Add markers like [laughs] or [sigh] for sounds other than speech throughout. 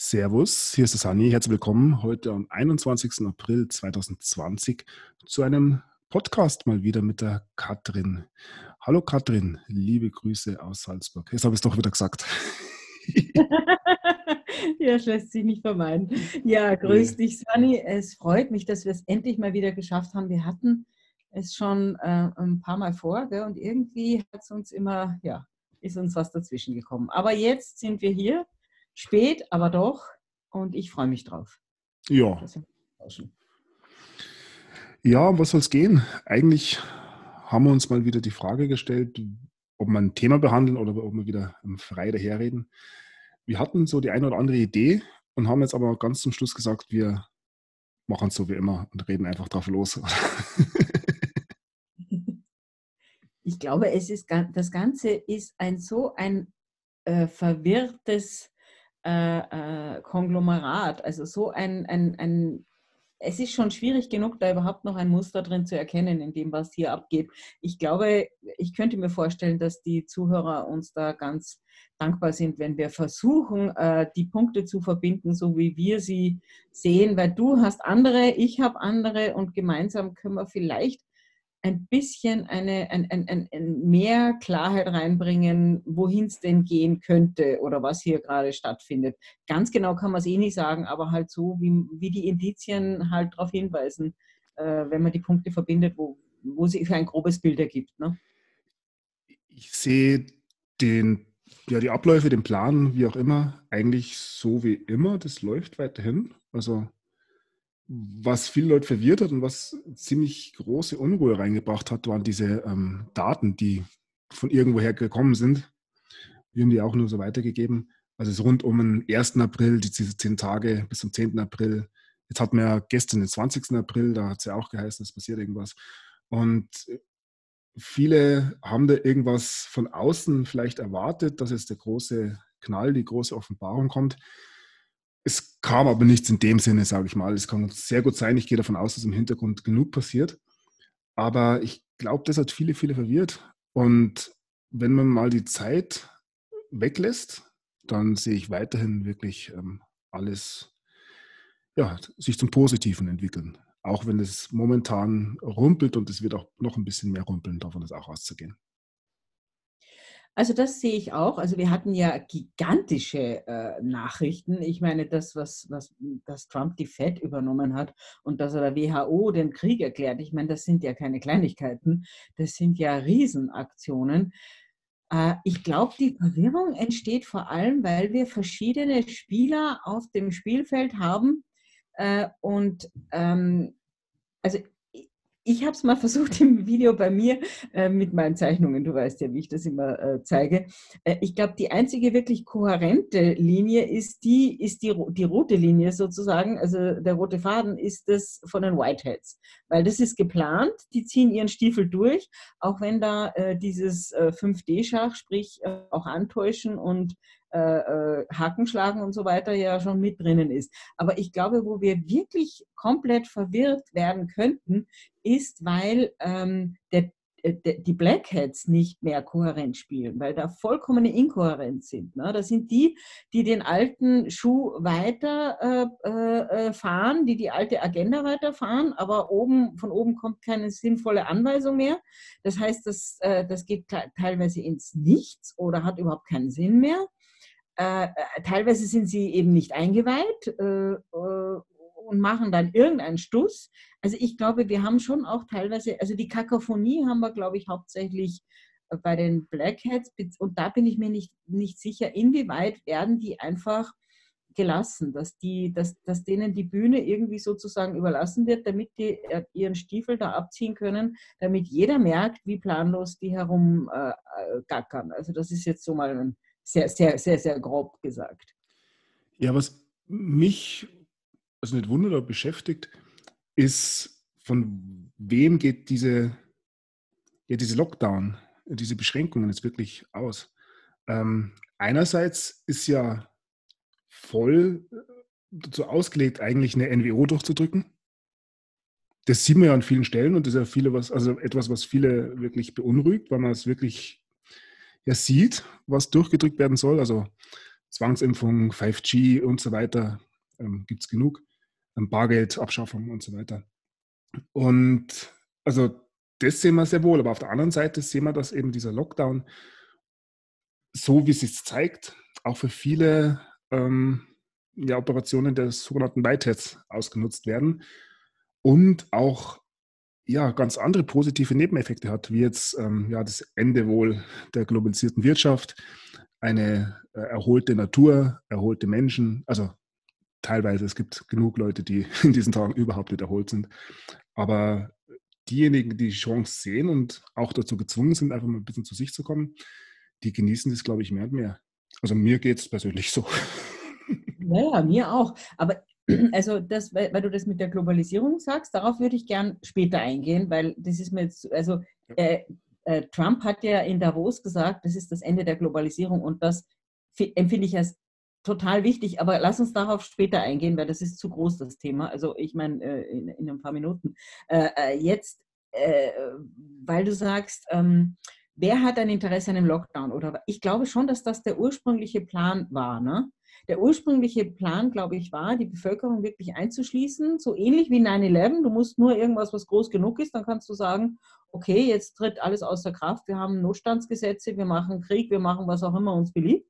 Servus, hier ist der Sani. Herzlich willkommen heute am 21. April 2020 zu einem Podcast mal wieder mit der Katrin. Hallo Katrin, liebe Grüße aus Salzburg. Jetzt habe ich es doch wieder gesagt. [laughs] ja, das lässt sich nicht vermeiden. Ja, grüß nee. dich, Sani. Es freut mich, dass wir es endlich mal wieder geschafft haben. Wir hatten es schon äh, ein paar Mal vor gell? und irgendwie hat es uns immer, ja, ist uns was dazwischen gekommen. Aber jetzt sind wir hier Spät, aber doch. Und ich freue mich drauf. Ja. Ja, um was soll es gehen? Eigentlich haben wir uns mal wieder die Frage gestellt, ob wir ein Thema behandeln oder ob wir wieder frei daherreden. Wir hatten so die eine oder andere Idee und haben jetzt aber ganz zum Schluss gesagt, wir machen es so wie immer und reden einfach drauf los. [laughs] ich glaube, es ist das Ganze ist ein so ein äh, verwirrtes äh, äh, Konglomerat. Also so ein, ein, ein, es ist schon schwierig genug, da überhaupt noch ein Muster drin zu erkennen, in dem, was hier abgeht. Ich glaube, ich könnte mir vorstellen, dass die Zuhörer uns da ganz dankbar sind, wenn wir versuchen, äh, die Punkte zu verbinden, so wie wir sie sehen, weil du hast andere, ich habe andere und gemeinsam können wir vielleicht ein bisschen eine, ein, ein, ein mehr Klarheit reinbringen, wohin es denn gehen könnte oder was hier gerade stattfindet. Ganz genau kann man es eh nicht sagen, aber halt so, wie, wie die Indizien halt darauf hinweisen, äh, wenn man die Punkte verbindet, wo, wo sie für ein grobes Bild ergibt. Ne? Ich sehe den, ja, die Abläufe, den Plan, wie auch immer, eigentlich so wie immer. Das läuft weiterhin. Also was viele Leute verwirrt hat und was ziemlich große Unruhe reingebracht hat, waren diese ähm, Daten, die von irgendwoher gekommen sind. Wir haben die auch nur so weitergegeben. Also es ist rund um den 1. April, diese zehn Tage bis zum 10. April. Jetzt hatten wir ja gestern den 20. April, da hat es ja auch geheißen, es passiert irgendwas. Und viele haben da irgendwas von außen vielleicht erwartet, dass jetzt der große Knall, die große Offenbarung kommt. Es kam aber nichts in dem Sinne, sage ich mal. Es kann sehr gut sein. Ich gehe davon aus, dass im Hintergrund genug passiert. Aber ich glaube, das hat viele, viele verwirrt. Und wenn man mal die Zeit weglässt, dann sehe ich weiterhin wirklich ähm, alles ja, sich zum Positiven entwickeln. Auch wenn es momentan rumpelt und es wird auch noch ein bisschen mehr rumpeln, davon ist auch auszugehen. Also das sehe ich auch. Also wir hatten ja gigantische äh, Nachrichten. Ich meine, das, was, was dass Trump die Fed übernommen hat und dass er der WHO den Krieg erklärt, ich meine, das sind ja keine Kleinigkeiten, das sind ja Riesenaktionen. Äh, ich glaube, die Verwirrung entsteht vor allem, weil wir verschiedene Spieler auf dem Spielfeld haben. Äh, und ähm, also ich habe es mal versucht im Video bei mir äh, mit meinen Zeichnungen. Du weißt ja, wie ich das immer äh, zeige. Äh, ich glaube, die einzige wirklich kohärente Linie ist die, ist die, die rote Linie sozusagen. Also der rote Faden ist das von den Whiteheads, weil das ist geplant. Die ziehen ihren Stiefel durch, auch wenn da äh, dieses 5D-Schach, äh, sprich äh, auch antäuschen und äh, äh, Haken schlagen und so weiter ja schon mit drinnen ist. Aber ich glaube, wo wir wirklich komplett verwirrt werden könnten, ist, weil ähm, der, äh, die Blackheads nicht mehr kohärent spielen, weil da vollkommene Inkohärenz sind. Ne? Das sind die, die den alten Schuh weiter äh, äh, fahren, die die alte Agenda weiterfahren, aber oben, von oben kommt keine sinnvolle Anweisung mehr. Das heißt, das, äh, das geht teilweise ins Nichts oder hat überhaupt keinen Sinn mehr. Äh, äh, teilweise sind sie eben nicht eingeweiht äh, äh, und machen dann irgendeinen Stuss. Also ich glaube, wir haben schon auch teilweise, also die Kakophonie haben wir, glaube ich, hauptsächlich äh, bei den Blackheads und da bin ich mir nicht, nicht sicher, inwieweit werden die einfach gelassen, dass, die, dass, dass denen die Bühne irgendwie sozusagen überlassen wird, damit die ihren Stiefel da abziehen können, damit jeder merkt, wie planlos die herumgackern. Äh, also das ist jetzt so mal ein sehr, sehr, sehr, sehr grob gesagt. Ja, was mich also nicht wundert oder beschäftigt, ist, von wem geht diese, ja, diese Lockdown, diese Beschränkungen jetzt wirklich aus? Ähm, einerseits ist ja voll dazu ausgelegt, eigentlich eine NWO durchzudrücken. Das sieht man ja an vielen Stellen und das ist ja viele was, also etwas, was viele wirklich beunruhigt, weil man es wirklich ja sieht, was durchgedrückt werden soll. Also Zwangsimpfung, 5G und so weiter, ähm, gibt es genug. Ähm, Bargeldabschaffung und so weiter. Und also das sehen wir sehr wohl, aber auf der anderen Seite sehen wir, dass eben dieser Lockdown, so wie es sich zeigt, auch für viele ähm, ja, Operationen des sogenannten Whiteheads ausgenutzt werden und auch ja, ganz andere positive Nebeneffekte hat, wie jetzt ähm, ja, das Ende wohl der globalisierten Wirtschaft, eine äh, erholte Natur, erholte Menschen, also teilweise, es gibt genug Leute, die [laughs] in diesen Tagen überhaupt nicht erholt sind, aber diejenigen, die die Chance sehen und auch dazu gezwungen sind, einfach mal ein bisschen zu sich zu kommen, die genießen das, glaube ich, mehr und mehr. Also mir geht es persönlich so. [laughs] Ja, ja, mir auch. Aber [clears throat] also das, weil, weil, du das mit der Globalisierung sagst, darauf würde ich gern später eingehen, weil das ist mir jetzt, also äh, äh, Trump hat ja in Davos gesagt, das ist das Ende der Globalisierung und das empfinde ich als total wichtig, aber lass uns darauf später eingehen, weil das ist zu groß, das Thema. Also ich meine, äh, in, in, ein paar Minuten. Äh, äh, jetzt, äh, weil du sagst, ähm, wer hat ein Interesse an einem Lockdown? Oder ich glaube schon, dass das der ursprüngliche Plan war. Ne? Der ursprüngliche Plan, glaube ich, war, die Bevölkerung wirklich einzuschließen, so ähnlich wie 9-11. Du musst nur irgendwas, was groß genug ist, dann kannst du sagen, okay, jetzt tritt alles außer Kraft, wir haben Notstandsgesetze, wir machen Krieg, wir machen was auch immer uns beliebt.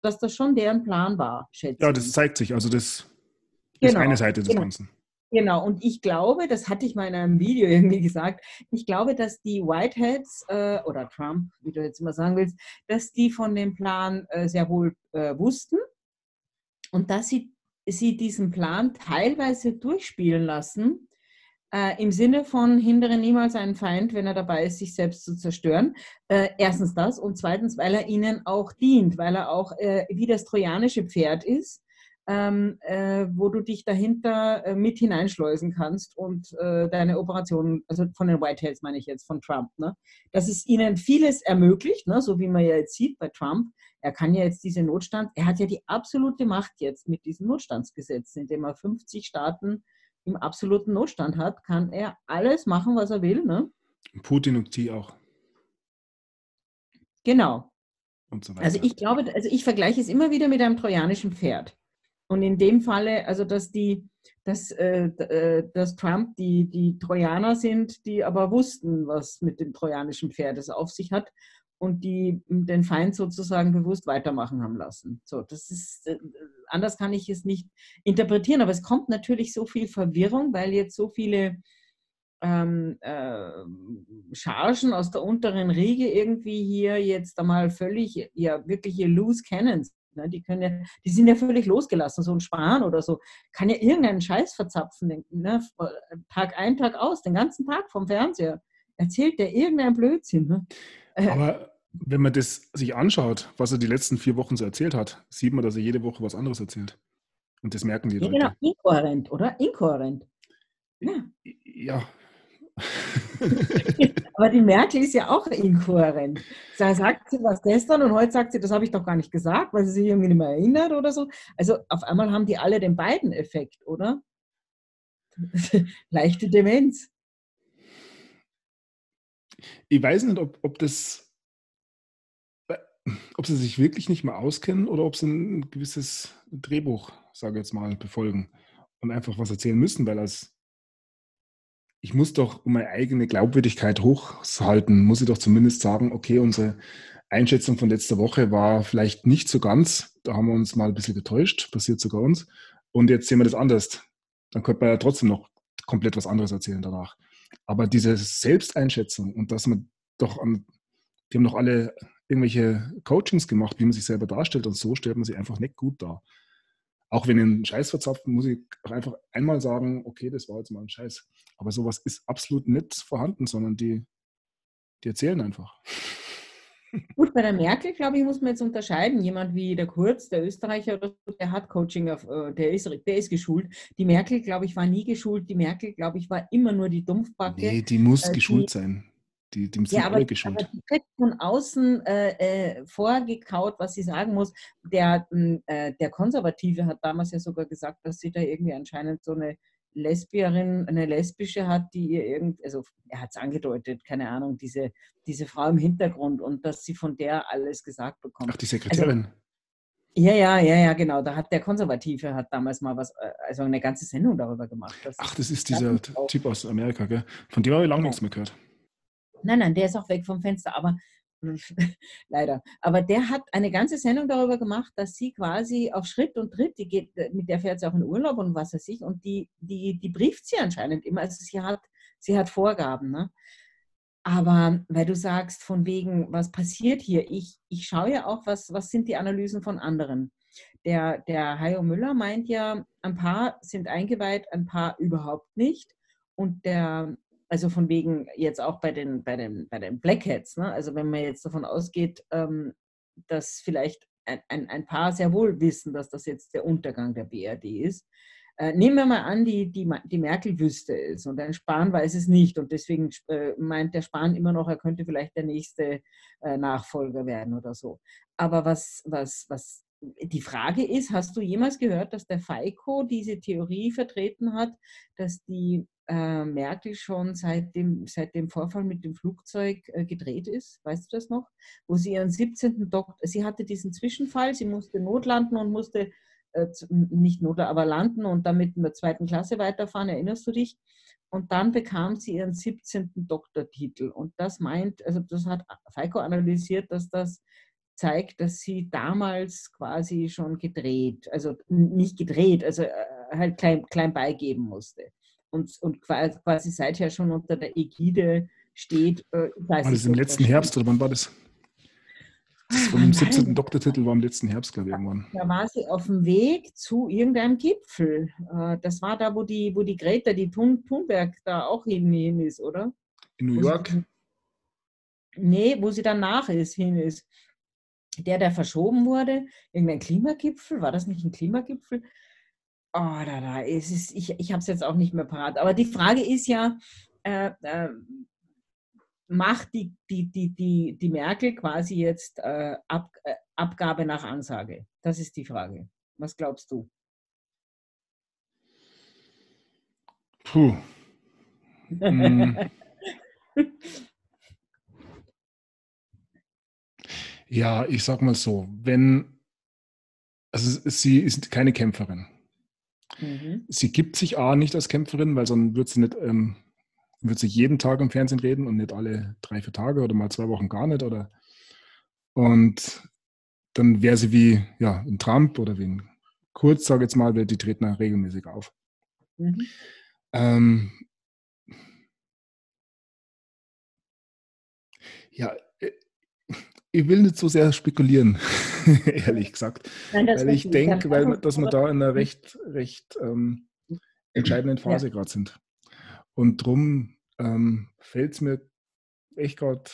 Dass das schon deren Plan war, schätze ich. Ja, das zeigt sich. Also das ist genau, eine Seite des genau. Ganzen. Genau, und ich glaube, das hatte ich mal in einem Video [laughs] irgendwie gesagt, ich glaube, dass die Whiteheads äh, oder Trump, wie du jetzt immer sagen willst, dass die von dem Plan äh, sehr wohl äh, wussten und dass sie, sie diesen Plan teilweise durchspielen lassen, äh, im Sinne von hindere niemals einen Feind, wenn er dabei ist, sich selbst zu zerstören. Äh, erstens das und zweitens, weil er ihnen auch dient, weil er auch äh, wie das trojanische Pferd ist, ähm, äh, wo du dich dahinter äh, mit hineinschleusen kannst und äh, deine Operationen, also von den Whiteheads meine ich jetzt, von Trump, ne? dass es ihnen vieles ermöglicht, ne? so wie man ja jetzt sieht bei Trump. Er kann ja jetzt diese Notstand, er hat ja die absolute Macht jetzt mit diesem Notstandsgesetz, indem er 50 Staaten im absoluten Notstand hat, kann er alles machen, was er will. Ne? Putin und Xi auch. Genau. So also ich glaube, also ich vergleiche es immer wieder mit einem trojanischen Pferd. Und in dem Falle, also dass die, dass, äh, äh, dass Trump die, die Trojaner sind, die aber wussten, was mit dem trojanischen Pferd es auf sich hat und die den Feind sozusagen bewusst weitermachen haben lassen. So, das ist äh, anders kann ich es nicht interpretieren, aber es kommt natürlich so viel Verwirrung, weil jetzt so viele ähm, äh, Chargen aus der unteren Riege irgendwie hier jetzt einmal völlig, ja, wirklich ihr Loose Cannons Ne? Die, können ja, die sind ja völlig losgelassen. So ein Spahn oder so kann ja irgendeinen Scheiß verzapfen. Ne? Tag ein, Tag aus, den ganzen Tag vom Fernseher. Erzählt der irgendeinen Blödsinn. Ne? Aber wenn man das sich anschaut, was er die letzten vier Wochen so erzählt hat, sieht man, dass er jede Woche was anderes erzählt. Und das merken die ja, Leute. Genau, inkohärent, oder? Inkohärent. Ja. ja, [laughs] Aber die Merkel ist ja auch inkohärent. Da sagt sie was gestern und heute sagt sie, das habe ich doch gar nicht gesagt, weil sie sich irgendwie nicht mehr erinnert oder so. Also auf einmal haben die alle den beiden Effekt, oder? [laughs] Leichte Demenz. Ich weiß nicht, ob, ob das ob sie sich wirklich nicht mehr auskennen oder ob sie ein gewisses Drehbuch, sage ich jetzt mal, befolgen und einfach was erzählen müssen, weil als ich muss doch, um meine eigene Glaubwürdigkeit hochzuhalten, muss ich doch zumindest sagen, okay, unsere Einschätzung von letzter Woche war vielleicht nicht so ganz. Da haben wir uns mal ein bisschen getäuscht, passiert sogar uns. Und jetzt sehen wir das anders. Dann könnte man ja trotzdem noch komplett was anderes erzählen danach. Aber diese Selbsteinschätzung und dass man doch an, die haben doch alle irgendwelche Coachings gemacht, wie man sich selber darstellt und so stellt man sich einfach nicht gut dar. Auch wenn ich einen Scheiß verzapft, muss ich auch einfach einmal sagen, okay, das war jetzt mal ein Scheiß. Aber sowas ist absolut nicht vorhanden, sondern die, die erzählen einfach. Gut, bei der Merkel, glaube ich, muss man jetzt unterscheiden. Jemand wie der Kurz, der Österreicher, der hat Coaching, auf, äh, der, ist, der ist geschult. Die Merkel, glaube ich, war nie geschult. Die Merkel, glaube ich, war immer nur die Dumpfbacke. Nee, die muss äh, geschult die, sein. Die, die ja, aber, alle geschult. Aber die kriegt von außen äh, äh, vorgekaut, was sie sagen muss. Der, äh, der Konservative hat damals ja sogar gesagt, dass sie da irgendwie anscheinend so eine Lesbierin, eine lesbische hat, die ihr irgend, also er hat es angedeutet, keine Ahnung, diese, diese Frau im Hintergrund und dass sie von der alles gesagt bekommt. Ach, die Sekretärin. Also, Ja, ja, ja, ja, genau. Da hat der Konservative hat damals mal was, äh, also eine ganze Sendung darüber gemacht. Ach, das ist dieser Typ aus Amerika, gell? Von dem habe ich lange ja. nichts mehr gehört. Nein, nein, der ist auch weg vom Fenster, aber [laughs] leider. Aber der hat eine ganze Sendung darüber gemacht, dass sie quasi auf Schritt und Tritt, die geht, mit der fährt sie auch in Urlaub und was weiß ich, und die, die, die brieft sie anscheinend immer. Also sie hat, sie hat Vorgaben. Ne? Aber weil du sagst, von wegen, was passiert hier? Ich, ich schaue ja auch, was, was sind die Analysen von anderen. Der, der Hayo Müller meint ja, ein paar sind eingeweiht, ein paar überhaupt nicht. Und der, also von wegen jetzt auch bei den, bei den, bei den Blackheads, ne? also wenn man jetzt davon ausgeht, ähm, dass vielleicht ein, ein, ein paar sehr wohl wissen, dass das jetzt der Untergang der BRD ist, äh, nehmen wir mal an, die, die, die Merkel wüsste es und ein Spahn weiß es nicht und deswegen äh, meint der Spahn immer noch, er könnte vielleicht der nächste äh, Nachfolger werden oder so. Aber was, was, was die Frage ist, hast du jemals gehört, dass der Feiko diese Theorie vertreten hat, dass die äh, Merkel schon seit dem, seit dem Vorfall mit dem Flugzeug äh, gedreht ist? Weißt du das noch? Wo sie ihren 17. Doktor, sie hatte diesen Zwischenfall, sie musste notlanden und musste äh, nicht nur aber landen und damit in der zweiten Klasse weiterfahren, erinnerst du dich? Und dann bekam sie ihren 17. Doktortitel. Und das meint, also das hat Feiko analysiert, dass das zeigt, dass sie damals quasi schon gedreht, also nicht gedreht, also äh, halt klein, klein beigeben musste. Und, und quasi seither schon unter der Ägide steht. Äh, war das im letzten Herbst oder wann war das? Das war im 17. Doktortitel war im letzten Herbst, glaube ich, irgendwann. Da war sie auf dem Weg zu irgendeinem Gipfel. Äh, das war da, wo die, wo die Greta, die Thun, Thunberg da auch hin, hin ist, oder? In New York? Sie, nee, wo sie danach ist, hin ist. Der, der verschoben wurde, irgendein Klimagipfel, war das nicht ein Klimagipfel? Oh, da, da, es ist, ich, ich habe es jetzt auch nicht mehr parat. Aber die Frage ist ja, äh, äh, macht die, die, die, die, die Merkel quasi jetzt äh, Ab, äh, Abgabe nach Ansage? Das ist die Frage. Was glaubst du? Puh. hm. [laughs] [laughs] Ja, ich sag mal so, wenn, also sie ist keine Kämpferin. Mhm. Sie gibt sich A nicht als Kämpferin, weil sonst wird sie nicht ähm, wird sich jeden Tag im Fernsehen reden und nicht alle drei, vier Tage oder mal zwei Wochen gar nicht. Oder und dann wäre sie wie ja, ein Trump oder wie ein Kurz, sage ich jetzt mal, die treten regelmäßig auf. Mhm. Ähm, ja, ich will nicht so sehr spekulieren, [laughs] ehrlich gesagt. Nein, weil ich denke, weil, dass wir da in einer recht, recht ähm, entscheidenden Phase ja. gerade sind. Und darum ähm, fällt es mir echt gerade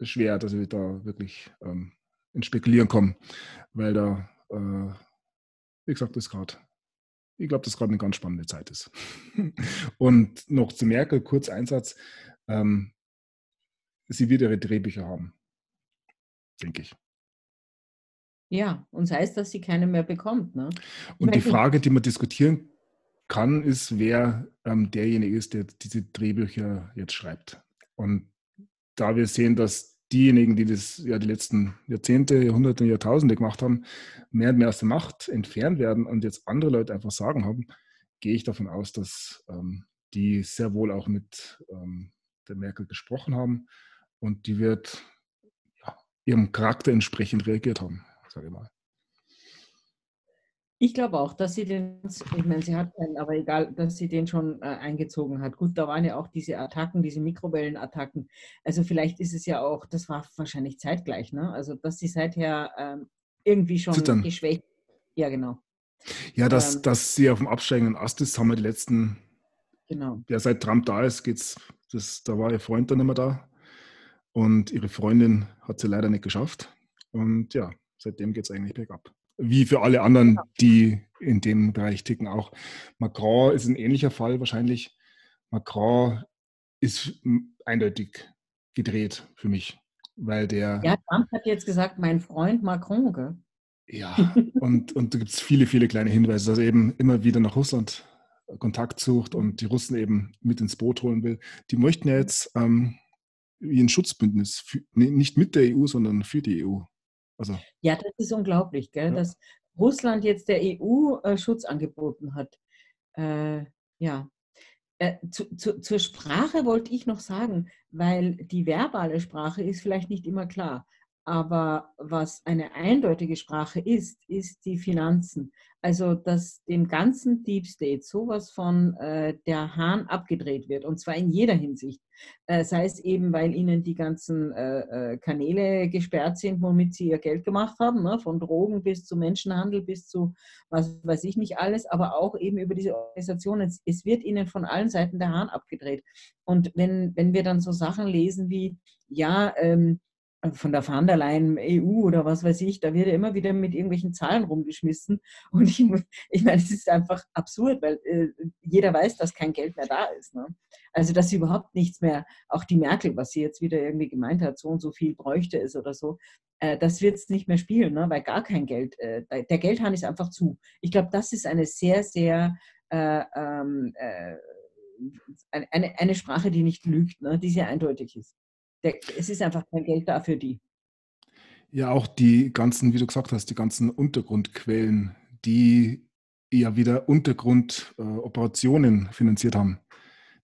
schwer, dass ich da wirklich ähm, ins Spekulieren komme, weil da, äh, wie gesagt, das gerade, ich glaube, das gerade eine ganz spannende Zeit ist. [laughs] Und noch zu Merkel, kurz Einsatz, ähm, sie wird ihre Drehbücher haben, denke ich. Ja, und das heißt, dass sie keine mehr bekommt. Ne? Und die Frage, die man diskutieren kann, ist, wer ähm, derjenige ist, der diese Drehbücher jetzt schreibt. Und da wir sehen, dass diejenigen, die das ja die letzten Jahrzehnte, Jahrhunderte, Jahrtausende gemacht haben, mehr und mehr aus der Macht entfernt werden und jetzt andere Leute einfach sagen haben, gehe ich davon aus, dass ähm, die sehr wohl auch mit ähm, der Merkel gesprochen haben und die wird ihrem Charakter entsprechend reagiert haben, sage ich mal. Ich glaube auch, dass sie den, ich meine, sie hat einen, aber egal, dass sie den schon äh, eingezogen hat. Gut, da waren ja auch diese Attacken, diese Mikrowellenattacken. Also vielleicht ist es ja auch, das war wahrscheinlich zeitgleich, ne? Also dass sie seither ähm, irgendwie schon Zittern. geschwächt. Ja, genau. Ja, dass, ähm, dass sie auf dem absteigenden Ast ist, haben wir die letzten, genau. ja, seit Trump da ist, geht's, das, da war ihr Freund dann immer da. Und ihre Freundin hat sie leider nicht geschafft. Und ja, seitdem geht es eigentlich bergab wie für alle anderen, die in dem Bereich ticken auch. Macron ist ein ähnlicher Fall wahrscheinlich. Macron ist eindeutig gedreht für mich, weil der. Ja, Trump hat jetzt gesagt, mein Freund Macron, gell? Ja, und, und da gibt es viele, viele kleine Hinweise, dass er eben immer wieder nach Russland Kontakt sucht und die Russen eben mit ins Boot holen will. Die möchten ja jetzt ähm, wie ein Schutzbündnis, für, nicht mit der EU, sondern für die EU Also, ja, das ist unglaublich, gell? Ja. dass Russland jetzt der EU äh, Schutz angeboten hat. Äh, ja. Äh, zu, zu, zur Sprache wollte ich noch sagen, weil die verbale Sprache ist vielleicht nicht immer klar. Aber was eine eindeutige Sprache ist, ist die Finanzen. Also, dass dem ganzen Deep State sowas von äh, der Hahn abgedreht wird, und zwar in jeder Hinsicht. Äh, sei es eben, weil ihnen die ganzen äh, äh Kanäle gesperrt sind, womit sie ihr Geld gemacht haben, ne? von Drogen bis zu Menschenhandel bis zu was weiß ich nicht alles, aber auch eben über diese Organisationen. Es, es wird ihnen von allen Seiten der Hahn abgedreht. Und wenn, wenn wir dann so Sachen lesen wie, ja, ähm, von der van der Leyen EU oder was weiß ich, da wird ja immer wieder mit irgendwelchen Zahlen rumgeschmissen. [laughs] Und ich, ich meine, es ist einfach absurd, weil äh, jeder weiß, dass kein Geld mehr da ist. Ne? Also, dass sie überhaupt nichts mehr, auch die Merkel, was sie jetzt wieder irgendwie gemeint hat, so und so viel bräuchte es oder so, äh, das wird es nicht mehr spielen, ne? weil gar kein Geld, äh, der Geldhahn ist einfach zu. Ich glaube, das ist eine sehr, sehr äh, ähm, äh, eine, eine Sprache, die nicht lügt, ne? die sehr eindeutig ist es ist einfach kein Geld da für die. Ja, auch die ganzen, wie du gesagt hast, die ganzen Untergrundquellen, die ja wieder Untergrundoperationen äh, finanziert haben.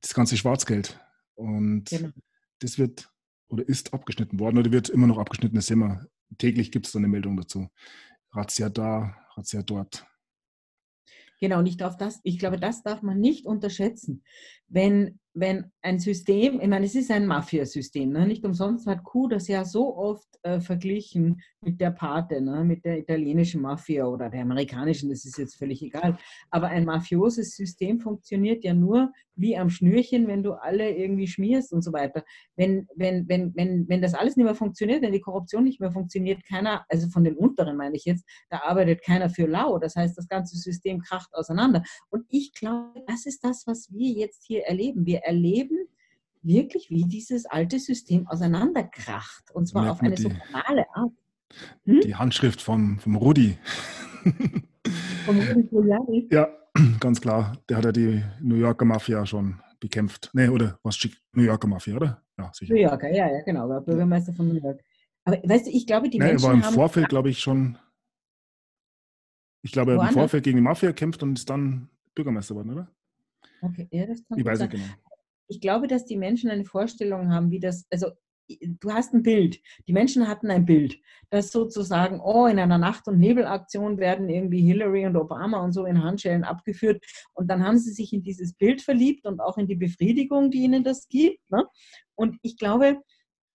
Das ganze Schwarzgeld. Und genau. das wird oder ist abgeschnitten worden oder wird immer noch abgeschnitten. Das immer. Täglich gibt es da eine Meldung dazu. Razzia da, Razzia dort. Genau, und ich, darf das, ich glaube, das darf man nicht unterschätzen. Wenn wenn ein System, ich meine, es ist ein Mafiasystem, ne? nicht umsonst hat Q das ja so oft äh, verglichen mit der Pate, ne? mit der italienischen Mafia oder der amerikanischen, das ist jetzt völlig egal. Aber ein mafioses System funktioniert ja nur wie am Schnürchen, wenn du alle irgendwie schmierst und so weiter. Wenn, wenn, wenn, wenn, wenn das alles nicht mehr funktioniert, wenn die Korruption nicht mehr funktioniert, keiner, also von den unteren meine ich jetzt, da arbeitet keiner für lau. Das heißt, das ganze System kracht auseinander. Und ich glaube, das ist das, was wir jetzt hier erleben. Wir erleben wirklich, wie dieses alte System auseinanderkracht. Und zwar auf eine die, so banale Art. Hm? Die Handschrift vom, vom Rudi. Vom Rudi Giuliani? [laughs] Ja, ganz klar. Der hat ja die New Yorker Mafia schon bekämpft. Nee, oder was? New Yorker Mafia, oder? Ja, sicher. New Yorker, ja, ja, genau. Der Bürgermeister von New York. Aber weißt du, ich glaube, die nee, Menschen. Er war im Vorfeld, glaube ich, schon. Ich glaube, er hat im Vorfeld gegen die Mafia gekämpft und ist dann Bürgermeister geworden, oder? Okay, ja, das kann ich weiß nicht genau ich glaube, dass die Menschen eine Vorstellung haben, wie das, also du hast ein Bild. Die Menschen hatten ein Bild, das sozusagen, oh, in einer Nacht- und Nebelaktion werden irgendwie Hillary und Obama und so in Handschellen abgeführt. Und dann haben sie sich in dieses Bild verliebt und auch in die Befriedigung, die ihnen das gibt. Ne? Und ich glaube,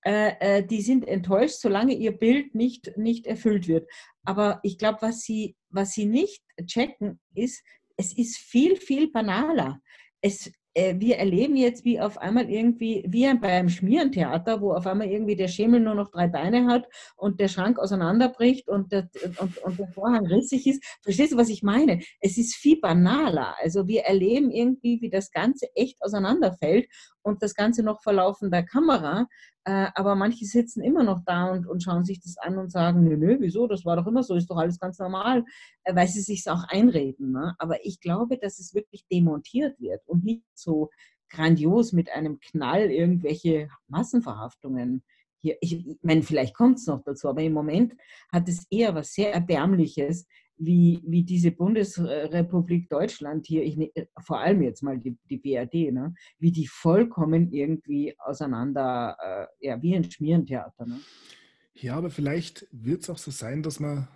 äh, äh, die sind enttäuscht, solange ihr Bild nicht, nicht erfüllt wird. Aber ich glaube, was sie, was sie nicht checken, ist, es ist viel, viel banaler. Es, wir erleben jetzt, wie auf einmal irgendwie, wie beim Schmierentheater, wo auf einmal irgendwie der Schemel nur noch drei Beine hat und der Schrank auseinanderbricht und der, und, und der Vorhang rissig ist. Verstehst du, was ich meine? Es ist viel banaler. Also wir erleben irgendwie, wie das Ganze echt auseinanderfällt und das Ganze noch vor laufender Kamera. Äh, aber manche sitzen immer noch da und, und schauen sich das an und sagen, nö, nö, wieso, das war doch immer so, ist doch alles ganz normal, äh, weil sie sich auch einreden. Ne? Aber ich glaube, dass es wirklich demontiert wird und nicht so grandios mit einem Knall irgendwelche Massenverhaftungen hier. Ich, meine, vielleicht kommt es noch dazu, aber im Moment hat es eher was sehr Erbärmliches, wie, wie diese Bundesrepublik Deutschland hier, ich, ne, vor allem jetzt mal die, die BRD, ne, wie die vollkommen irgendwie auseinander, äh, ja, wie ein Schmierentheater. Ne? Ja, aber vielleicht wird es auch so sein, dass man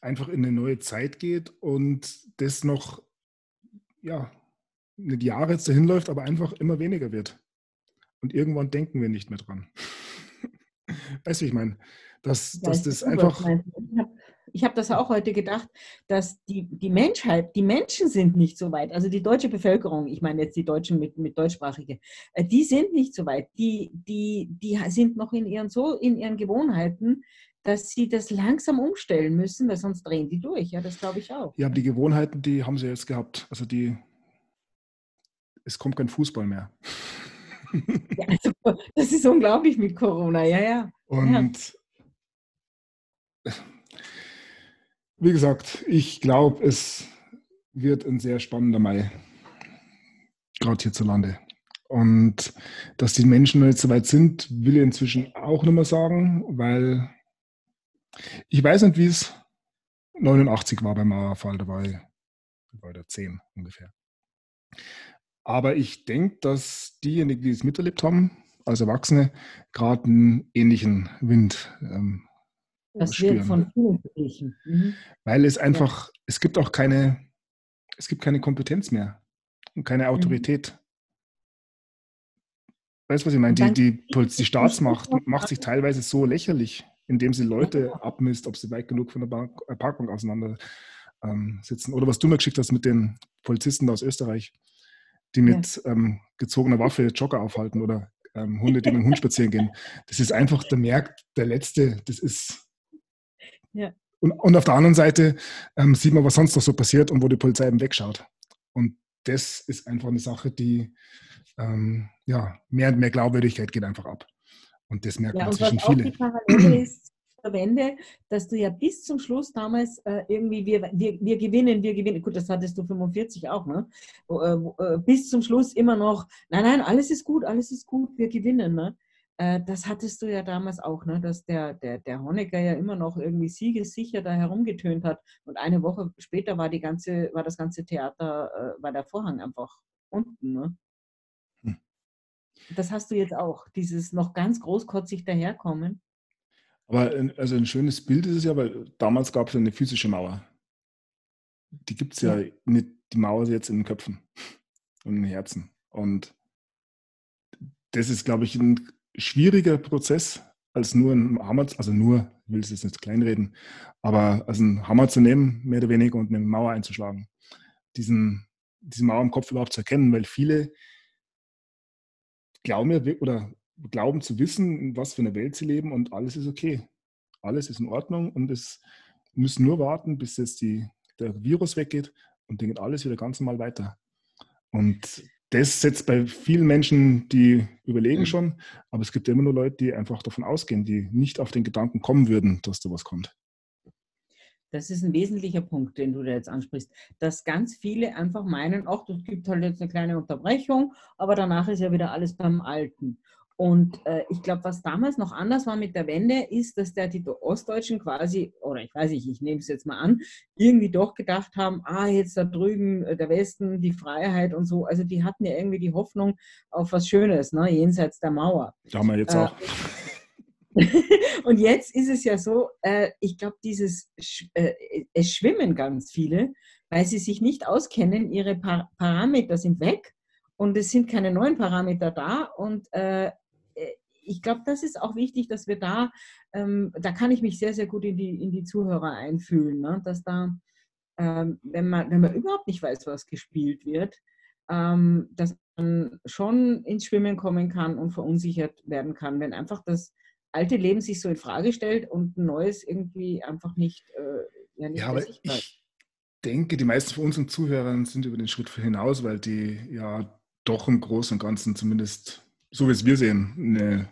einfach in eine neue Zeit geht und das noch, ja, nicht Jahre jetzt dahin läuft, aber einfach immer weniger wird. Und irgendwann denken wir nicht mehr dran. [laughs] weißt du, ich meine, dass, dass das einfach. Ich habe das auch heute gedacht, dass die, die Menschheit, die Menschen sind nicht so weit. Also die deutsche Bevölkerung, ich meine jetzt die Deutschen mit, mit Deutschsprachige, äh, die sind nicht so weit. Die, die, die sind noch in ihren, so in ihren Gewohnheiten, dass sie das langsam umstellen müssen, weil sonst drehen die durch. Ja, das glaube ich auch. Ja, aber die Gewohnheiten, die haben sie jetzt gehabt. Also die, es kommt kein Fußball mehr. Ja, also, das ist unglaublich mit Corona, ja, ja. Und ja. Wie gesagt, ich glaube, es wird ein sehr spannender Mai, gerade hierzulande. Und dass die Menschen noch nicht so weit sind, will ich inzwischen auch mehr sagen, weil ich weiß nicht, wie es 89 war beim Mauerfall, da war ich, war ich da 10 ungefähr. Aber ich denke, dass diejenigen, die es miterlebt haben, als Erwachsene, gerade einen ähnlichen Wind ähm, das spüren. wird von vielen beglichen. Mhm. Weil es einfach, ja. es gibt auch keine, es gibt keine Kompetenz mehr und keine mhm. Autorität. Mhm. Weißt du, was ich meine? Die, die, die Staatsmacht macht sich teilweise so lächerlich, indem sie Leute abmisst, ob sie weit genug von der Bank, äh, Parkbank auseinander ähm, sitzen. Oder was du mir geschickt hast mit den Polizisten aus Österreich, die mit ja. ähm, gezogener Waffe Jogger aufhalten oder ähm, Hunde, die mit dem Hund spazieren gehen. Das ist einfach der Merk, der letzte, das ist. Ja. Und, und auf der anderen Seite ähm, sieht man, was sonst noch so passiert und wo die Polizei eben wegschaut. Und das ist einfach eine Sache, die ähm, ja, mehr und mehr Glaubwürdigkeit geht einfach ab. Und das merken ja, viele. Die Parallele ist verwende, dass du ja bis zum Schluss damals äh, irgendwie, wir, wir, wir gewinnen, wir gewinnen, gut, das hattest du 45 auch, ne? Äh, äh, bis zum Schluss immer noch, nein, nein, alles ist gut, alles ist gut, wir gewinnen, ne? Äh, das hattest du ja damals auch, ne? dass der, der, der Honecker ja immer noch irgendwie siegessicher da herumgetönt hat. Und eine Woche später war, die ganze, war das ganze Theater, äh, war der Vorhang einfach unten. Ne? Hm. Das hast du jetzt auch, dieses noch ganz großkotzig daherkommen. Aber also ein schönes Bild ist es ja, weil damals gab es eine physische Mauer. Die gibt es ja. ja nicht, die Mauer ist jetzt in den Köpfen und in den Herzen. Und das ist, glaube ich, ein schwieriger Prozess, als nur ein Hammer, also nur, ich will es jetzt nicht kleinreden, aber als einen Hammer zu nehmen, mehr oder weniger, und eine Mauer einzuschlagen. Diesen, diese Mauer im Kopf überhaupt zu erkennen, weil viele glauben ja, oder glauben zu wissen, in was für eine Welt sie leben und alles ist okay. Alles ist in Ordnung und es müssen nur warten, bis jetzt die, der Virus weggeht und dann geht alles wieder ganz normal weiter. Und das setzt bei vielen Menschen, die überlegen schon, aber es gibt immer nur Leute, die einfach davon ausgehen, die nicht auf den Gedanken kommen würden, dass da was kommt. Das ist ein wesentlicher Punkt, den du da jetzt ansprichst, dass ganz viele einfach meinen, ach, das gibt halt jetzt eine kleine Unterbrechung, aber danach ist ja wieder alles beim Alten. Und äh, ich glaube, was damals noch anders war mit der Wende, ist, dass der, die Ostdeutschen quasi, oder ich weiß nicht, ich nehme es jetzt mal an, irgendwie doch gedacht haben, ah, jetzt da drüben äh, der Westen, die Freiheit und so. Also die hatten ja irgendwie die Hoffnung auf was Schönes, ne, jenseits der Mauer. Da haben wir jetzt äh, auch. [laughs] und jetzt ist es ja so, äh, ich glaube, dieses, äh, es schwimmen ganz viele, weil sie sich nicht auskennen, ihre Par Parameter sind weg und es sind keine neuen Parameter da und äh, ich glaube, das ist auch wichtig, dass wir da, ähm, da kann ich mich sehr, sehr gut in die, in die Zuhörer einfühlen, ne? dass da, ähm, wenn, man, wenn man überhaupt nicht weiß, was gespielt wird, ähm, dass man schon ins Schwimmen kommen kann und verunsichert werden kann, wenn einfach das alte Leben sich so in Frage stellt und ein neues irgendwie einfach nicht, äh, ja, nicht ja, aber ich denke, die meisten von unseren Zuhörern sind über den Schritt hinaus, weil die ja doch im Großen und Ganzen zumindest, so wie es wir sehen, eine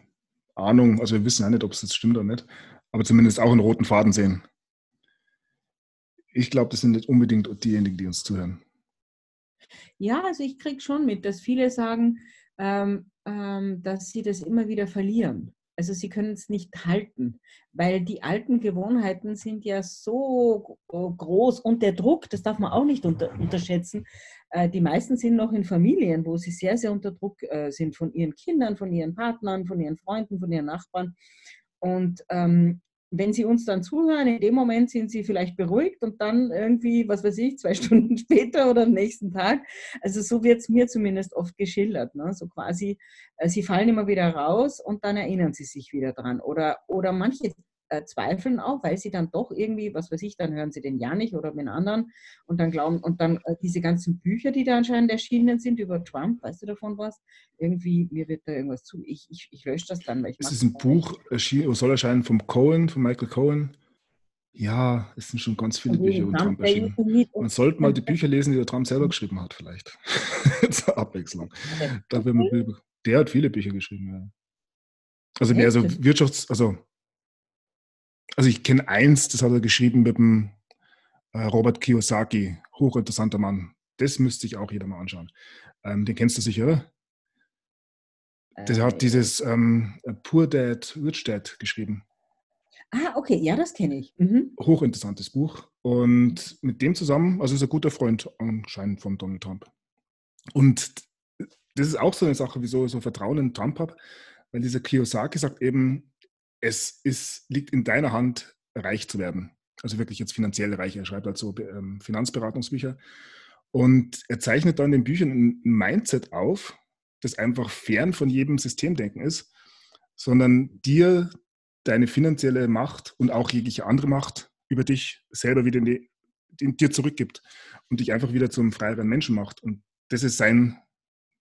Ahnung, also wir wissen ja nicht, ob es jetzt stimmt oder nicht, aber zumindest auch einen roten Faden sehen. Ich glaube, das sind nicht unbedingt diejenigen, die uns zuhören. Ja, also ich kriege schon mit, dass viele sagen, ähm, ähm, dass sie das immer wieder verlieren. Also sie können es nicht halten, weil die alten Gewohnheiten sind ja so groß und der Druck, das darf man auch nicht unter, unterschätzen. Äh, die meisten sind noch in Familien, wo sie sehr, sehr unter Druck äh, sind von ihren Kindern, von ihren Partnern, von ihren Freunden, von ihren Nachbarn. Und ähm, wenn Sie uns dann zuhören, in dem Moment sind Sie vielleicht beruhigt und dann irgendwie, was weiß ich, zwei [laughs] Stunden später oder am nächsten Tag. Also so wird es mir zumindest oft geschildert. Ne? So quasi, äh, Sie fallen immer wieder raus und dann erinnern Sie sich wieder dran. Oder, oder manche äh, zweifeln auch, weil sie dann doch irgendwie, was weiß ich, dann hören sie den ja nicht oder den anderen und dann glauben, und dann äh, diese ganzen Bücher, die da anscheinend erschienen sind über Trump, weißt du davon was? Irgendwie, mir wird da irgendwas zu, ich, ich, ich lösche das dann, weil ich Es ist ein Buch, erschienen, soll erscheinen vom Cohen, von Michael Cohen. Ja, es sind schon ganz viele Bücher über Trump erschienen. Man sollte mal die Bücher lesen, die der Trump selber geschrieben hat, vielleicht. [laughs] Zur Abwechslung. Da man, der hat viele Bücher geschrieben, ja. Also mehr so Wirtschafts-, also also ich kenne eins, das hat er geschrieben mit dem äh, Robert Kiyosaki, hochinteressanter Mann. Das müsste sich auch jeder mal anschauen. Ähm, den kennst du sicher, oder? Der hat dieses ähm, Poor Dad, Rich Dad geschrieben. Ah, okay, ja, das kenne ich. Mhm. Hochinteressantes Buch. Und mit dem zusammen, also ist er guter Freund anscheinend von Donald Trump. Und das ist auch so eine Sache, wieso ich so Vertrauen in Trump habe, weil dieser Kiyosaki sagt eben, es ist, liegt in deiner Hand, reich zu werden. Also wirklich jetzt finanziell reich. Er schreibt halt so ähm, Finanzberatungsbücher. Und er zeichnet dann in den Büchern ein Mindset auf, das einfach fern von jedem Systemdenken ist, sondern dir deine finanzielle Macht und auch jegliche andere Macht über dich selber wieder in, die, in dir zurückgibt und dich einfach wieder zum freieren Menschen macht. Und das ist sein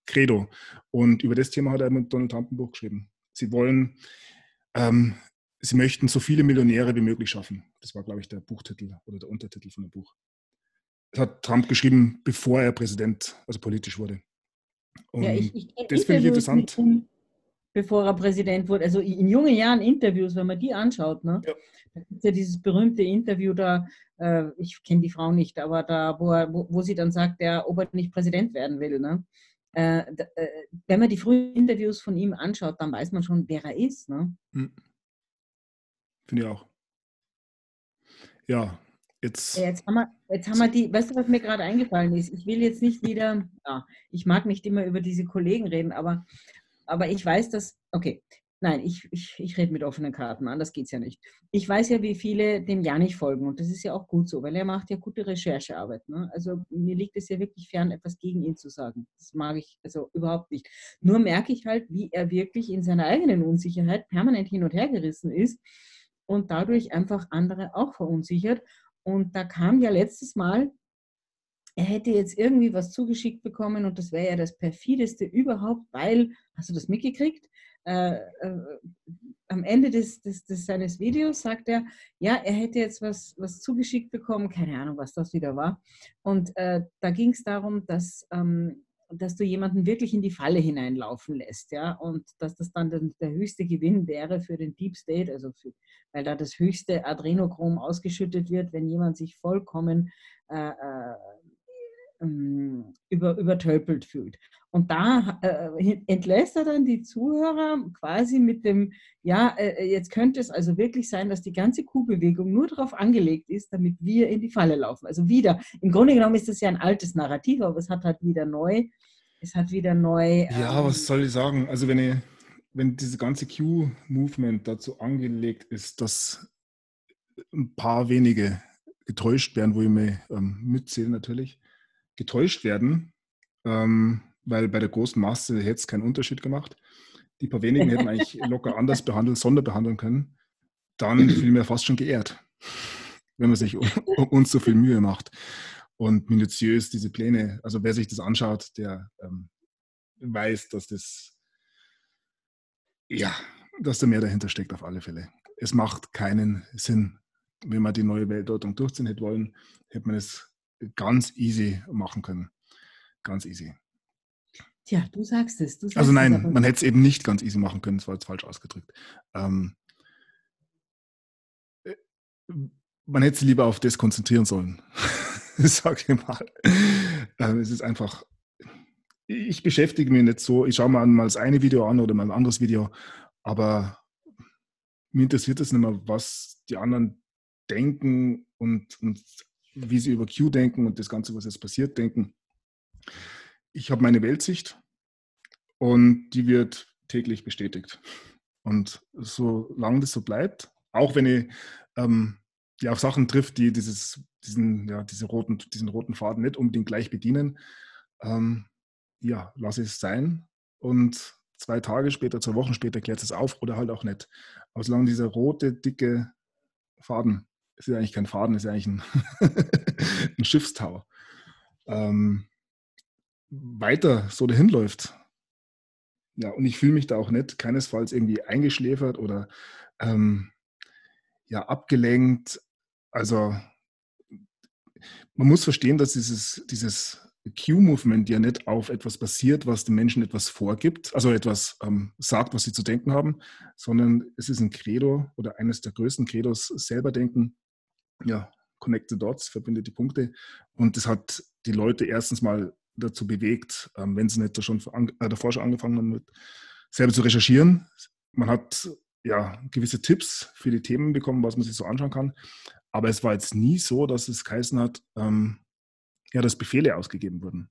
Credo. Und über das Thema hat er mit Donald Trump ein Buch geschrieben. Sie wollen, ähm, sie möchten so viele Millionäre wie möglich schaffen. Das war, glaube ich, der Buchtitel oder der Untertitel von dem Buch. Das hat Trump geschrieben, bevor er Präsident, also politisch wurde. Und ja, ich, ich, das finde ich interessant. Ihm, bevor er Präsident wurde, also in jungen Jahren Interviews, wenn man die anschaut, ne? Ja. Da gibt es ja dieses berühmte Interview da, äh, ich kenne die Frau nicht, aber da, wo, er, wo, wo, sie dann sagt, der, ob er nicht Präsident werden will. Ne? Äh, äh, wenn man die frühen Interviews von ihm anschaut, dann weiß man schon, wer er ist. Ne? Hm. Finde ich auch. Ja, Jetzt, jetzt, haben wir, jetzt haben wir die, weißt du, was mir gerade eingefallen ist? Ich will jetzt nicht wieder, [laughs] ja, ich mag nicht immer über diese Kollegen reden, aber, aber ich weiß, dass, okay, nein, ich, ich, ich rede mit offenen Karten, anders geht es ja nicht. Ich weiß ja, wie viele dem ja nicht folgen und das ist ja auch gut so, weil er macht ja gute Recherchearbeit. Ne? Also mir liegt es ja wirklich fern, etwas gegen ihn zu sagen. Das mag ich also überhaupt nicht. Nur merke ich halt, wie er wirklich in seiner eigenen Unsicherheit permanent hin und her gerissen ist und dadurch einfach andere auch verunsichert und da kam ja letztes Mal, er hätte jetzt irgendwie was zugeschickt bekommen und das wäre ja das perfideste überhaupt, weil, hast du das mitgekriegt? Äh, äh, am Ende des, des, des, seines Videos sagt er, ja, er hätte jetzt was, was zugeschickt bekommen, keine Ahnung, was das wieder war. Und äh, da ging es darum, dass ähm, dass du jemanden wirklich in die Falle hineinlaufen lässt, ja, und dass das dann der, höchste Gewinn wäre für den Deep State, also für, weil da das höchste Adrenochrom ausgeschüttet wird, wenn jemand sich vollkommen äh, äh, über, übertölpelt fühlt. Und da äh, entlässt er dann die Zuhörer quasi mit dem, ja, äh, jetzt könnte es also wirklich sein, dass die ganze Kuhbewegung nur darauf angelegt ist, damit wir in die Falle laufen. Also wieder, im Grunde genommen ist das ja ein altes Narrativ, aber es hat halt wieder neu, es hat wieder neu. Ja, ähm, was soll ich sagen? Also wenn ich, wenn diese ganze Q-Movement dazu angelegt ist, dass ein paar wenige getäuscht werden, wo ich mir ähm, mitzähle natürlich, getäuscht werden, ähm, weil bei der großen Masse hätte es keinen Unterschied gemacht. Die paar wenigen hätten eigentlich [laughs] locker anders behandelt, sonderbehandeln können. Dann fühlen wir fast schon geehrt, wenn man sich um, um uns so viel Mühe macht und minutiös diese Pläne, also wer sich das anschaut, der ähm, weiß, dass das, ja, dass da mehr dahinter steckt auf alle Fälle. Es macht keinen Sinn. Wenn man die neue Weltordnung durchziehen hätte wollen, hätte man es ganz easy machen können. Ganz easy. Tja, du sagst es. Du sagst also nein, es man hätte es eben nicht ganz easy machen können, das war jetzt falsch ausgedrückt. Ähm, äh, man hätte sich lieber auf das konzentrieren sollen, [laughs] sage ich mal. Ähm, es ist einfach, ich beschäftige mich nicht so, ich schaue mir mal das eine Video an oder mal ein anderes Video, aber mir interessiert es nicht mehr, was die anderen denken und, und wie sie über Q denken und das Ganze, was jetzt passiert, denken. Ich habe meine Weltsicht und die wird täglich bestätigt. Und solange das so bleibt, auch wenn ich ähm, ja, auf Sachen trifft, die dieses, diesen, ja, diese roten, diesen roten Faden nicht unbedingt gleich bedienen, ähm, ja, lasse ich es sein. Und zwei Tage später, zwei Wochen später klärt es auf oder halt auch nicht. Aber solange dieser rote, dicke Faden ist ja eigentlich kein Faden, ist ja eigentlich ein, [laughs] ein Schiffstau, ähm, weiter so dahin läuft. Ja, und ich fühle mich da auch nicht keinesfalls irgendwie eingeschläfert oder ähm, ja, abgelenkt. Also man muss verstehen, dass dieses, dieses Q-Movement ja nicht auf etwas basiert, was den Menschen etwas vorgibt, also etwas ähm, sagt, was sie zu denken haben, sondern es ist ein Credo oder eines der größten Credos, selber denken, ja, connect the dots, verbindet die Punkte. Und das hat die Leute erstens mal dazu bewegt, ähm, wenn sie nicht schon äh, davor schon angefangen haben mit selber zu recherchieren. Man hat ja gewisse Tipps für die Themen bekommen, was man sich so anschauen kann. Aber es war jetzt nie so, dass es geheißen hat, ähm, ja, dass Befehle ausgegeben wurden.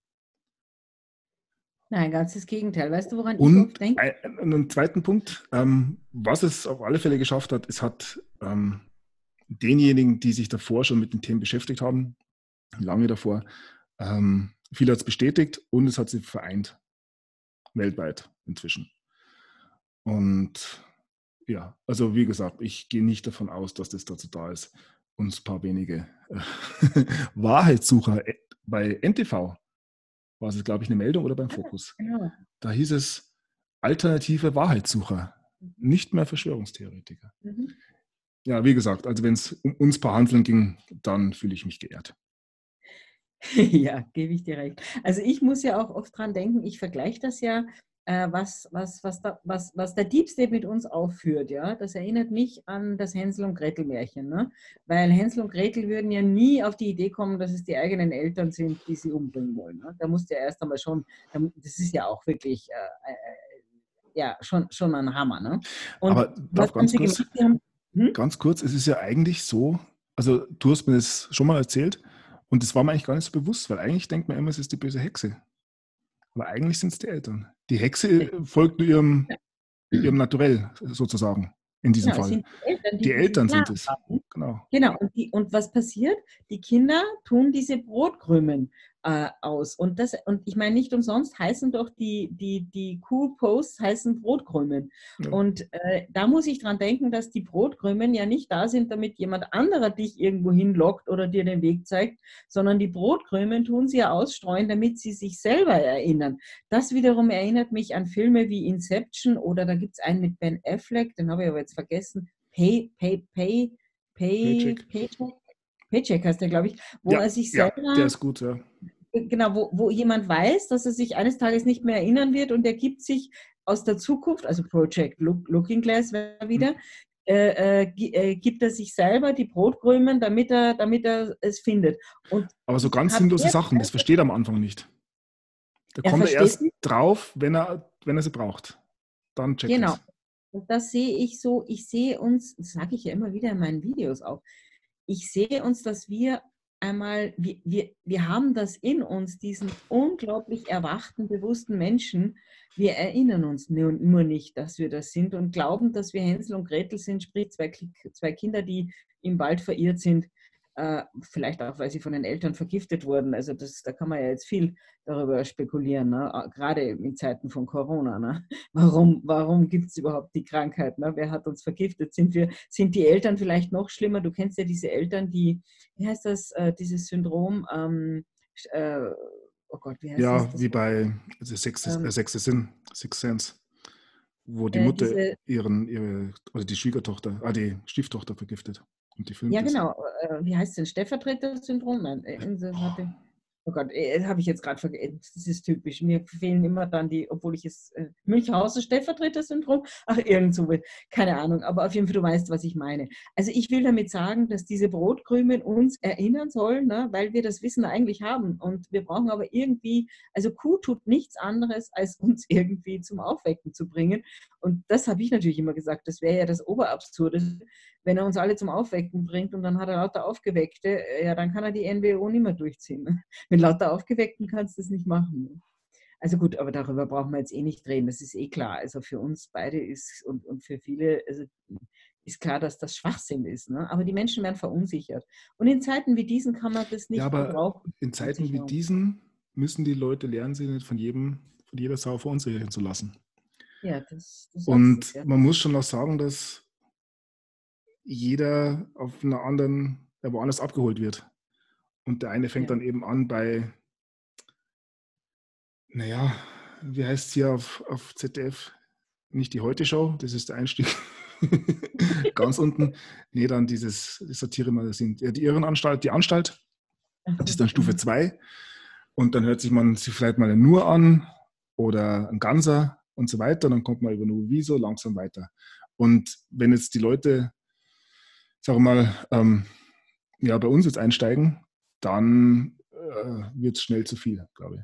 Nein, ganz das Gegenteil. Weißt du, woran Und ich denke? ein- einen zweiten Punkt, ähm, was es auf alle Fälle geschafft hat, es hat ähm, denjenigen, die sich davor schon mit den Themen beschäftigt haben, lange davor, ähm, viel hat es bestätigt und es hat sie vereint. Weltweit inzwischen. Und ja, also wie gesagt, ich gehe nicht davon aus, dass das dazu da ist, uns ein paar wenige äh, [laughs] Wahrheitssucher äh, bei NTV, war es, glaube ich, eine Meldung oder beim Fokus? Genau. Da hieß es alternative Wahrheitssucher, nicht mehr Verschwörungstheoretiker. Mhm. Ja, wie gesagt, also wenn es um uns paar Handeln ging, dann fühle ich mich geehrt. [laughs] Ja, gebe ich dir recht. Also ich muss ja auch oft dran denken, ich vergleiche das ja, äh, was, was, was, da, was, was der Deep State mit uns aufführt, ja. Das erinnert mich an das Hänsel und Gretel Märchen, ne? Weil Hänsel und Gretel würden ja nie auf die Idee kommen, dass es die eigenen Eltern sind, die sie umbringen wollen. Ne? Da musst du ja erst einmal schon, das ist ja auch wirklich, äh, äh, ja, schon, schon ein Hammer, ne? Und Aber was darf haben ganz sie gemacht? Sie haben, hm? ganz kurz, es ist ja eigentlich so, also du hast mir das schon mal erzählt und das war mir eigentlich gar nicht so bewusst, weil eigentlich denkt man immer, es ist die böse Hexe. Aber eigentlich sind es die Eltern. Die Hexe folgt nur ihrem, ihrem Naturell sozusagen in diesem Genau, Fall. die Eltern, Die diesen Eltern sind es. Genau. Genau, und, die, und was passiert? Die Kinder tun diese Brotkrümen äh, aus. Und, das, und ich meine, nicht umsonst heißen doch die, die, die Q-Posts heißen Brotkrümen. Ja. Und äh, da muss ich dran denken, dass die Brotkrümen ja nicht da sind, damit jemand anderer dich irgendwo hinlockt oder dir den Weg zeigt, sondern die Brotkrümen tun sie ja ausstreuen, damit sie sich selber erinnern. Das wiederum erinnert mich an Filme wie Inception oder da gibt es einen mit Ben Affleck, den habe ich aber jetzt vergessen. Pay, Pay, Pay, Pay, Paycheck. Paycheck. Paycheck heißt der, glaube ich, wo ja, er sich ja, selber der ist gut, ja. Genau, wo, wo jemand weiß, dass er sich eines Tages nicht mehr erinnern wird und er gibt sich aus der Zukunft, also Project Look, Looking Glass wieder, äh, äh, gi- äh, gibt er sich selber die Brotkrümen, damit er, damit er es findet. Und Aber so ganz sinnlose er- Sachen, das versteht er am Anfang nicht. Da Er kommt er erst nicht. drauf, wenn er, wenn er sie braucht. Dann checkt Genau. er's. Und das sehe ich so, ich sehe uns, das sage ich ja immer wieder in meinen Videos auch, ich sehe uns, dass wir einmal, wir, wir, wir haben das in uns, diesen unglaublich erwachten, bewussten Menschen. Wir erinnern uns nur, nur nicht, dass wir das sind und glauben, dass wir Hänsel und Gretel sind, sprich zwei, zwei Kinder, die im Wald verirrt sind. Äh, vielleicht auch, weil sie von den Eltern vergiftet wurden. Also das, da kann man ja jetzt viel darüber spekulieren, ne? Äh, gerade in Zeiten von Corona. Ne? [laughs] Warum, warum gibt es überhaupt die Krankheit? Ne? Wer hat uns vergiftet? Sind, wir, sind die Eltern vielleicht noch schlimmer? Du kennst ja diese Eltern, die, wie heißt das, äh, dieses Syndrom, ähm, äh, oh Gott, wie heißt Ja, das? das? wie bei also Sechste, Ähm, äh, Sechste Sinn, Sixth Sense, wo die Äh, Mutter diese- ihren, ihre, oder die Schwiegertochter, ah, die Stieftochter vergiftet. Und die Ja, genau. Äh, wie heißt denn? Stellvertreter-Syndrom? Nein, äh, das hatte. Oh Gott, äh, habe ich jetzt gerade vergessen. Das ist typisch. Mir fehlen immer dann die, obwohl ich es. Äh, Münchhausen Stellvertreter-Syndrom? Ach, irgend so. Keine Ahnung. Aber auf jeden Fall, du weißt, was ich meine. Also, ich will damit sagen, dass diese Brotkrümen uns erinnern sollen, ne, weil wir das Wissen eigentlich haben. Und wir brauchen aber irgendwie. Also, Kuh tut nichts anderes, als uns [laughs] irgendwie zum Aufwecken zu bringen. Und das habe ich natürlich immer gesagt. Das wäre ja das Oberabsurde wenn er uns alle zum Aufwecken bringt und dann hat er lauter Aufgeweckte, äh, ja, dann kann er die NWO nicht mehr durchziehen. [laughs] Mit lauter Aufgeweckten kannst du das nicht machen. ne? Also gut, aber darüber brauchen wir jetzt eh nicht reden, das ist eh klar. Also für uns beide ist und, und für viele also ist klar, dass das Schwachsinn ist. Ne? Aber die Menschen werden verunsichert. Und in Zeiten wie diesen kann man das nicht Ja, aber gebrauchen. in Zeiten wie diesen müssen die Leute lernen, sich nicht von jedem, von jeder Sau verunsichern zu lassen. Ja, das, das Und ja. man muss schon auch sagen, dass jeder auf einer anderen, ja, woanders abgeholt wird. Und der eine fängt Ja. dann eben an bei, naja, wie heißt es hier auf, auf ZDF? Nicht die Heute-Show, das ist der Einstieg. [laughs] Ganz unten. Nee, dann dieses Satire-Magazin. Ja, die Irrenanstalt, die Anstalt, das ist dann Stufe Mhm. 2. Und dann hört sich man sich vielleicht mal Nur an oder ein Ganser und so weiter. Dann kommt man über Nur Wieso langsam weiter. Und wenn jetzt die Leute, sagen wir mal, ähm, ja, bei uns jetzt einsteigen, dann äh, wird es schnell zu viel, glaube ich.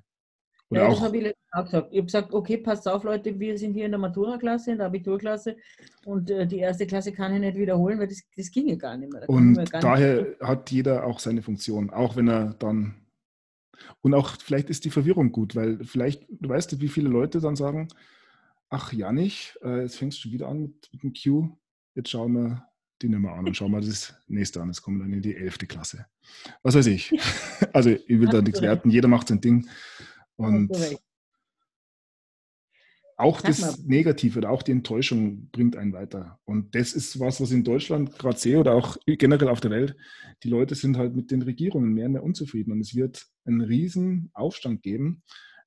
Oder ja, das habe ich auch gesagt. Ich habe gesagt, okay, passt auf, Leute, wir sind hier in der Matura-Klasse, in der Abiturklasse und äh, die erste Klasse kann ich nicht wiederholen, weil das, das ginge gar nicht mehr. und daher nicht. hat jeder auch seine Funktion, auch wenn er dann und auch vielleicht ist die Verwirrung gut, weil vielleicht, du weißt, wie viele Leute dann sagen, ach Janik, äh, jetzt fängst du wieder an mit, mit dem Q, jetzt schauen wir die Nummer an und schauen wir das nächste an. Jetzt kommen dann in die elfte Klasse. Was weiß ich. [laughs] Also ich will da nichts werten, jeder macht sein Ding. Und auch das Negative oder auch die Enttäuschung bringt einen weiter. Und das ist was, was ich in Deutschland gerade sehe oder auch generell auf der Welt. Die Leute sind halt mit den Regierungen mehr und mehr unzufrieden. Und es wird einen riesen Aufstand geben,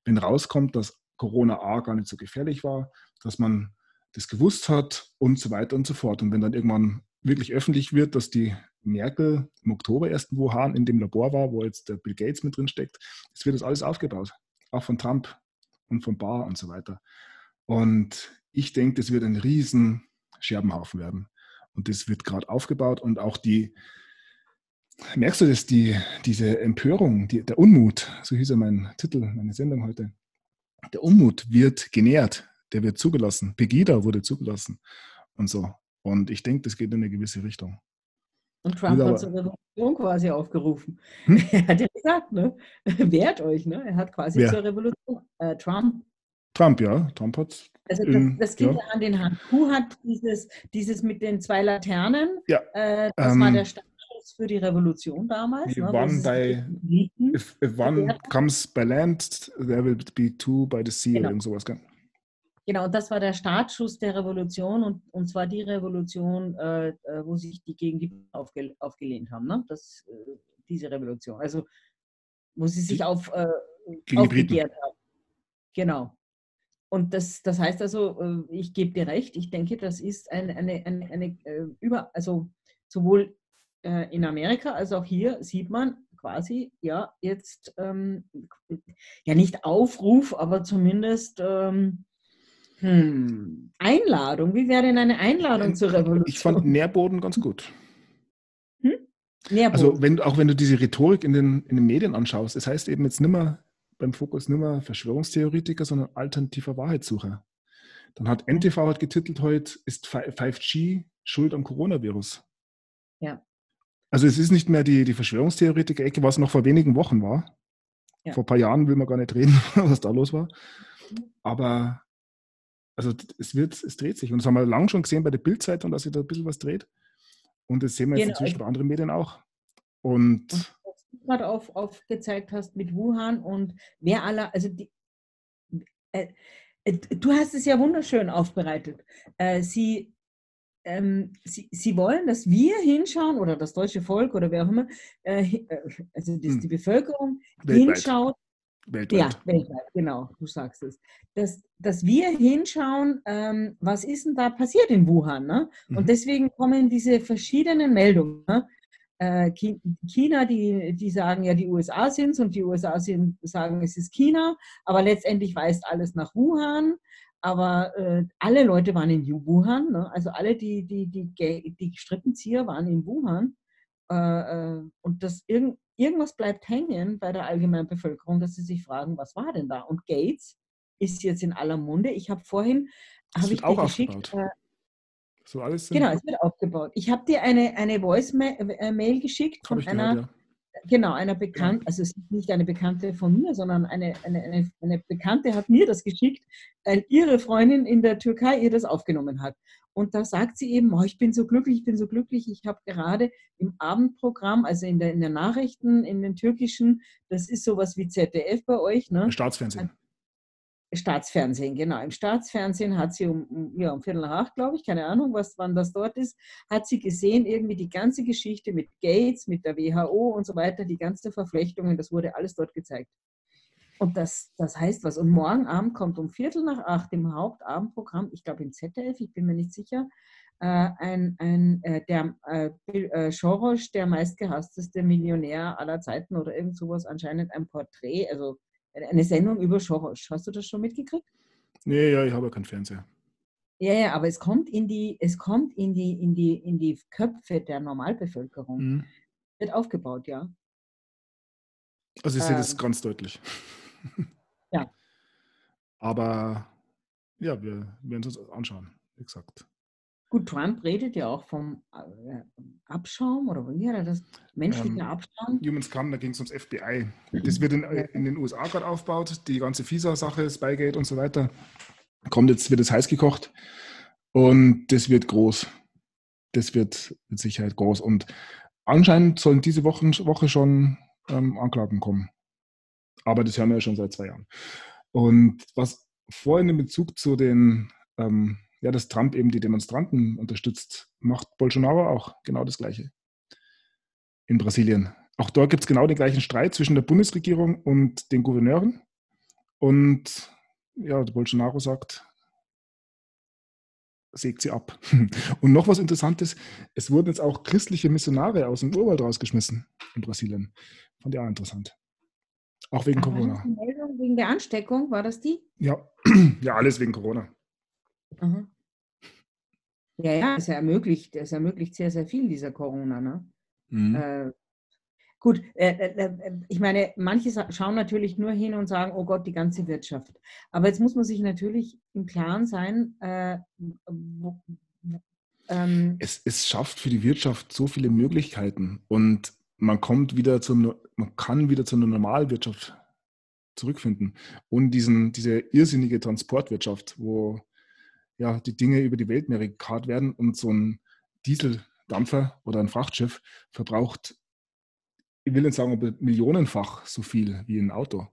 wenn rauskommt, dass Corona A gar nicht so gefährlich war, dass man das gewusst hat und so weiter und so fort. Und wenn dann irgendwann wirklich öffentlich wird, dass die Merkel im Oktober erst in Wuhan in dem Labor war, wo jetzt der Bill Gates mit drin steckt, es wird das alles aufgebaut. Auch von Trump und von Barr und so weiter. Und ich denke, das wird ein riesen Scherbenhaufen werden. Und das wird gerade aufgebaut und auch die, merkst du das, die, diese Empörung, die, der Unmut, so hieß ja mein Titel, meine Sendung heute, der Unmut wird genährt, der wird zugelassen. Pegida wurde zugelassen und so. Und ich denke, das geht in eine gewisse Richtung. Und Trump hat zur Revolution quasi aufgerufen. Hm? [laughs] Er hat ja gesagt, ne? [laughs] wehrt euch. Ne? Er hat quasi Wer? zur Revolution. Äh, Trump. Trump, ja. Trump hat. Also das, das geht ja. Hand in Hand. Who hat dieses, dieses mit den zwei Laternen? Ja. Äh, das ähm, war der Startschuss für die Revolution damals. Ne? One by, if, if one comes by land, there will be two by the sea genau. oder irgend sowas. Gell? Genau, und das war der Startschuss der Revolution und, und zwar die Revolution, äh, äh wo sich die gegen die aufge, aufgelehnt haben. Ne? Das, äh, diese Revolution. Also, wo sie sich auf, äh, aufbegehrt haben. Genau. Und das, das heißt also, äh, ich gebe dir recht, ich denke, das ist eine, eine, eine, eine äh, über, also sowohl in Amerika als auch hier sieht man quasi, ja, jetzt, ähm, ja nicht Aufruf, aber zumindest ähm, hm. Einladung. Wie wäre denn eine Einladung ähm, zur Revolution? Ich fand Nährboden ganz gut. Hm? Nährboden. Also wenn, auch wenn du diese Rhetorik in den, in den Medien anschaust, es das heißt eben jetzt nimmer beim Fokus nimmer Verschwörungstheoretiker, sondern alternativer Wahrheitssucher. Dann hat NTV hat getitelt heute, ist 5G schuld am Coronavirus. Ja. Also es ist nicht mehr die, die Verschwörungstheoretiker-Ecke, was noch vor wenigen Wochen war. Ja. Vor ein paar Jahren will man gar nicht reden, [laughs] was da los war. Mhm. Aber also es wird, es dreht sich. Und das haben wir lange schon gesehen bei der Bildzeitung, dass sich da ein bisschen was dreht. Und das sehen wir jetzt genau. inzwischen bei anderen Medien auch. Und, und was du gerade auf, aufgezeigt hast mit Wuhan und wer alle, also die, äh, äh, du hast es ja wunderschön aufbereitet. Äh, sie, ähm, sie, sie wollen, dass wir hinschauen oder das deutsche Volk oder wer auch immer, äh, äh, also die, hm. die Bevölkerung Weltweit. hinschaut Weltweit. Ja, weltweit, genau, du sagst es. Dass, dass wir hinschauen, ähm, was ist denn da passiert in Wuhan? Ne? Und mhm. deswegen kommen diese verschiedenen Meldungen. Ne? Äh, China, die, die sagen ja, die USA sind es und die USA sind, sagen, es ist China, aber letztendlich weist alles nach Wuhan. Aber äh, alle Leute waren in Wuhan, ne? also alle die, die, die, die Strippenzieher waren in Wuhan. Äh, äh und das irgend, irgendwas bleibt hängen bei der allgemeinen Bevölkerung, dass sie sich fragen, was war denn da? Und Gates ist jetzt in aller Munde. Ich habe vorhin, habe ich auch geschickt, äh, so alles genau, es wird aufgebaut. Ich habe dir eine, eine Voice-Mail äh, geschickt von einer, gehört, ja. Genau, einer Bekannten, also es ist nicht eine Bekannte von mir, sondern eine, eine, eine, eine Bekannte hat mir das geschickt, weil ihre Freundin in der Türkei ihr das aufgenommen hat. Und da sagt sie eben, oh, ich bin so glücklich, ich bin so glücklich. Ich habe gerade im Abendprogramm, also in der, in der Nachrichten, in den türkischen, das ist sowas wie ZDF bei euch. Ne? Staatsfernsehen. Staatsfernsehen, genau. Im Staatsfernsehen hat sie um, ja, um Viertel nach acht, glaube ich, keine Ahnung, was, wann das dort ist, hat sie gesehen, irgendwie die ganze Geschichte mit Gates, mit der WHO und so weiter, die ganze Verflechtungen, das wurde alles dort gezeigt. Und das, das heißt was. Und morgen Abend kommt um Viertel nach acht im Hauptabendprogramm, ich glaube im ZDF, ich bin mir nicht sicher, äh, ein, ein, äh, der äh, äh, Soros, der meistgehassteste Millionär aller Zeiten oder irgend sowas, anscheinend ein Porträt, also eine Sendung über Soros. Hast du das schon mitgekriegt? Nee, ja, ich habe keinen Fernseher. Ja, ja, aber es kommt in die, es kommt in die, in die, in die Köpfe der Normalbevölkerung. Mhm. Wird aufgebaut, ja. Also ich sehe das ähm. ganz deutlich. Ja, [laughs] Aber ja, wir werden es uns anschauen, wie gesagt. Gut, Trump redet ja auch vom äh, Abschaum oder wie hat er das? Menschlichen ähm, Abschaum? Humans Come, da ging es ums FBI. Das wird in, in den USA gerade aufgebaut, die ganze FISA-Sache, Spygate und so weiter. Kommt jetzt, wird es heiß gekocht und das wird groß. Das wird mit Sicherheit groß. Und anscheinend sollen diese Woche, Woche schon ähm, Anklagen kommen. Aber das hören wir ja schon seit zwei Jahren. Und was vorhin in Bezug zu den ähm, ja, dass Trump eben die Demonstranten unterstützt, macht Bolsonaro auch genau das Gleiche in Brasilien. Auch dort gibt es genau den gleichen Streit zwischen der Bundesregierung und den Gouverneuren. Und ja, Bolsonaro sagt, sägt sie ab. [laughs] Und noch was Interessantes, es wurden jetzt auch christliche Missionare aus dem Urwald rausgeschmissen in Brasilien. Fand ich auch interessant. Auch wegen Corona. Wegen der Ansteckung, war das die? Ja, [clears throat] ja alles wegen Corona. Mhm. Ja, ja, es ermöglicht, es ermöglicht sehr, sehr viel, dieser Corona. Ne? Mhm. Äh, gut, äh, äh, äh, ich meine, manche schauen natürlich nur hin und sagen, oh Gott, die ganze Wirtschaft. Aber jetzt muss man sich natürlich im Klaren sein, äh, wo, ähm, es, es schafft für die Wirtschaft so viele Möglichkeiten und man kommt wieder zum, man kann wieder zu einer Normalwirtschaft zurückfinden. Und diesen, diese irrsinnige Transportwirtschaft, wo ja, die Dinge über die Weltmeere gekarrt werden und so ein Dieseldampfer oder ein Frachtschiff verbraucht, ich will nicht sagen, millionenfach so viel wie ein Auto.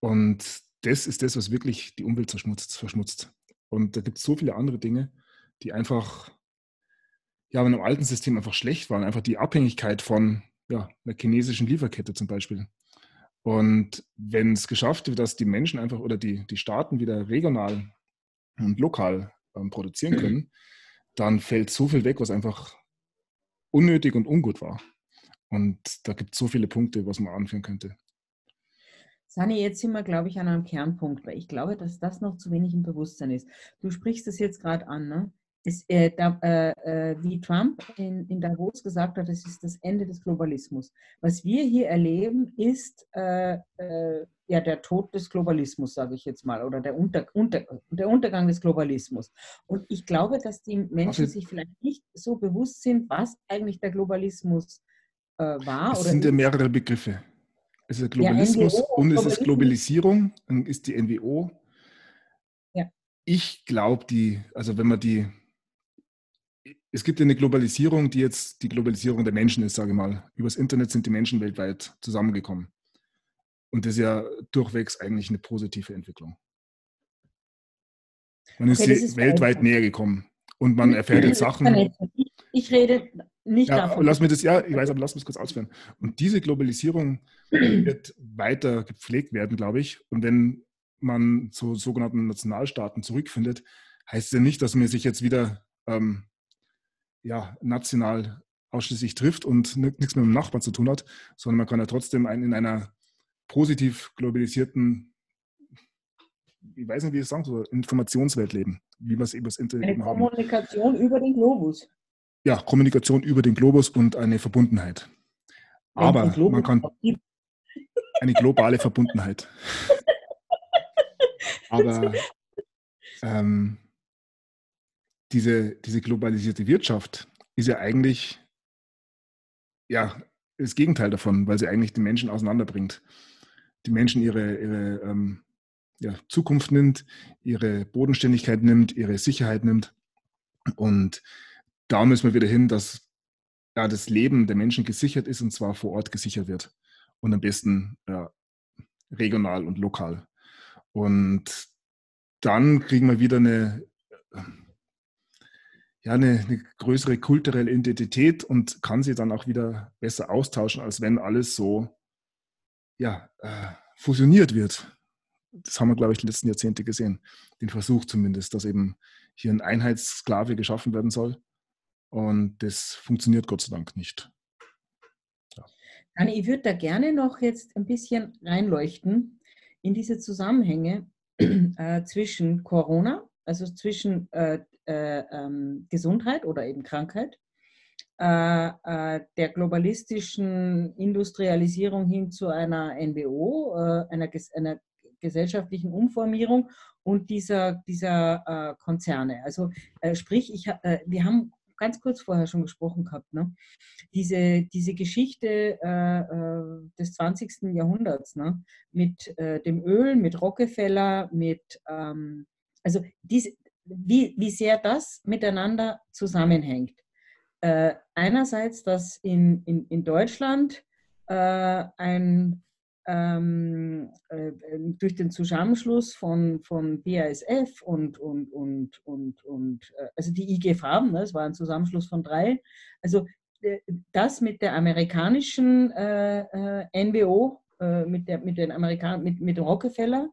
Und das ist das, was wirklich die Umwelt verschmutzt. verschmutzt. Und da gibt es so viele andere Dinge, die einfach ja, in einem alten System einfach schlecht waren. Einfach die Abhängigkeit von ja, einer chinesischen Lieferkette zum Beispiel. Und wenn es geschafft wird, dass die Menschen einfach oder die, die Staaten wieder regional und lokal ähm, produzieren mhm. können, dann fällt so viel weg, was einfach unnötig und ungut war. Und da gibt es so viele Punkte, was man anführen könnte. Sani, jetzt sind wir, glaube ich, an einem Kernpunkt, weil ich glaube, dass das noch zu wenig im Bewusstsein ist. Du sprichst es jetzt gerade an, ne? Ist, äh, da, äh, äh, wie Trump in, in, Davos gesagt hat, es ist das Ende des Globalismus. Was wir hier erleben, ist äh, äh, ja der Tod des Globalismus, sage ich jetzt mal, oder der, Unter, Unter, der Untergang des Globalismus. Und ich glaube, dass die Menschen sich vielleicht nicht so bewusst sind, was eigentlich der Globalismus äh, war. Es sind ja mehrere Begriffe. Es ist der Globalismus ja, und es ist Globalisierung, dann ist die NWO. Ja. Ich glaube, die, also wenn man die es gibt eine Globalisierung, die jetzt die Globalisierung der Menschen ist, sage ich mal. Übers Internet sind die Menschen weltweit zusammengekommen. Und das ist ja durchwegs eigentlich eine positive Entwicklung. Man okay, ist, ist weltweit einfach. näher gekommen und man erfährt jetzt Sachen. Ich, ich rede nicht ja, davon. Lass mir das, ja, ich weiß, aber lass mich kurz ausführen. Und diese Globalisierung [clears throat] wird weiter gepflegt werden, glaube ich. Und wenn man zu sogenannten Nationalstaaten zurückfindet, heißt es ja nicht, dass man sich jetzt wieder ähm, ja, national ausschließlich trifft und nichts mit dem Nachbarn zu tun hat, sondern man kann ja trotzdem in einer positiv globalisierten, ich weiß nicht, wie ich es sagen soll, Informationswelt leben, wie wir es über das Internet eine haben. Kommunikation über den Globus. Ja, Kommunikation über den Globus und eine Verbundenheit. Aber man kann [laughs] eine globale Verbundenheit. [laughs] Aber ähm, diese, diese globalisierte Wirtschaft ist ja eigentlich ja, das Gegenteil davon, weil sie eigentlich die Menschen auseinanderbringt. Die Menschen ihre, ihre ähm, ja, Zukunft nimmt, ihre Bodenständigkeit nimmt, ihre Sicherheit nimmt. Und da müssen wir wieder hin, dass ja, das Leben der Menschen gesichert ist und zwar vor Ort gesichert wird. Und am besten ja, regional und lokal. Und dann kriegen wir wieder eine ja, eine, eine, größere kulturelle Identität und kann sie dann auch wieder besser austauschen, als wenn alles so ja, äh, fusioniert wird. Das haben wir, glaube ich, die letzten Jahrzehnte gesehen. Den Versuch zumindest, dass eben hier ein Einheitssklave geschaffen werden soll. Und das funktioniert Gott sei Dank nicht. Ja. ich würde da gerne noch jetzt ein bisschen reinleuchten in diese Zusammenhänge äh, zwischen Corona, also zwischen äh, äh, ähm, Gesundheit oder eben Krankheit, äh, äh, der globalistischen Industrialisierung hin zu einer NWO, äh, einer, einer gesellschaftlichen Umformierung und dieser, dieser äh, Konzerne. Also sprich, ich, wir haben ganz kurz vorher schon gesprochen gehabt, ne? diese, diese Geschichte äh des 20. Jahrhunderts ne? mit äh, dem Öl, mit Rockefeller, mit, ähm, also diese, wie, wie sehr das miteinander zusammenhängt. Äh, einerseits, dass in, in, in Deutschland äh, ein ähm, äh, durch den Zusammenschluss von, von BASF und, und, und, und, und äh, also die IG Farben, ne, es war ein Zusammenschluss von drei, also äh, das mit der amerikanischen äh, NBO, äh, mit, der, mit, den Amerikan mit, mit Rockefeller,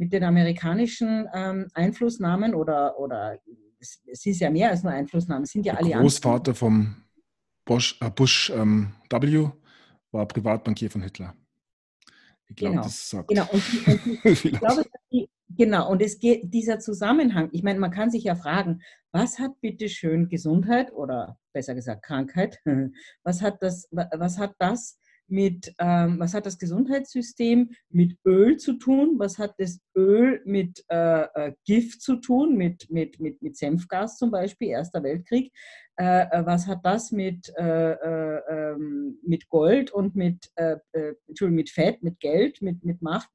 mit den amerikanischen ähm, Einflussnahmen oder, oder es, es, ist ja mehr als nur Einflussnahmen, es sind ja alle Großvater vom Bosch, Bush ähm, W war Privatbankier von Hitler. Ich glaube, genau. das sagt. Genau. Und, und [laughs] ich glaube, die, genau. Und es geht dieser Zusammenhang. Ich meine, man kann sich ja fragen, was hat bitte schön Gesundheit oder besser gesagt Krankheit? [laughs] Was hat das? Was hat das mit, ähm, was hat das Gesundheitssystem mit Öl zu tun? Was hat das Öl mit äh, äh, Gift zu tun, mit, mit, mit, mit Senfgas zum Beispiel, Erster Weltkrieg? Äh, äh was hat das mit, äh, äh, ähm, mit Gold und mit, Entschuldigung, mit Fett, mit Geld, mit, mit Macht?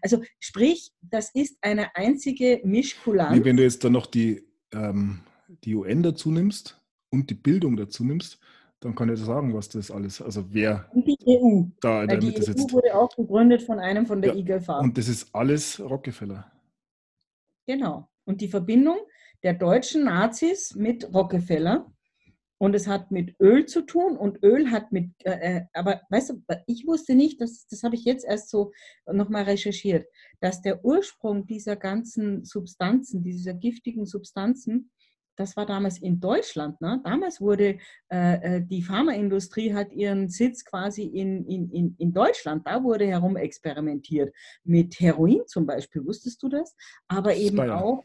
Also sprich, das ist eine einzige Mischkulanz. Wenn du jetzt dann noch die, ähm, die UN dazu nimmst und die Bildung dazu nimmst, dann kann ich sagen, was das alles, also wer und die EU. da in der Mitte die EU wurde auch gegründet von einem von der ja, IGFA. Und das ist alles Rockefeller. Genau. Und die Verbindung der deutschen Nazis mit Rockefeller. Und es hat mit Öl zu tun und Öl hat mit, äh, äh aber weißt du, ich wusste nicht, das, das habe ich jetzt erst so nochmal recherchiert, dass der Ursprung dieser ganzen Substanzen, dieser giftigen Substanzen, das war damals in Deutschland. Ne? Damals wurde äh, äh, die Pharmaindustrie hat ihren Sitz quasi in, in, in Deutschland. Da wurde herumexperimentiert mit Heroin zum Beispiel. Wusstest du das? Aber eben Steuer. auch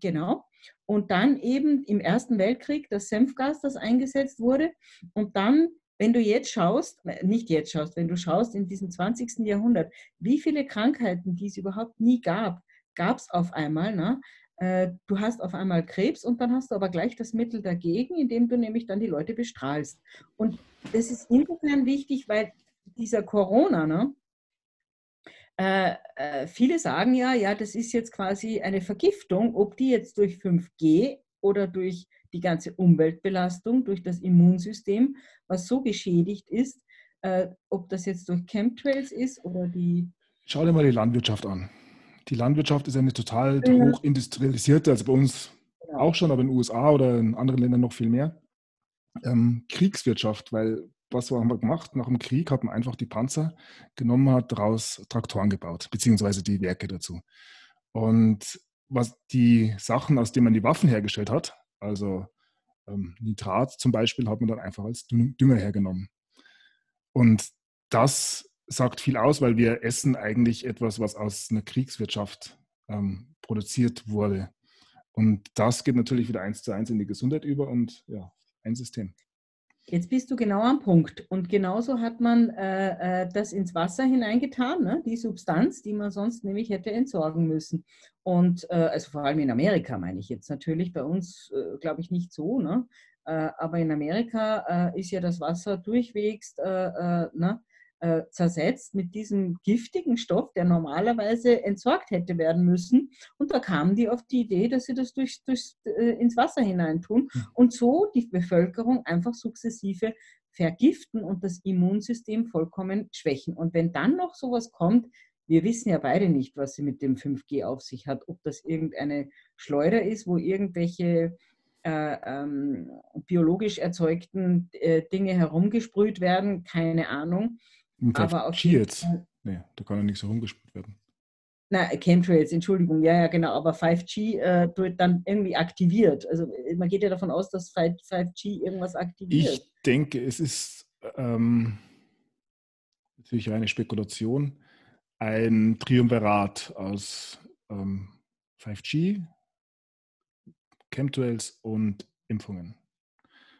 genau. Und dann eben im Ersten Weltkrieg das Senfgas, das eingesetzt wurde. Und dann wenn du jetzt schaust, äh, nicht jetzt schaust, wenn du schaust in diesem 20. Jahrhundert, wie viele Krankheiten, die es überhaupt nie gab, gab es auf einmal. Ne? Äh, du hast auf einmal Krebs und dann hast du aber gleich das Mittel dagegen, indem du nämlich dann die Leute bestrahlst. Und das ist insofern wichtig, weil dieser Corona, ne, äh, äh, viele sagen ja, ja, das ist jetzt quasi eine Vergiftung, ob die jetzt durch 5G oder durch die ganze Umweltbelastung, durch das Immunsystem, was so geschädigt ist, äh, ob das jetzt durch Chemtrails ist oder die. Schau dir mal die Landwirtschaft an die Landwirtschaft ist eine total ja. hochindustrialisierte, also bei uns ja. auch schon, aber in den USA oder in anderen Ländern noch viel mehr. Ähm, Kriegswirtschaft, weil was haben wir gemacht? Nach dem Krieg hat man einfach die Panzer genommen, hat daraus Traktoren gebaut, beziehungsweise die Werke dazu. Und was die Sachen, aus denen man die Waffen hergestellt hat, also ähm, Nitrat zum Beispiel, hat man dann einfach als Dünger hergenommen. Und das sagt viel aus, weil wir essen eigentlich etwas, was aus einer Kriegswirtschaft ähm, produziert wurde. Und das geht natürlich wieder eins zu eins in die Gesundheit über und ja, ein System. Jetzt bist du genau am Punkt. Und genauso hat man äh, äh, das ins Wasser hineingetan, ne? die Substanz, die man sonst nämlich hätte entsorgen müssen. Und äh, also vor allem in Amerika meine ich jetzt natürlich, bei uns äh, glaube ich nicht so. Ne? Äh, aber in Amerika äh, ist ja das Wasser durchwegs ne? Äh, zersetzt mit diesem giftigen Stoff, der normalerweise entsorgt hätte werden müssen. Und da kamen die auf die Idee, dass sie das durch, durch, äh, ins Wasser hineintun hm. und so die Bevölkerung einfach sukzessive vergiften und das Immunsystem vollkommen schwächen. Und wenn dann noch sowas kommt, wir wissen ja beide nicht, was sie mit dem 5G auf sich hat, ob das irgendeine Schleuder ist, wo irgendwelche äh, ähm, biologisch erzeugten äh, Dinge herumgesprüht werden, keine Ahnung. Aber auf jetzt. Nee, da kann ja nichts herumgespielt werden. Na, Chemtrails, Entschuldigung, ja, ja, genau, aber 5G äh, wird dann irgendwie aktiviert. Also äh, man geht ja davon aus, dass 5G irgendwas aktiviert. Ich denke, es ist ähm, natürlich eine Spekulation, ein Triumvirat aus ähm, 5G, Chemtrails und Impfungen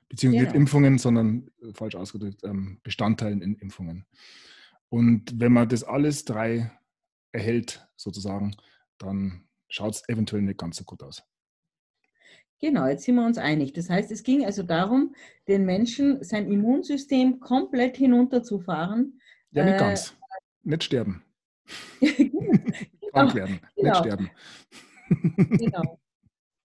beziehungsweise genau. nicht Impfungen, sondern äh, falsch ausgedrückt, ähm, Bestandteilen in Impfungen. Und wenn man das alles drei erhält, sozusagen, dann schaut es eventuell nicht ganz so gut aus. Genau, jetzt sind wir uns einig. Das heißt, es ging also darum, den Menschen sein Immunsystem komplett hinunterzufahren. Ja, nicht äh, ganz. Nicht sterben. [laughs] Krank werden, genau. nicht sterben. genau.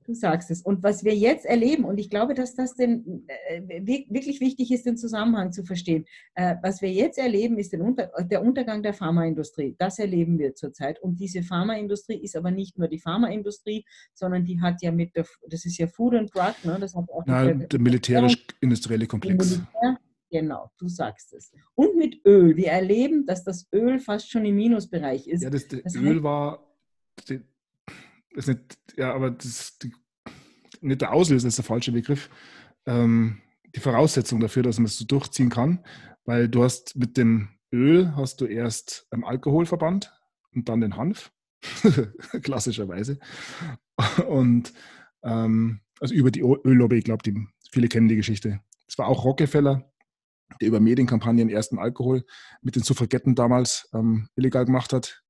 Du sagst es. Und was wir jetzt erleben, und ich glaube, dass das den, äh, wirklich wichtig ist, den Zusammenhang zu verstehen. Äh, was wir jetzt erleben, ist Unter der Untergang der Pharmaindustrie. Das erleben wir zurzeit. Und diese Pharmaindustrie ist aber nicht nur die Pharmaindustrie, sondern die hat ja mit der, das ist ja Food and Drug, ne? das hat auch Na, der, militärisch-industrielle Komplex. Militär, Genau, du sagst es. Und mit Öl. Wir erleben, dass das Öl fast schon im Minusbereich ist. Ja, das, das Öl war, ist nicht, ja, aber das die, nicht der Auslöser ist der falsche Begriff. Ähm, die Voraussetzung dafür, dass man es so durchziehen kann, weil du hast mit dem Öl hast du erst ähm, Alkohol verbannt und dann den Hanf, [laughs] klassischerweise. Und ähm, also über die Öllobby, ich glaube, viele kennen die Geschichte. Es war auch Rockefeller, der über Medienkampagnen ersten Alkohol mit den Suffragetten damals ähm, illegal gemacht hat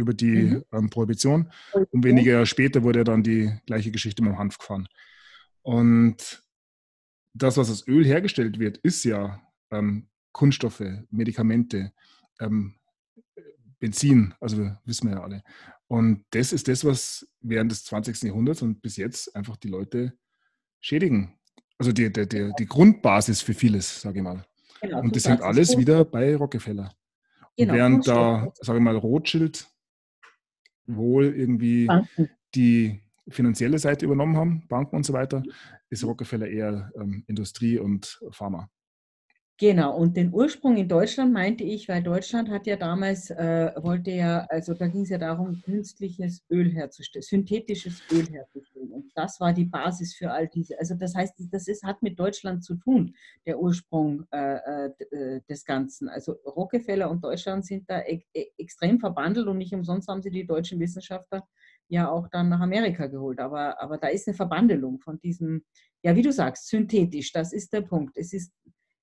über die mhm. ähm, Prohibition. Und wenige Jahre später wurde dann die gleiche Geschichte mit dem Hanf gefahren. Und das, was aus Öl hergestellt wird, ist ja ähm, Kunststoffe, Medikamente, ähm, Benzin, also wissen wir ja alle. Und das ist das, was während des 20. Jahrhunderts und bis jetzt einfach die Leute schädigen. Also die, die, die, die Grundbasis für vieles, sage ich mal. Genau, und das hängt alles wieder bei Rockefeller. Genau, während da, sage ich mal, Rothschild wohl irgendwie Banken. die finanzielle Seite übernommen haben, Banken und so weiter, ist Rockefeller eher ähm, Industrie und Pharma. Genau, und den Ursprung in Deutschland meinte ich, weil Deutschland hat ja damals, äh, wollte ja, also da ging es ja darum, künstliches Öl herzustellen, synthetisches Öl herzustellen. Und das war die Basis für all diese. Also das heißt, das ist, hat mit Deutschland zu tun, der Ursprung äh, äh, des Ganzen. Also Rockefeller und Deutschland sind da e e extrem verbandelt und nicht umsonst haben sie die deutschen Wissenschaftler ja auch dann nach Amerika geholt. Aber, aber da ist eine Verbandelung von diesem, ja, wie du sagst, synthetisch, das ist der Punkt. Es ist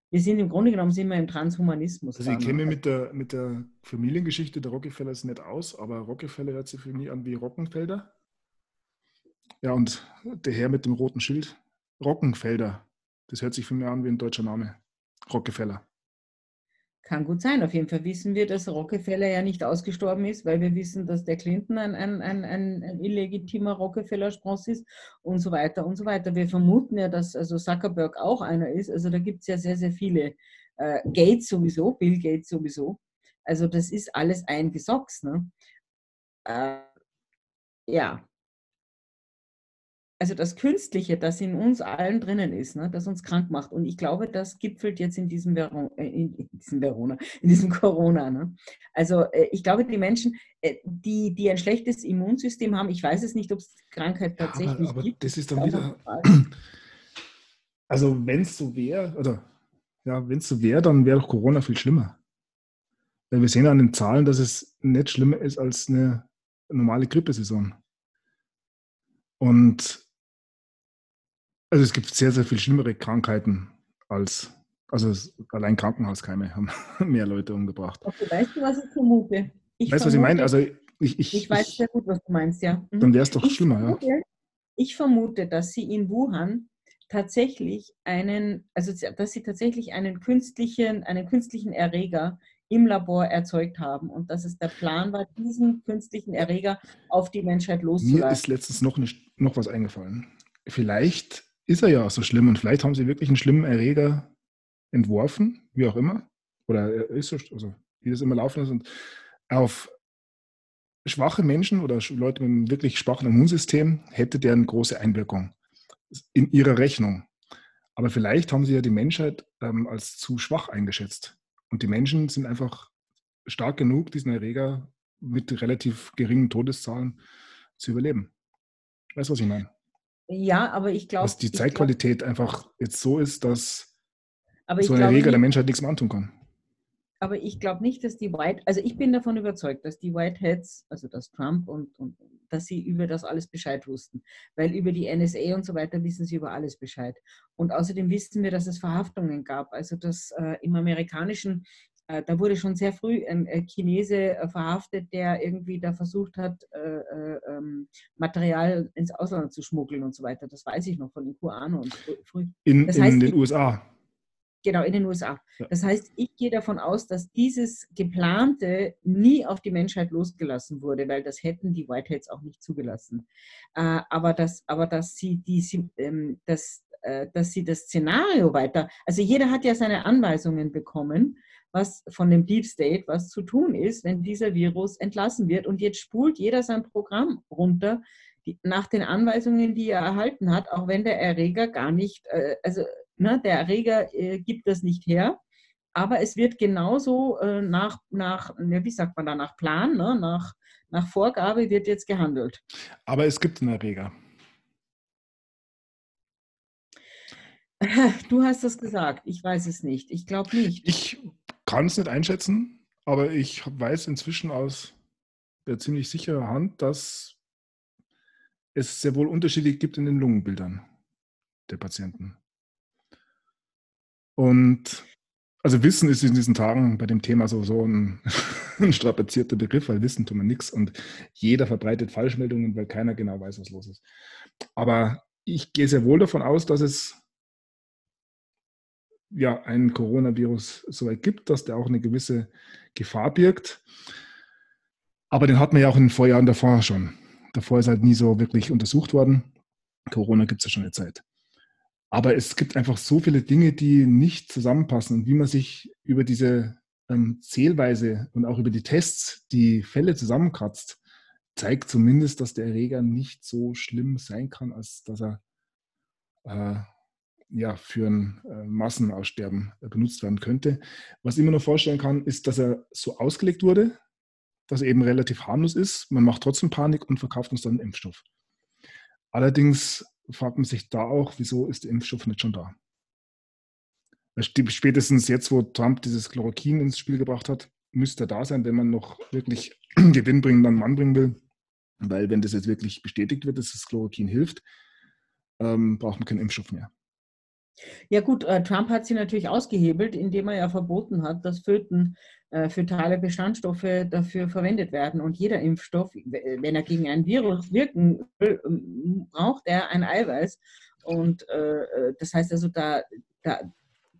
wir sind im Grunde genommen sind wir im Transhumanismus. Also ich kenne mich mit der, mit der Familiengeschichte der Rockefellers nicht aus, aber Rockefeller hört sich für mich an wie Rockenfelder. Ja, und der Herr mit dem roten Schild, Rockenfelder, das hört sich für mich an wie ein deutscher Name. Rockefeller. Kann gut sein. Auf jeden Fall wissen wir, dass Rockefeller ja nicht ausgestorben ist, weil wir wissen, dass der Clinton ein, ein, ein, ein illegitimer Rockefeller-Spross ist und so weiter und so weiter. Wir vermuten ja, dass also Zuckerberg auch einer ist. Also da gibt es ja sehr, sehr viele. Äh, Gates sowieso, Bill Gates sowieso. Also das ist alles ein Gesocks. Ne? Äh, ja, also das Künstliche, das in uns allen drinnen ist, ne, das uns krank macht. Und ich glaube, das gipfelt jetzt in diesem, Vero äh, in, diesem Verona, in diesem Corona. Ne? Also äh, ich glaube, die Menschen, äh, die, die ein schlechtes Immunsystem haben, ich weiß es nicht, ob es Krankheit tatsächlich ja, aber, aber gibt. Das ist dann wieder. Also wenn es so wäre, oder ja, wenn es so wäre, dann wäre doch Corona viel schlimmer. Weil wir sehen an den Zahlen, dass es nicht schlimmer ist als eine normale Grippesaison. Und also es gibt sehr, sehr viel schlimmere Krankheiten als, also allein Krankenhauskeime [laughs] haben mehr Leute umgebracht. Okay, weißt du, was ich vermute? Ich weißt du, was ich meine? Also ich, ich, ich weiß sehr gut, was du meinst, ja. Mhm. Dann wäre es doch ich schlimmer, vermute, ja. Ich vermute, dass sie in Wuhan tatsächlich einen, also dass sie tatsächlich einen künstlichen, einen künstlichen Erreger im Labor erzeugt haben und dass es der Plan war, diesen künstlichen Erreger auf die Menschheit loszulassen. Mir ist letztens noch, nicht, noch was eingefallen. Vielleicht ist er ja so schlimm und vielleicht haben sie wirklich einen schlimmen Erreger entworfen, wie auch immer, oder er ist so, also wie das immer laufen ist und auf schwache Menschen oder Leute mit einem wirklich schwachen Immunsystem hätte der eine große Einwirkung in ihrer Rechnung. Aber vielleicht haben sie ja die Menschheit ähm, als zu schwach eingeschätzt. Und die Menschen sind einfach stark genug, diesen Erreger mit relativ geringen Todeszahlen zu überleben. Weißt du, was ich meine? Ja, aber ich glaube. Dass die Zeitqualität glaub, einfach jetzt so ist, dass so eine Regel der Menschheit nichts mehr antun kann. Aber ich glaube nicht, dass die White, also ich bin davon überzeugt, dass die Whiteheads, also dass Trump und, und dass sie über das alles Bescheid wussten. Weil über die NSA und so weiter wissen sie über alles Bescheid. Und außerdem wissen wir, dass es Verhaftungen gab. Also dass äh, im amerikanischen da wurde schon sehr früh ein Chinese äh, verhaftet, der irgendwie da versucht hat, äh, ähm, Material ins Ausland zu schmuggeln und so weiter. Das weiß ich noch von den QAnon und früh. In, das heißt, in den USA. Genau, in den USA. Das heißt, ich gehe davon aus, dass dieses geplante nie auf die Menschheit losgelassen wurde, weil das hätten die Whiteheads auch nicht zugelassen. aber, dass, aber dass, sie die, ähm, dass, dass sie das Szenario weiter, also jeder hat ja seine Anweisungen bekommen was von dem Deep State, was zu tun ist, wenn dieser Virus entlassen wird. Und jetzt spult jeder sein Programm runter die, nach den Anweisungen, die er erhalten hat, auch wenn der Erreger gar nicht, äh, also ne, der Erreger äh, gibt das nicht her. Aber es wird genauso äh, nach, nach, wie sagt man da, nach Plan, ne, nach, nach Vorgabe wird jetzt gehandelt. Aber es gibt einen Erreger. [laughs] Du hast das gesagt. Ich weiß es nicht. Ich glaube nicht. Ich kann es nicht einschätzen, aber ich weiß inzwischen aus der ziemlich sicheren Hand, dass es sehr wohl Unterschiede gibt in den Lungenbildern der Patienten. Und also Wissen ist in diesen Tagen bei dem Thema sowieso ein, [laughs] ein strapazierter Begriff, weil Wissen tut man nichts und jeder verbreitet Falschmeldungen, weil keiner genau weiß, was los ist. Aber ich gehe sehr wohl davon aus, dass es ja, ein Coronavirus so weit gibt, dass der auch eine gewisse Gefahr birgt. Aber den hat man ja auch in den Vorjahren davor schon. Davor ist halt nie so wirklich untersucht worden. Corona gibt es ja schon eine Zeit. Aber es gibt einfach so viele Dinge, die nicht zusammenpassen. Und wie man sich über diese ähm, Zählweise und auch über die Tests die Fälle zusammenkratzt, zeigt zumindest, dass der Erreger nicht so schlimm sein kann, als dass er äh, ja, für ein äh, Massenaussterben äh, benutzt werden könnte. Was ich mir noch vorstellen kann, ist, dass er so ausgelegt wurde, dass er eben relativ harmlos ist. Man macht trotzdem Panik und verkauft uns dann einen Impfstoff. Allerdings fragt man sich da auch, wieso ist der Impfstoff nicht schon da? Spätestens jetzt, wo Trump dieses Chloroquin ins Spiel gebracht hat, müsste er da sein, wenn man noch wirklich [clears throat] gewinnbringend an Mann bringen will. Weil wenn das jetzt wirklich bestätigt wird, dass das Chloroquin hilft, ähm, braucht man keinen Impfstoff mehr. Ja gut, äh, Trump hat sie natürlich ausgehebelt, indem er ja verboten hat, dass Föten äh, fetale Bestandstoffe dafür verwendet werden. Und jeder Impfstoff, wenn er gegen ein Virus wirken will, ähm, braucht er ein Eiweiß. Und äh, äh, das heißt also, da, da,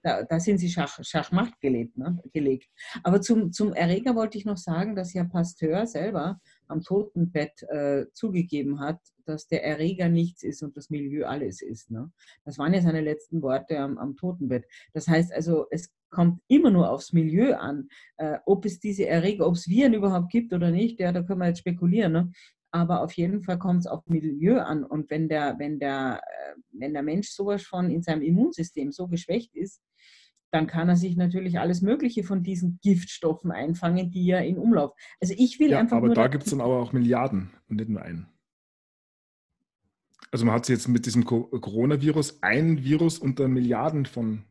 da, da sind sie Schach, Schachmacht gelebt, ne, gelegt. Aber zum, zum Erreger wollte ich noch sagen, dass ja Pasteur selber am Totenbett äh, zugegeben hat, dass der Erreger nichts ist und das Milieu alles ist. Ne? Das waren ja seine letzten Worte am, am Totenbett. Das heißt also, es kommt immer nur aufs Milieu an, äh, ob es diese Erreger, ob es Viren überhaupt gibt oder nicht, ja, da können wir jetzt spekulieren. Ne? aber auf jeden Fall kommt es auf Milieu an. Und wenn der, wenn, der, äh, wenn der Mensch sowas von in seinem Immunsystem so geschwächt ist, dann kann er sich natürlich alles Mögliche von diesen Giftstoffen einfangen, die ja in Umlauf. Also ich will ja, einfach. Aber da gibt es dann aber auch Milliarden und nicht nur einen. Also man hat jetzt mit diesem Coronavirus ein Virus unter Milliarden von,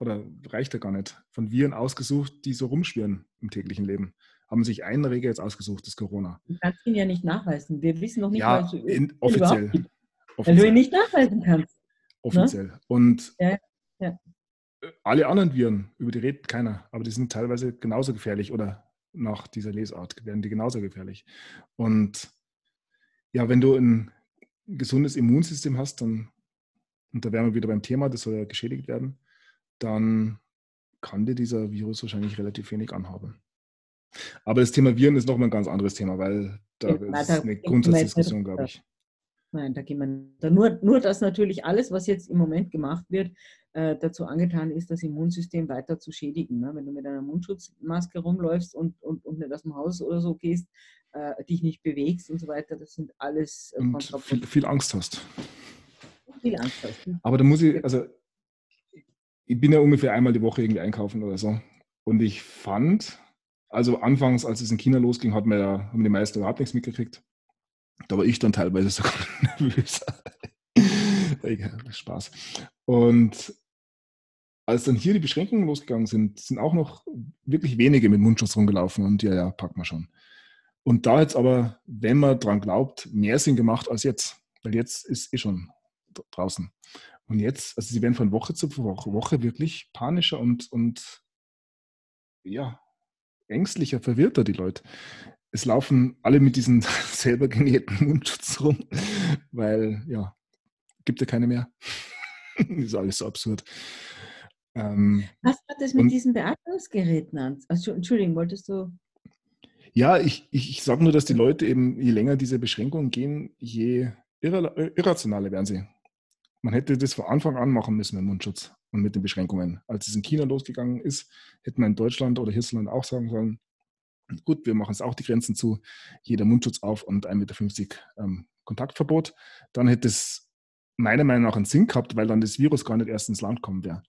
oder reicht ja gar nicht, von Viren ausgesucht, die so rumschwirren im täglichen Leben. Haben sich einen Erreger jetzt ausgesucht, das Corona. Du kannst ihn ja nicht nachweisen. Wir wissen noch nicht, ja, was in, offiziell. offiziell. Weil du ihn nicht nachweisen kannst. Ne? Offiziell. Ne? Und ja alle anderen Viren, über die redet keiner, aber die sind teilweise genauso gefährlich oder nach dieser Lesart werden die genauso gefährlich. Und ja, wenn du ein gesundes Immunsystem hast, dann, und da wären wir wieder beim Thema, das soll ja geschädigt werden, dann kann dir dieser Virus wahrscheinlich relativ wenig anhaben. Aber das Thema Viren ist nochmal ein ganz anderes Thema, weil da ja, ist eine Grundsatzdiskussion, glaube ich. Nein, da gehen wir nur, nur, dass natürlich alles, was jetzt im Moment gemacht wird, äh, dazu angetan ist, das Immunsystem weiter zu schädigen. Ne? Wenn du mit einer Mundschutzmaske rumläufst und, und, und nicht aus dem Haus oder so gehst, äh, dich nicht bewegst und so weiter, das sind alles äh, und viel, viel, Angst hast. Viel Angst hast. Ne? Aber da muss ich, also ich bin ja ungefähr einmal die Woche irgendwie einkaufen oder so. Und ich fand, also anfangs, als es in China losging, hat man ja, haben die meisten überhaupt nichts mitgekriegt. Da war ich dann teilweise sogar [laughs] nervös. Spaß. Und als dann hier die Beschränkungen losgegangen sind, sind auch noch wirklich wenige mit Mundschutz rumgelaufen und ja, ja, packen wir schon. Und da jetzt aber, wenn man dran glaubt, mehr Sinn gemacht als jetzt, weil jetzt ist eh schon draußen. Und jetzt, also sie werden von Woche zu Woche, Woche wirklich panischer und, und ja, ängstlicher, verwirrter, die Leute. Es laufen alle mit diesen [laughs] selber genähten Mundschutz rum, weil, ja, gibt ja keine mehr. [laughs] ist alles so absurd. Ähm, Was hat es mit diesen Beatmungsgeräten an? Also, Entschuldigung, wolltest du? Ja, ich, ich, ich sage nur, dass die Leute eben, je länger diese Beschränkungen gehen, je irrationaler werden sie. Man hätte das von Anfang an machen müssen mit dem Mundschutz und mit den Beschränkungen. Als es in China losgegangen ist, hätte man in Deutschland oder Hissland auch sagen sollen, gut, wir machen es auch die Grenzen zu, jeder Mundschutz auf und 1,50 Meter ähm, Kontaktverbot. Dann hätte es meiner Meinung nach einen Sinn gehabt, weil dann das Virus gar nicht erst ins Land kommen wäre.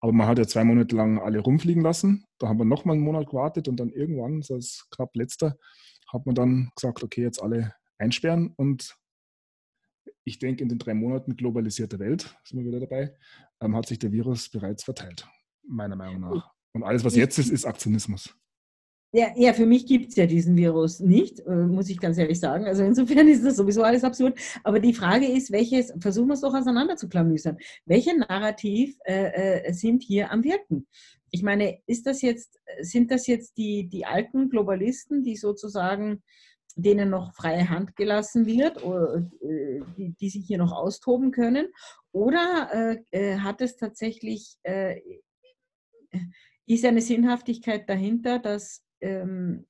Aber man hat ja zwei Monate lang alle rumfliegen lassen. Da haben wir nochmal einen Monat gewartet und dann irgendwann, so als knapp letzter, hat man dann gesagt, okay, jetzt alle einsperren. Und ich denke, in den drei Monaten globalisierter Welt, sind wir wieder dabei, ähm, hat sich der Virus bereits verteilt, meiner Meinung nach. Und alles, was jetzt ist, ist Aktionismus. Ja, ja, für mich gibt es ja diesen Virus nicht, äh, muss ich ganz ehrlich sagen. Also insofern [laughs] ist das sowieso alles absurd. Aber die Frage ist, welches, versuchen wir es doch auseinander zu klamüsern. Welche Narrativ äh, äh, sind hier am Wirken? Ich meine, ist das jetzt, sind das jetzt die, die alten Globalisten, die sozusagen denen noch freie Hand gelassen wird, oder, äh, die, die, sich hier noch austoben können? Oder äh, hat es tatsächlich, ist eine Sinnhaftigkeit dahinter, dass ähm,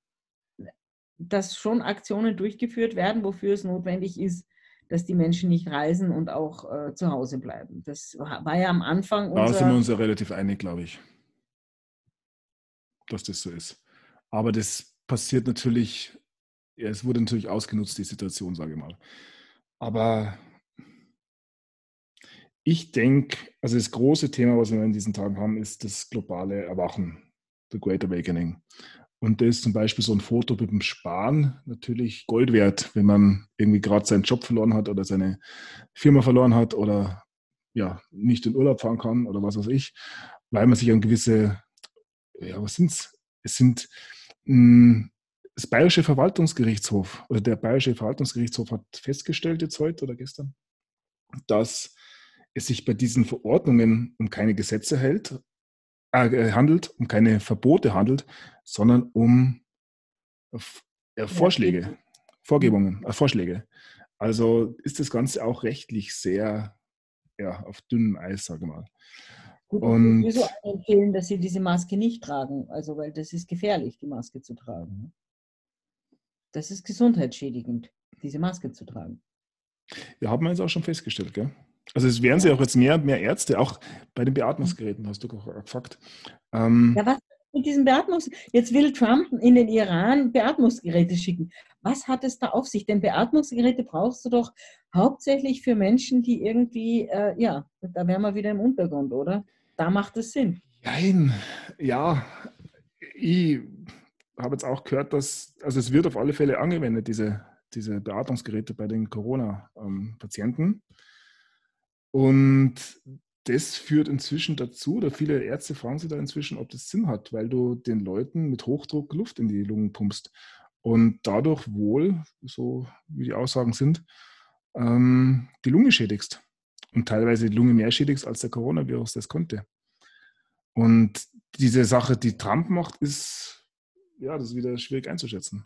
dass schon Aktionen durchgeführt werden, wofür es notwendig ist, dass die Menschen nicht reisen und auch äh, zu Hause bleiben. Das war ja am Anfang. Da sind wir uns ja relativ einig, glaube ich, dass das so ist. Aber das passiert natürlich, ja, es wurde natürlich ausgenutzt, die Situation, sage ich mal. Aber ich denke, also das große Thema, was wir in diesen Tagen haben, ist das globale Erwachen, the Great Awakening. Und da ist zum Beispiel so ein Foto mit dem Sparen natürlich Gold wert, wenn man irgendwie gerade seinen Job verloren hat oder seine Firma verloren hat oder ja, nicht in Urlaub fahren kann oder was weiß ich, weil man sich an gewisse, ja, was sind's? Es sind mh, hm, das Bayerische Verwaltungsgerichtshof oder der Bayerische Verwaltungsgerichtshof hat festgestellt jetzt heute oder gestern, dass es sich bei diesen Verordnungen um keine Gesetze hält, äh, handelt, um keine Verbote handelt, sondern um äh, Vorschläge, Vorgebungen, äh, Vorschläge. Also ist das Ganze auch rechtlich sehr ja, auf dünnem Eis, sage ich mal. Gut, und ich würde so empfehlen, dass Sie diese Maske nicht tragen, also weil das ist gefährlich, die Maske zu tragen. Ne? Das ist gesundheitsschädigend, diese Maske zu tragen. Ja, haben wir jetzt auch schon festgestellt, gell? Also es werden sie auch jetzt mehr und mehr Ärzte, auch bei den Beatmungsgeräten, hast du gefragt. Ähm, ja, was mit diesen Beatmungsgeräten? Jetzt will Trump in den Iran Beatmungsgeräte schicken. Was hat es da auf sich? Denn Beatmungsgeräte brauchst du doch hauptsächlich für Menschen, die irgendwie, äh, ja, da wären wir wieder im Untergrund, oder? Da macht es Sinn. Nein, ja, ich habe jetzt auch gehört, dass, also es wird auf alle Fälle angewendet, diese, diese Beatmungsgeräte bei den Corona-Patienten. Ähm, und das führt inzwischen dazu, oder viele Ärzte fragen sich da inzwischen, ob das Sinn hat, weil du den Leuten mit Hochdruck Luft in die Lungen pumpst und dadurch wohl, so wie die Aussagen sind, ähm, die Lunge schädigst und teilweise die Lunge mehr schädigst, als der Coronavirus das konnte. Und diese Sache, die Trump macht, ist, ja, das ist wieder schwierig einzuschätzen.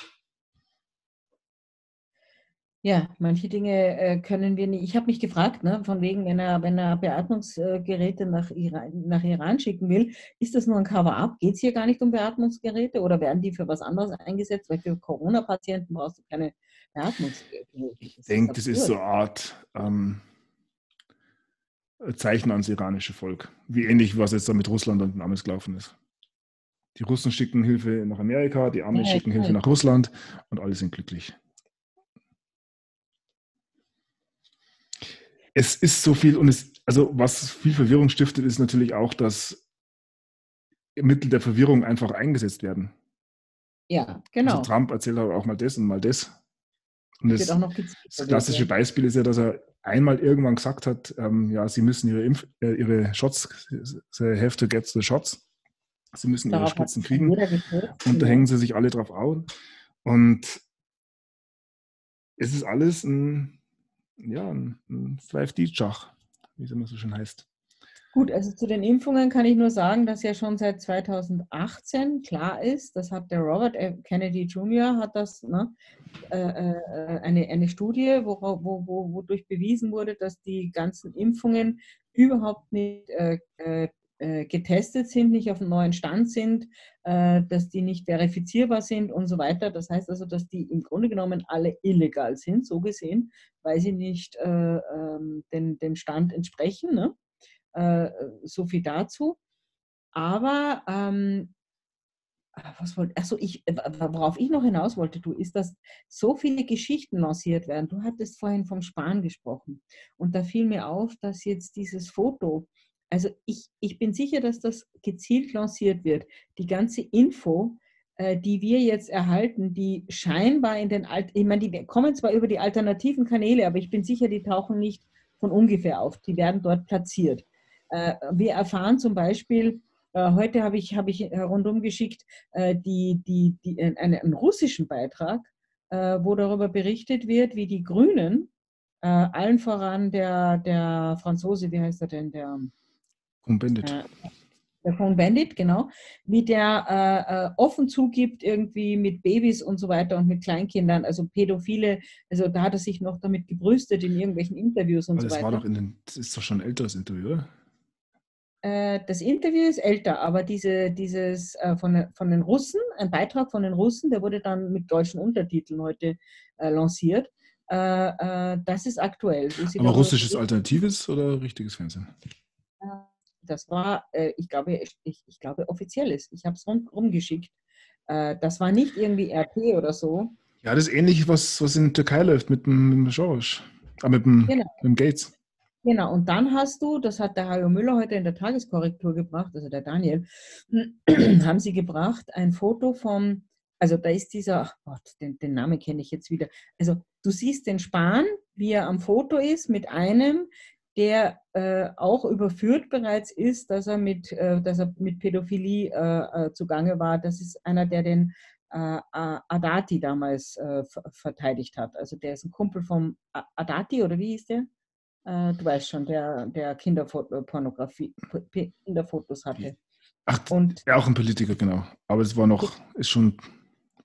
Ja, manche Dinge äh, können wir nicht. Ich habe mich gefragt, ne, von wegen, wenn er, wenn er Beatmungsgeräte nach Iran, nach Iran schicken will, ist das nur ein Cover-up? Geht es hier gar nicht um Beatmungsgeräte oder werden die für was anderes eingesetzt? Weil für Corona-Patienten brauchst du keine Beatmungsgeräte. Ich denke, das ist so eine Art ähm, Zeichen ans iranische Volk. Wie ähnlich, was jetzt da mit Russland und den Amis gelaufen ist. Die Russen schicken Hilfe nach Amerika, die Amis ja, schicken Hilfe nach Russland und alle sind glücklich. Es ist so viel und es, also was viel Verwirrung stiftet, ist natürlich auch, dass Mittel der Verwirrung einfach eingesetzt werden. Ja, genau. Also Trump erzählt auch mal das und mal das. Und das, das klassische Beispiel ist ja, dass er einmal irgendwann gesagt hat, ähm, ja, sie müssen ihre, Impf äh, ihre Shots, they have to get the shots. Sie müssen Darauf ihre Spritzen kriegen. Und da hängen sie sich alle drauf auf. Und es ist alles ein ja, ein, ein 5D-Schach, wie es immer so schön heißt. Gut, also zu den Impfungen kann ich nur sagen, dass ja schon seit 2018 klar ist, das hat der Robert Kennedy Jr. hat das, ne, äh, äh, eine, eine Studie, wo, wo, wo, wodurch bewiesen wurde, dass die ganzen Impfungen überhaupt nicht äh, äh, getestet sind, nicht auf einem neuen Stand sind, äh, dass die nicht verifizierbar sind und so weiter. Das heißt also, dass die im Grunde genommen alle illegal sind, so gesehen, weil sie nicht ähm, den, dem Stand entsprechen. Ne? so viel dazu. Aber ähm, was wollte, achso, ich, worauf ich noch hinaus wollte, du, ist, dass so viele Geschichten lanciert werden. Du hattest vorhin vom Spahn gesprochen. Und da fiel mir auf, dass jetzt dieses Foto, also ich, ich bin sicher, dass das gezielt lanciert wird. Die ganze Info, äh, die wir jetzt erhalten, die scheinbar in den Alt, ich meine, die kommen zwar über die alternativen Kanäle, aber ich bin sicher, die tauchen nicht von ungefähr auf. Die werden dort platziert. Äh, wir erfahren zum Beispiel, äh, heute habe ich, hab ich rundum geschickt die, die, die, einen, einen russischen Beitrag, wo darüber berichtet wird, wie die Grünen, allen voran der, der Franzose, wie heißt er denn, der Cohn-Bendit. Äh, der Cohn-Bendit, genau, wie der äh, äh, offen zugibt, irgendwie mit Babys und so weiter und mit Kleinkindern, also Pädophile, also da hat er sich noch damit gebrüstet in irgendwelchen Interviews und Aber so das weiter. War doch in den, das ist doch schon ein älteres Interview, oder? Äh, das Interview ist älter, aber diese, dieses äh, von, von den Russen, ein Beitrag von den Russen, der wurde dann mit deutschen Untertiteln heute äh, lanciert. Äh, äh, das ist aktuell. Aber russisches Alternatives oder richtiges Fernsehen? Das war, äh, ich, glaube, ich, ich glaube, offizielles. Ich habe es rum, rumgeschickt. Äh, das war nicht irgendwie RT oder so. Ja, das ist ähnlich, was, was in der Türkei läuft mit dem, George, äh, mit, dem, genau. mit dem Gates. Genau, und dann hast du, das hat der Hajo Müller heute in der Tageskorrektur gebracht, also der Daniel, [clears throat] haben sie gebracht, ein Foto vom, also da ist dieser, ach Gott, den, den Namen kenne ich jetzt wieder. Also du siehst den Spahn, wie er am Foto ist, mit einem, der äh, auch überführt bereits ist, dass er mit, äh, dass er mit Pädophilie äh, äh zugange war. Das ist einer, der den äh, Adati damals äh, verteidigt hat. Also der ist ein Kumpel vom Adati oder wie hieß der? du weißt schon, der, der Kinderpornografie, Kinderfotos hatte. Ach, und ja, auch ein Politiker, genau. Aber es war noch, ist schon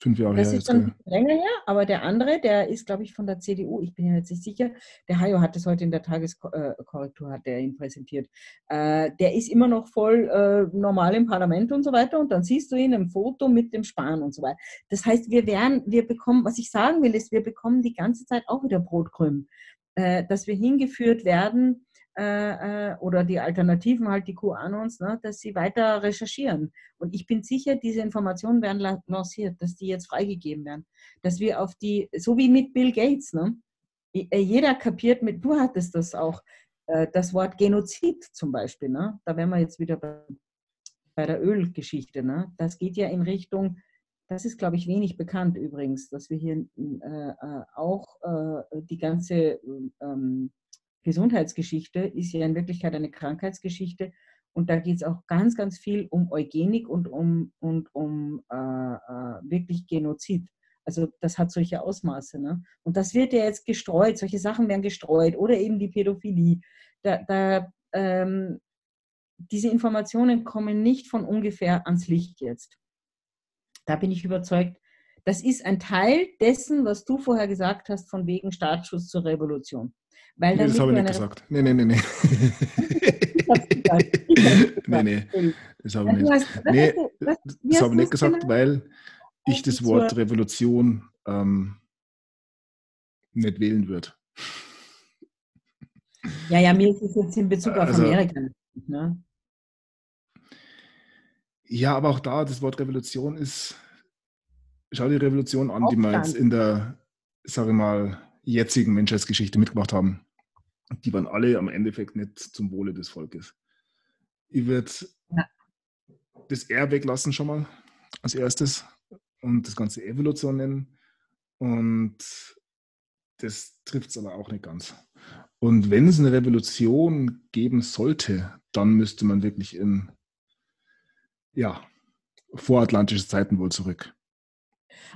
Fünf Jahre das her. Das ist schon länger her, aber der andere, der ist, glaube ich, von der CDU, ich bin ja jetzt nicht sicher, der Hajo hat das heute in der Tageskorrektur, hat der ihn präsentiert. Äh, der ist immer noch voll äh, normal im Parlament und so weiter und dann siehst du ihn im Foto mit dem Spahn und so weiter. Das heißt, wir werden, wir bekommen, was ich sagen will, ist, wir bekommen die ganze Zeit auch wieder Brotkrümmen, äh, dass wir hingeführt werden, äh, äh, oder die Alternativen halt die QAnons, ne, dass sie weiter recherchieren. Und ich bin sicher, diese Informationen werden lanciert, dass die jetzt freigegeben werden. Dass wir auf die, so wie mit Bill Gates, ne, äh, jeder kapiert mit, du hattest das auch, das Wort Genozid zum Beispiel, ne, da wären wir jetzt wieder bei, bei der Ölgeschichte, ne, das geht ja in Richtung, das ist, glaube ich, wenig bekannt übrigens, dass wir hier äh auch die ganze ähm, Gesundheitsgeschichte ist ja in Wirklichkeit eine Krankheitsgeschichte. Und da geht es auch ganz, ganz viel um Eugenik und um, und um äh, äh, wirklich Genozid. Also das hat solche Ausmaße. Ne? Und das wird ja jetzt gestreut, solche Sachen werden gestreut oder eben die Pädophilie. Da, da, ähm, diese Informationen kommen nicht von ungefähr ans Licht jetzt. Da bin ich überzeugt, das ist ein Teil dessen, was du vorher gesagt hast, von wegen Startschuss zur Revolution. Weil nee, das habe ich nicht gesagt. Nee, nee, nee, nee. nee, [laughs] nee, das habe ich nicht. Nee, das habe ich nicht gesagt, weil ich das Wort Revolution ähm, nicht wählen würde. Ja, ja, mir ist es jetzt in Bezug auf also, Amerika. Ne? Ja, aber auch da, das Wort Revolution ist, schau die Revolution an, die wir jetzt in der, sage ich mal, jetzigen Menschheitsgeschichte mitgemacht haben, die waren alle am Endeffekt nicht zum Wohle des Volkes. Ich würde ja. das R weglassen schon mal als erstes und das Ganze Evolution nennen. Und das trifft es aber auch nicht ganz. Und wenn es eine Revolution geben sollte, dann müsste man wirklich in ja, voratlantische Zeiten wohl zurück.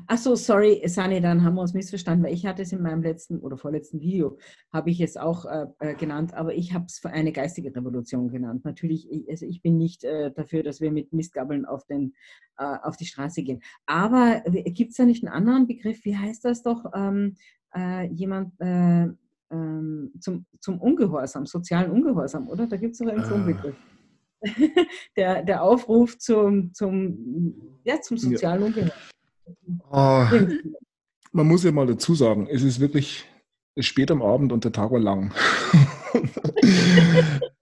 Ach so, sorry, Sani, dann haben wir uns missverstanden, weil ich hatte es in meinem letzten oder vorletzten Video, habe ich es auch äh, äh genannt, aber ich habe es für eine geistige Revolution genannt. Natürlich, ich, also ich bin nicht äh, dafür, dass wir mit Mistgabeln auf, den, äh, auf die Straße gehen. Aber gibt es da nicht einen anderen Begriff? Wie heißt das doch? Ähm, äh, jemand äh, ähm, zum, zum Ungehorsam, sozialen Ungehorsam, oder? Da gibt es doch einen so einen Begriff. [laughs] der, der Aufruf zum, zum, ja, zum sozialen ja. Ungehorsam. Oh, man muss ja mal dazu sagen, es ist wirklich spät am Abend und der Tag war lang. [laughs]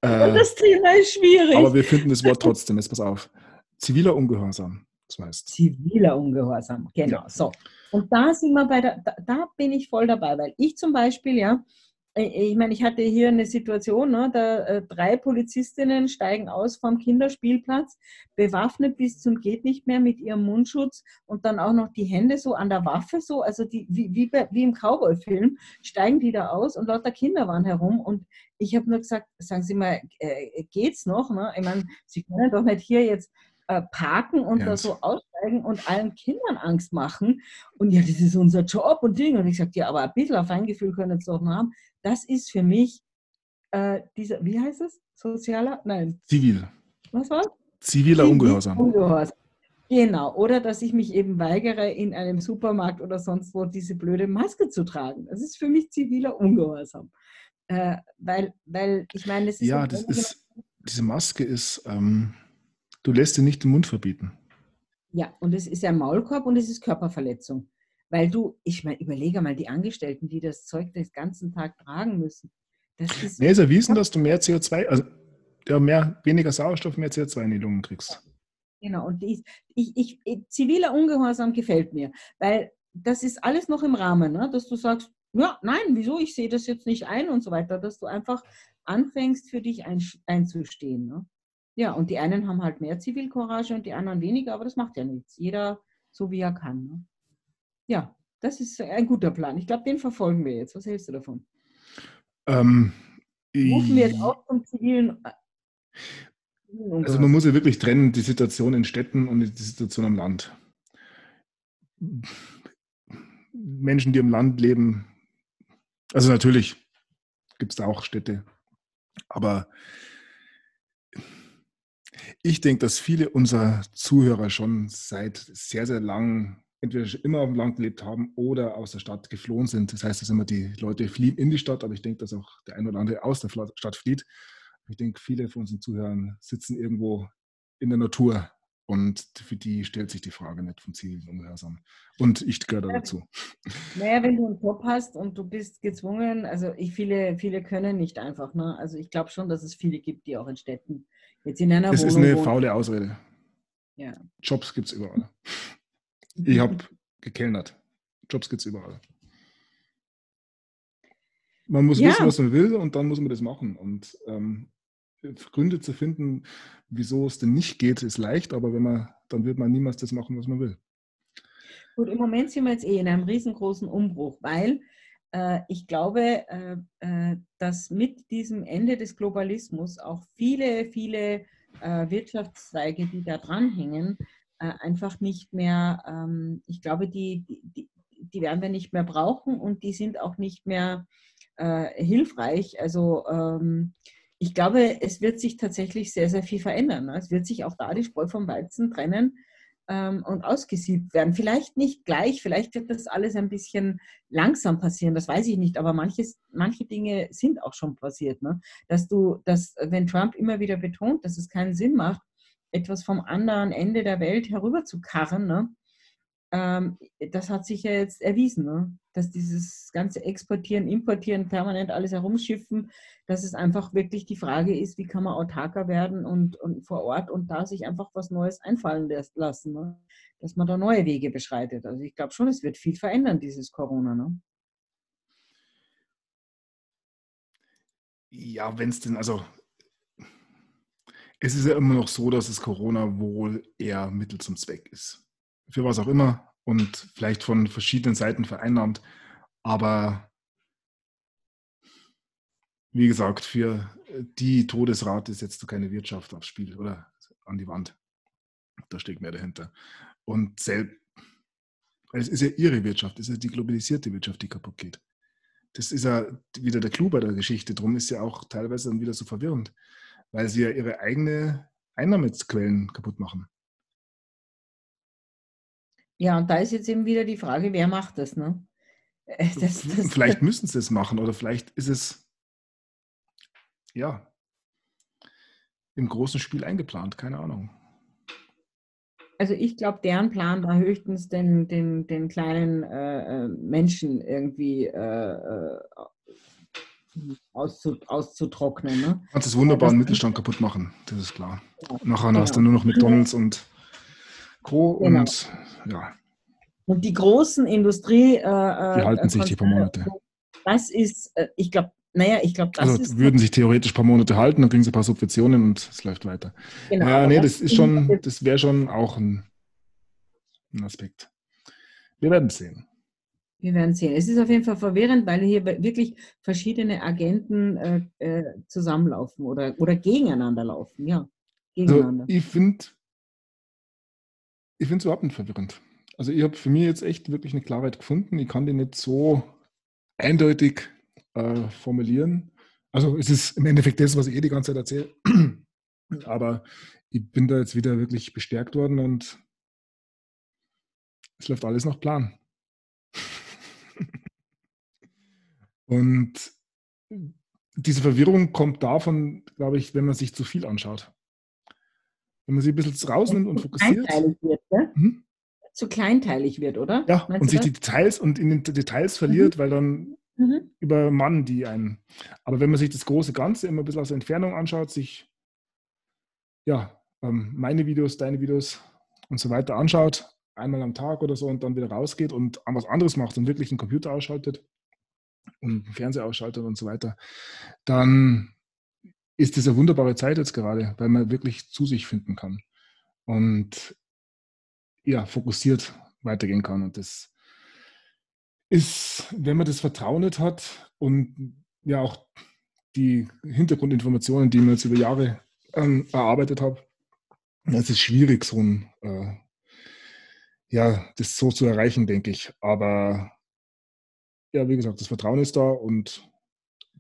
äh, das Thema ist schwierig. Aber wir finden das Wort trotzdem, jetzt pass auf. Ziviler Ungehorsam, das heißt. Ziviler Ungehorsam, genau. Ja. So. Und da sind wir bei der, da, da bin ich voll dabei, weil ich zum Beispiel, ja, ich meine, ich hatte hier eine Situation, ne, da äh, drei Polizistinnen steigen aus vom Kinderspielplatz, bewaffnet bis zum geht nicht mehr mit ihrem Mundschutz und dann auch noch die Hände so an der Waffe so, also die, wie, wie, wie im Cowboy-Film, steigen die da aus und lauter Kinder waren herum und ich habe nur gesagt, sagen Sie mal, äh, geht's noch? Ne? Ich meine, Sie können doch nicht hier jetzt äh, parken und yes. da so aussteigen und allen Kindern Angst machen. Und ja, das ist unser Job und Ding. Und ich sagte, ja, aber ein bisschen auf Feingefühl können Sie doch noch haben. Das ist für mich äh, dieser, wie heißt es? Sozialer? Nein. Zivil. Was war? Ziviler Ungehorsam. Ungehorsam. Genau, oder dass ich mich eben weigere, in einem Supermarkt oder sonst wo diese blöde Maske zu tragen. Das ist für mich ziviler Ungehorsam. Äh, weil, weil ich meine, das ist. Ja, das ist, diese Maske ist, ähm, du lässt dir nicht den Mund verbieten. Ja, und es ist ein Maulkorb und es ist Körperverletzung. Weil du, ich meine, überlege mal die Angestellten, die das Zeug den ganzen Tag tragen müssen. Das ist nee, ist erwiesen, dass du mehr CO2, also ja, mehr, weniger Sauerstoff, mehr CO2 in die Lungen kriegst. Genau, und ich, ich, ich, ziviler Ungehorsam gefällt mir, weil das ist alles noch im Rahmen, ne? dass du sagst, ja, nein, wieso, ich sehe das jetzt nicht ein und so weiter, dass du einfach anfängst, für dich ein, einzustehen. Ne? Ja, und die einen haben halt mehr Zivilcourage und die anderen weniger, aber das macht ja nichts. Jeder so, wie er kann. Ne? Ja, das ist ein guter Plan. Ich glaube, den verfolgen wir jetzt. Was hältst du davon? Ähm, Rufen wir jetzt auch zum zivilen. Äh, also man muss ja wirklich trennen, die Situation in Städten und die Situation am Land. Menschen, die im Land leben, also natürlich gibt es da auch Städte, aber ich denke, dass viele unserer Zuhörer schon seit sehr, sehr lang entweder immer auf dem Land gelebt haben oder aus der Stadt geflohen sind. Das heißt, dass immer die Leute fliehen in die Stadt, aber ich denke, dass auch der ein oder andere aus der Stadt flieht. Ich denke, viele von unseren Zuhörern sitzen irgendwo in der Natur und für die stellt sich die Frage nicht vom Ziel ungehorsam. Und ich gehöre da dazu. Naja, wenn du einen Job hast und du bist gezwungen, also ich, viele, viele können nicht einfach. Ne? Also ich glaube schon, dass es viele gibt, die auch in Städten jetzt in einer das Wohnung ist eine faule Ausrede. Ja. Jobs gibt es überall. Ich habe gekellnert. Jobs gibt es überall. Man muss ja. wissen, was man will und dann muss man das machen. Und ähm, Gründe zu finden, wieso es denn nicht geht, ist leicht, aber wenn man, dann wird man niemals das machen, was man will. Gut, im Moment sind wir jetzt eh in einem riesengroßen Umbruch, weil äh, ich glaube, äh, äh, dass mit diesem Ende des Globalismus auch viele, viele äh, Wirtschaftszweige, die da dranhängen, äh, einfach nicht mehr, ähm, ich glaube, die, die, die werden wir nicht mehr brauchen und die sind auch nicht mehr äh, hilfreich. Also ähm, ich glaube, es wird sich tatsächlich sehr, sehr viel verändern. Ne? Es wird sich auch da die Spreu vom Weizen trennen ähm, und ausgesiebt werden. Vielleicht nicht gleich, vielleicht wird das alles ein bisschen langsam passieren, das weiß ich nicht, aber manches, manche Dinge sind auch schon passiert. Ne? Dass du, dass, wenn Trump immer wieder betont, dass es keinen Sinn macht, etwas vom anderen Ende der Welt herüber zu karren, ne? ähm, das hat sich ja jetzt erwiesen, ne? dass dieses ganze Exportieren, Importieren, permanent alles herumschiffen, dass es einfach wirklich die Frage ist, wie kann man autarker werden und, und vor Ort und da sich einfach was Neues einfallen lassen, ne? dass man da neue Wege beschreitet. Also ich glaube schon, es wird viel verändern, dieses Corona. Ne? Ja, wenn es denn, also es ist ja immer noch so, dass das Corona wohl eher Mittel zum Zweck ist. Für was auch immer und vielleicht von verschiedenen Seiten vereinnahmt. Aber wie gesagt, für die Todesrate setzt du keine Wirtschaft aufs Spiel oder an die Wand. Da steckt mehr dahinter. Und selbst, es ist ja ihre Wirtschaft, es ist ja die globalisierte Wirtschaft, die kaputt geht. Das ist ja wieder der Clou bei der Geschichte. Darum ist ja auch teilweise dann wieder so verwirrend, weil sie ja ihre eigene Einnahmequellen kaputt machen. Ja, und da ist jetzt eben wieder die Frage, wer macht das, ne? Äh, das, das, vielleicht müssen sie es machen oder vielleicht ist es ja im großen Spiel eingeplant, keine Ahnung. Also ich glaube, deren Plan war höchstens den, den, den kleinen äh, äh Menschen irgendwie äh, äh auszu, auszutrocknen. Ne? Du kannst es wunderbar im Mittelstand kaputt machen, das ist klar. Ja, Nachher genau. hast du nur noch McDonalds und Co. Genau. und ja. Und die großen Industrie. Äh, die halten sich die paar Monate. Das ist, ich glaube, naja, ich glaube, das also, ist. würden sich theoretisch ein paar Monate halten, dann kriegen sie ein paar Subventionen und es läuft weiter. Genau, ja, nee, das ist schon, das wäre schon auch ein, ein Aspekt. Wir werden sehen. Wir werden sehen. Es ist auf jeden Fall verwirrend, weil hier wirklich verschiedene Agenten äh, äh, zusammenlaufen oder, oder gegeneinander laufen. Ja, also, gegeneinander. Also ich finde ich finde es überhaupt nicht verwirrend. Also ich habe für mich jetzt echt wirklich eine Klarheit gefunden. Ich kann die nicht so eindeutig äh, formulieren. Also es ist im Endeffekt das, was ich eh die ganze Zeit erzähle. [clears throat] Aber ich bin da jetzt wieder wirklich bestärkt worden und es läuft alles nach Plan. Und diese Verwirrung kommt davon, glaube ich, wenn man sich zu viel anschaut. Wenn man sich ein bisschen rausnimmt und fokussiert. Wird, ne? hm? Zu kleinteilig wird, oder? Ja, Meinst und sich das? die Details und in den Details verliert, mhm. weil dann mhm. übermannen die einen. Aber wenn man sich das große Ganze immer ein bisschen aus der Entfernung anschaut, sich ja, ähm, meine Videos, deine Videos und so weiter anschaut, einmal am Tag oder so und dann wieder rausgeht und an was anderes macht und wirklich den Computer ausschaltet und Fernseher ausschaltet und so weiter, dann ist das eine wunderbare Zeit jetzt gerade, weil man wirklich zu sich finden kann und ja, fokussiert weitergehen kann. Und das ist, wenn man das Vertrauen nicht hat und ja auch die Hintergrundinformationen, die mir jetzt über Jahre ähm, erarbeitet habe, es ist schwierig, so ein, äh, ja, das so zu erreichen, denke ich. Aber ja, wie gesagt, das Vertrauen ist da und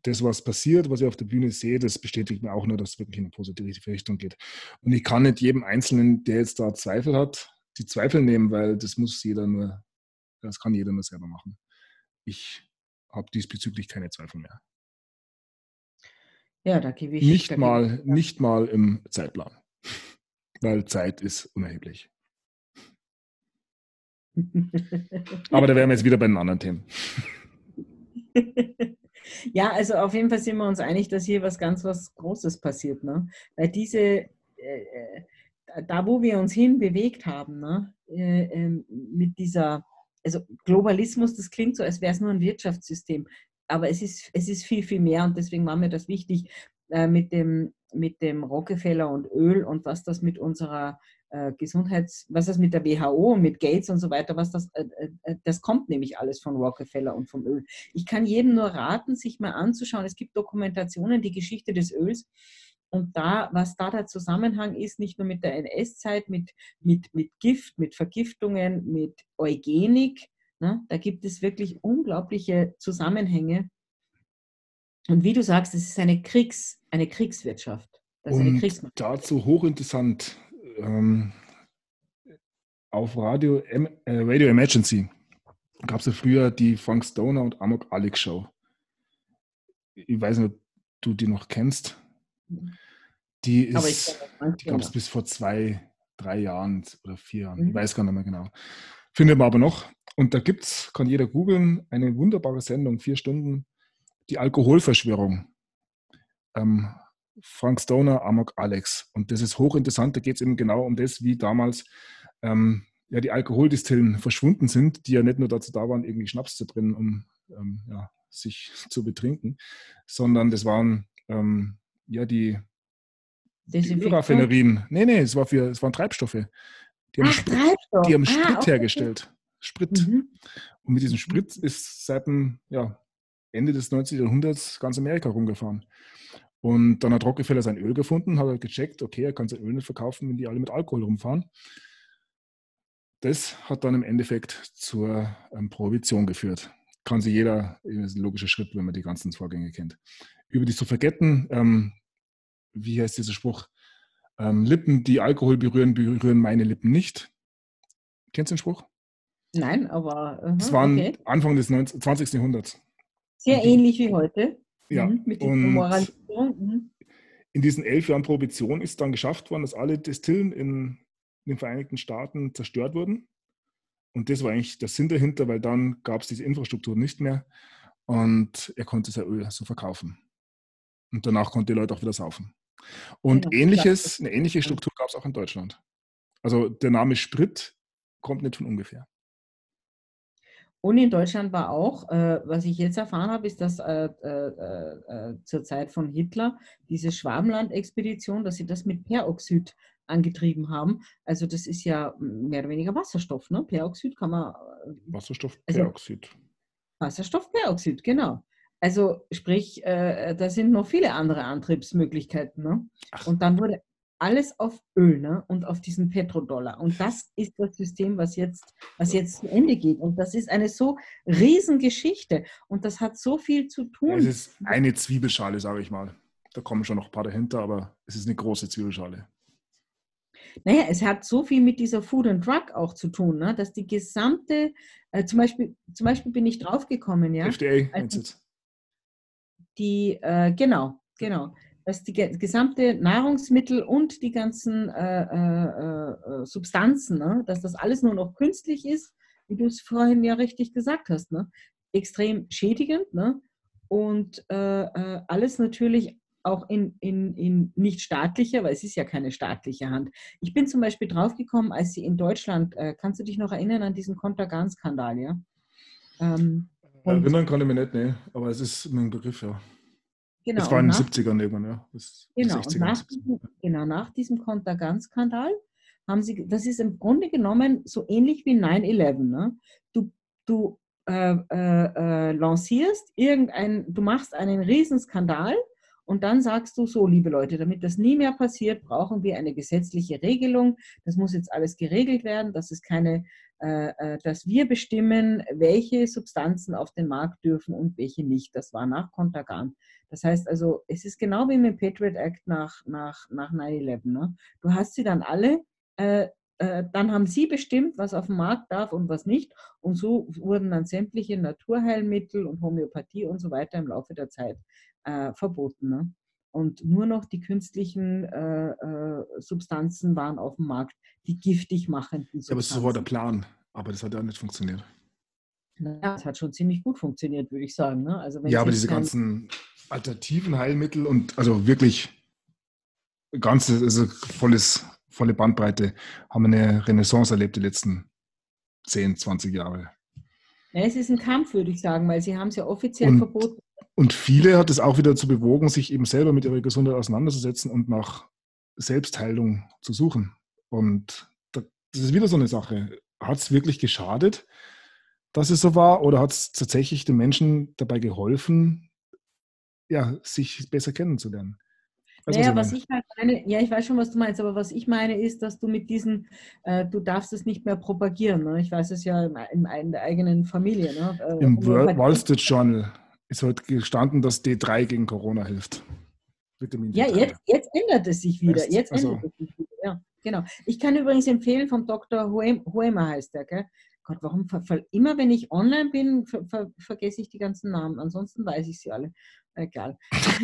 das, was passiert, was ich auf der Bühne sehe, das bestätigt mir auch nur, dass es wirklich in eine positive Richtung geht. Und ich kann nicht jedem Einzelnen, der jetzt da Zweifel hat, die Zweifel nehmen, weil das muss jeder nur, das kann jeder nur selber machen ich habe diesbezüglich keine Zweifel mehr. Ja, da gebe ich. Nicht, mal, ich, nicht mal im Zeitplan, [laughs] weil Zeit ist unerheblich. [laughs] Aber da wären wir jetzt wieder bei den anderen Themen. [laughs] ja, also auf jeden Fall sind wir uns einig, dass hier was ganz was Großes passiert. Ne? Weil diese, äh, äh da wo wir uns hin bewegt haben, ne? Äh, ähm, mit dieser also Globalismus, das klingt so, als wäre es nur ein Wirtschaftssystem, aber es ist, es ist viel, viel mehr und deswegen war mir das wichtig äh, mit, dem, mit dem Rockefeller und Öl und was das mit unserer äh, Gesundheits-, was das mit der WHO, mit Gates und so weiter, was das, äh, äh, äh, das kommt nämlich alles von Rockefeller und vom Öl. Ich kann jedem nur raten, sich mal anzuschauen. Es gibt Dokumentationen, die Geschichte des Öls und da, was da der Zusammenhang ist, nicht nur mit der NS-Zeit, mit, mit, mit Gift, mit Vergiftungen, mit Eugenik, ne, da gibt es wirklich unglaubliche Zusammenhänge. Und wie du sagst, es ist eine, Kriegs-, eine Kriegswirtschaft. Das und dazu hochinteressant, ähm, auf Radio, äh, Radio Emergency gab es ja früher die Frank Stoner und Amok Alex Show. Ich weiß nicht, ob du die noch kennst. Die ist, ich glaube, es bis vor zwei, drei Jahren oder vier Jahren, mhm. ich weiß gar nicht mehr genau. Findet man aber noch. Und da gibt es, kann jeder googeln, eine wunderbare Sendung, vier Stunden, die Alkoholverschwörung. Ähm, Frank Stoner, Amok Alex. Und das ist hochinteressant, da geht es eben genau um das, wie damals ähm, ja, die Alkoholdistillen verschwunden sind, die ja nicht nur dazu da waren, irgendwie Schnaps zu drin, um ähm, ja, sich zu betrinken, sondern das waren ähm, ja die die Ölraffinerien. Nee, nee, es, war für, es waren Treibstoffe. Die haben, Ach, Sprit, Treibstoff. Die haben ah, Sprit okay. hergestellt. Sprit. Mhm. Und mit diesem Sprit ist seit dem ja, Ende des 19. Jahrhunderts ganz Amerika rumgefahren. Und dann hat Rockefeller sein Öl gefunden, hat er gecheckt, okay, er kann sein Öl nicht verkaufen, wenn die alle mit Alkohol rumfahren. das hat dann im Endeffekt zur ähm, Prohibition geführt. Kann sich jeder, das ist ein logischer Schritt, wenn man die ganzen Vorgänge kennt. Über die Suffragetten, ähm, wie heißt dieser Spruch? Ähm, Lippen, die Alkohol berühren, berühren meine Lippen nicht. Kennst du den Spruch? Nein, aber. Uh das waren okay. Anfang des 19, 20. Jahrhunderts. Sehr die, ähnlich wie heute. Ja. Mhm, mit und mhm. in diesen elf Jahren Prohibition ist dann geschafft worden, dass alle Destillen in, den Vereinigten Staaten zerstört wurden. Und das war eigentlich der Sinn dahinter, weil dann gab es diese Infrastruktur nicht mehr und er konnte sein Öl so verkaufen. Und danach konnten die Leute auch wieder saufen. Und genau, ähnliches, eine ähnliche Struktur gab es auch in Deutschland. Also der Name Sprit kommt nicht von ungefähr. Und in Deutschland war auch, äh, was ich jetzt erfahren habe, ist, dass äh, äh, äh zur Zeit von Hitler diese Schwabenland-Expedition, dass sie das mit Peroxid angetrieben haben. Also das ist ja mehr oder weniger Wasserstoff, ne? Peroxid kann man. Äh, Wasserstoffperoxid. Also, Wasserstoffperoxid, genau. Also sprich, äh, da sind noch viele andere Antriebsmöglichkeiten. Ne? Und dann wurde alles auf Öl ne? und auf diesen Petrodollar. Und das ist das System, was jetzt, was jetzt zu Ende geht. Und das ist eine so Riesengeschichte. Und das hat so viel zu tun. Es ist eine Zwiebelschale, sage ich mal. Da kommen schon noch ein paar dahinter, aber es ist eine große Zwiebelschale. Naja, es hat so viel mit dieser Food and Drug auch zu tun, ne? dass die gesamte, äh, zum, Beispiel, zum Beispiel bin ich draufgekommen, ja. FDA, als die, äh, genau, genau dass die gesamte Nahrungsmittel und die ganzen äh, äh, äh, Substanzen, ne, dass das alles nur noch künstlich ist, wie du es vorhin ja richtig gesagt hast, ne, extrem schädigend ne, und äh, äh, alles natürlich auch in, in, in nicht staatlicher, weil es ist ja keine staatliche Hand. Ich bin zum Beispiel draufgekommen, als sie in Deutschland, äh, kannst du dich noch erinnern an diesen Kontergan-Skandal, ja? Ähm, Erinnern kann ich mich nicht, ne, aber es ist mein Begriff, ja. Genau. Das war in den 70ern irgendwann, ja. Das genau, 60er, nach diesem, genau, nach diesem Kontergan-Skandal haben sie, das ist im Grunde genommen so ähnlich wie 9-11. Ne? Du, du äh, äh, äh, lancierst irgendein, du machst einen Riesenskandal und dann sagst du so, liebe Leute, damit das nie mehr passiert, brauchen wir eine gesetzliche Regelung. Das muss jetzt alles geregelt werden. Das ist keine, äh, äh, dass wir bestimmen, welche Substanzen auf den Markt dürfen und welche nicht. Das war nach Kontergan. Das heißt also, es ist genau wie mit dem Patriot Act nach, nach, nach 9-11. Ne? Du hast sie dann alle, äh, äh, dann haben sie bestimmt, was auf dem Markt darf und was nicht. Und so wurden dann sämtliche Naturheilmittel und Homöopathie und so weiter im Laufe der Zeit äh, verboten. Ne? Und nur noch die künstlichen äh, äh, Substanzen waren auf dem Markt, die giftig machenden Substanzen. Ja, aber so war der Plan, aber das hat ja nicht funktioniert. Ja, es hat schon ziemlich gut funktioniert, würde ich sagen. Ne? Also ja, aber diese ganzen alternativen Heilmittel und also wirklich ganz, also volles, volle Bandbreite haben eine Renaissance erlebt die letzten 10, 20 Jahre. Ja, es ist ein Kampf, würde ich sagen, weil sie haben es ja offiziell und, verboten. Und viele hat es auch wieder zu bewogen, sich eben selber mit ihrer Gesundheit auseinanderzusetzen und nach Selbstheilung zu suchen. Und das ist wieder so eine Sache. Hat es wirklich geschadet? dass es so war? Oder hat es tatsächlich den Menschen dabei geholfen, ja, sich besser kennenzulernen? Weißt, naja, was, was ich halt meine, ja, ich weiß schon, was du meinst, aber was ich meine ist, dass du mit diesen, äh, du darfst es nicht mehr propagieren. Ne? Ich weiß es ja in, in, in der eigenen Familie. Ne? Äh, Im Wall Street Journal ist heute gestanden, dass D3 gegen Corona hilft. Vitamin D3. Ja, jetzt, jetzt ändert es sich wieder. Jetzt also, ändert es sich wieder, ja. Genau. Ich kann übrigens empfehlen vom Dr. Huema heißt der, gell? Gott, warum immer wenn ich online bin, ver ver vergesse ich die ganzen Namen. Ansonsten weiß ich sie alle. Egal. [laughs]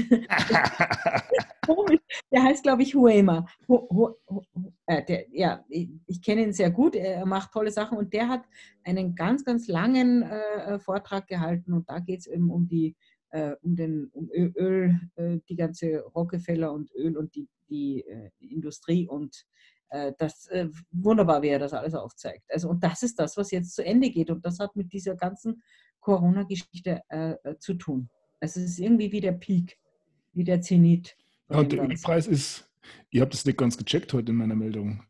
der heißt, glaube ich, Huema. Hu, Hu, Hu, äh, der, ja, ich, ich kenne ihn sehr gut. Er macht tolle Sachen und der hat einen ganz, ganz langen äh, Vortrag gehalten und da geht es eben um die äh, um den um Öl, äh, die ganze Rockefeller und Öl und die, die äh, Industrie und äh, das äh, wunderbar, wie er das alles aufzeigt. Also, und das ist das, was jetzt zu Ende geht. Und das hat mit dieser ganzen Corona-Geschichte äh, äh zu tun. Also es ist irgendwie wie der Peak, wie der Zenit. Ja, und der Ölpreis ist, ihr habt das nicht ganz gecheckt heute in meiner Meldung,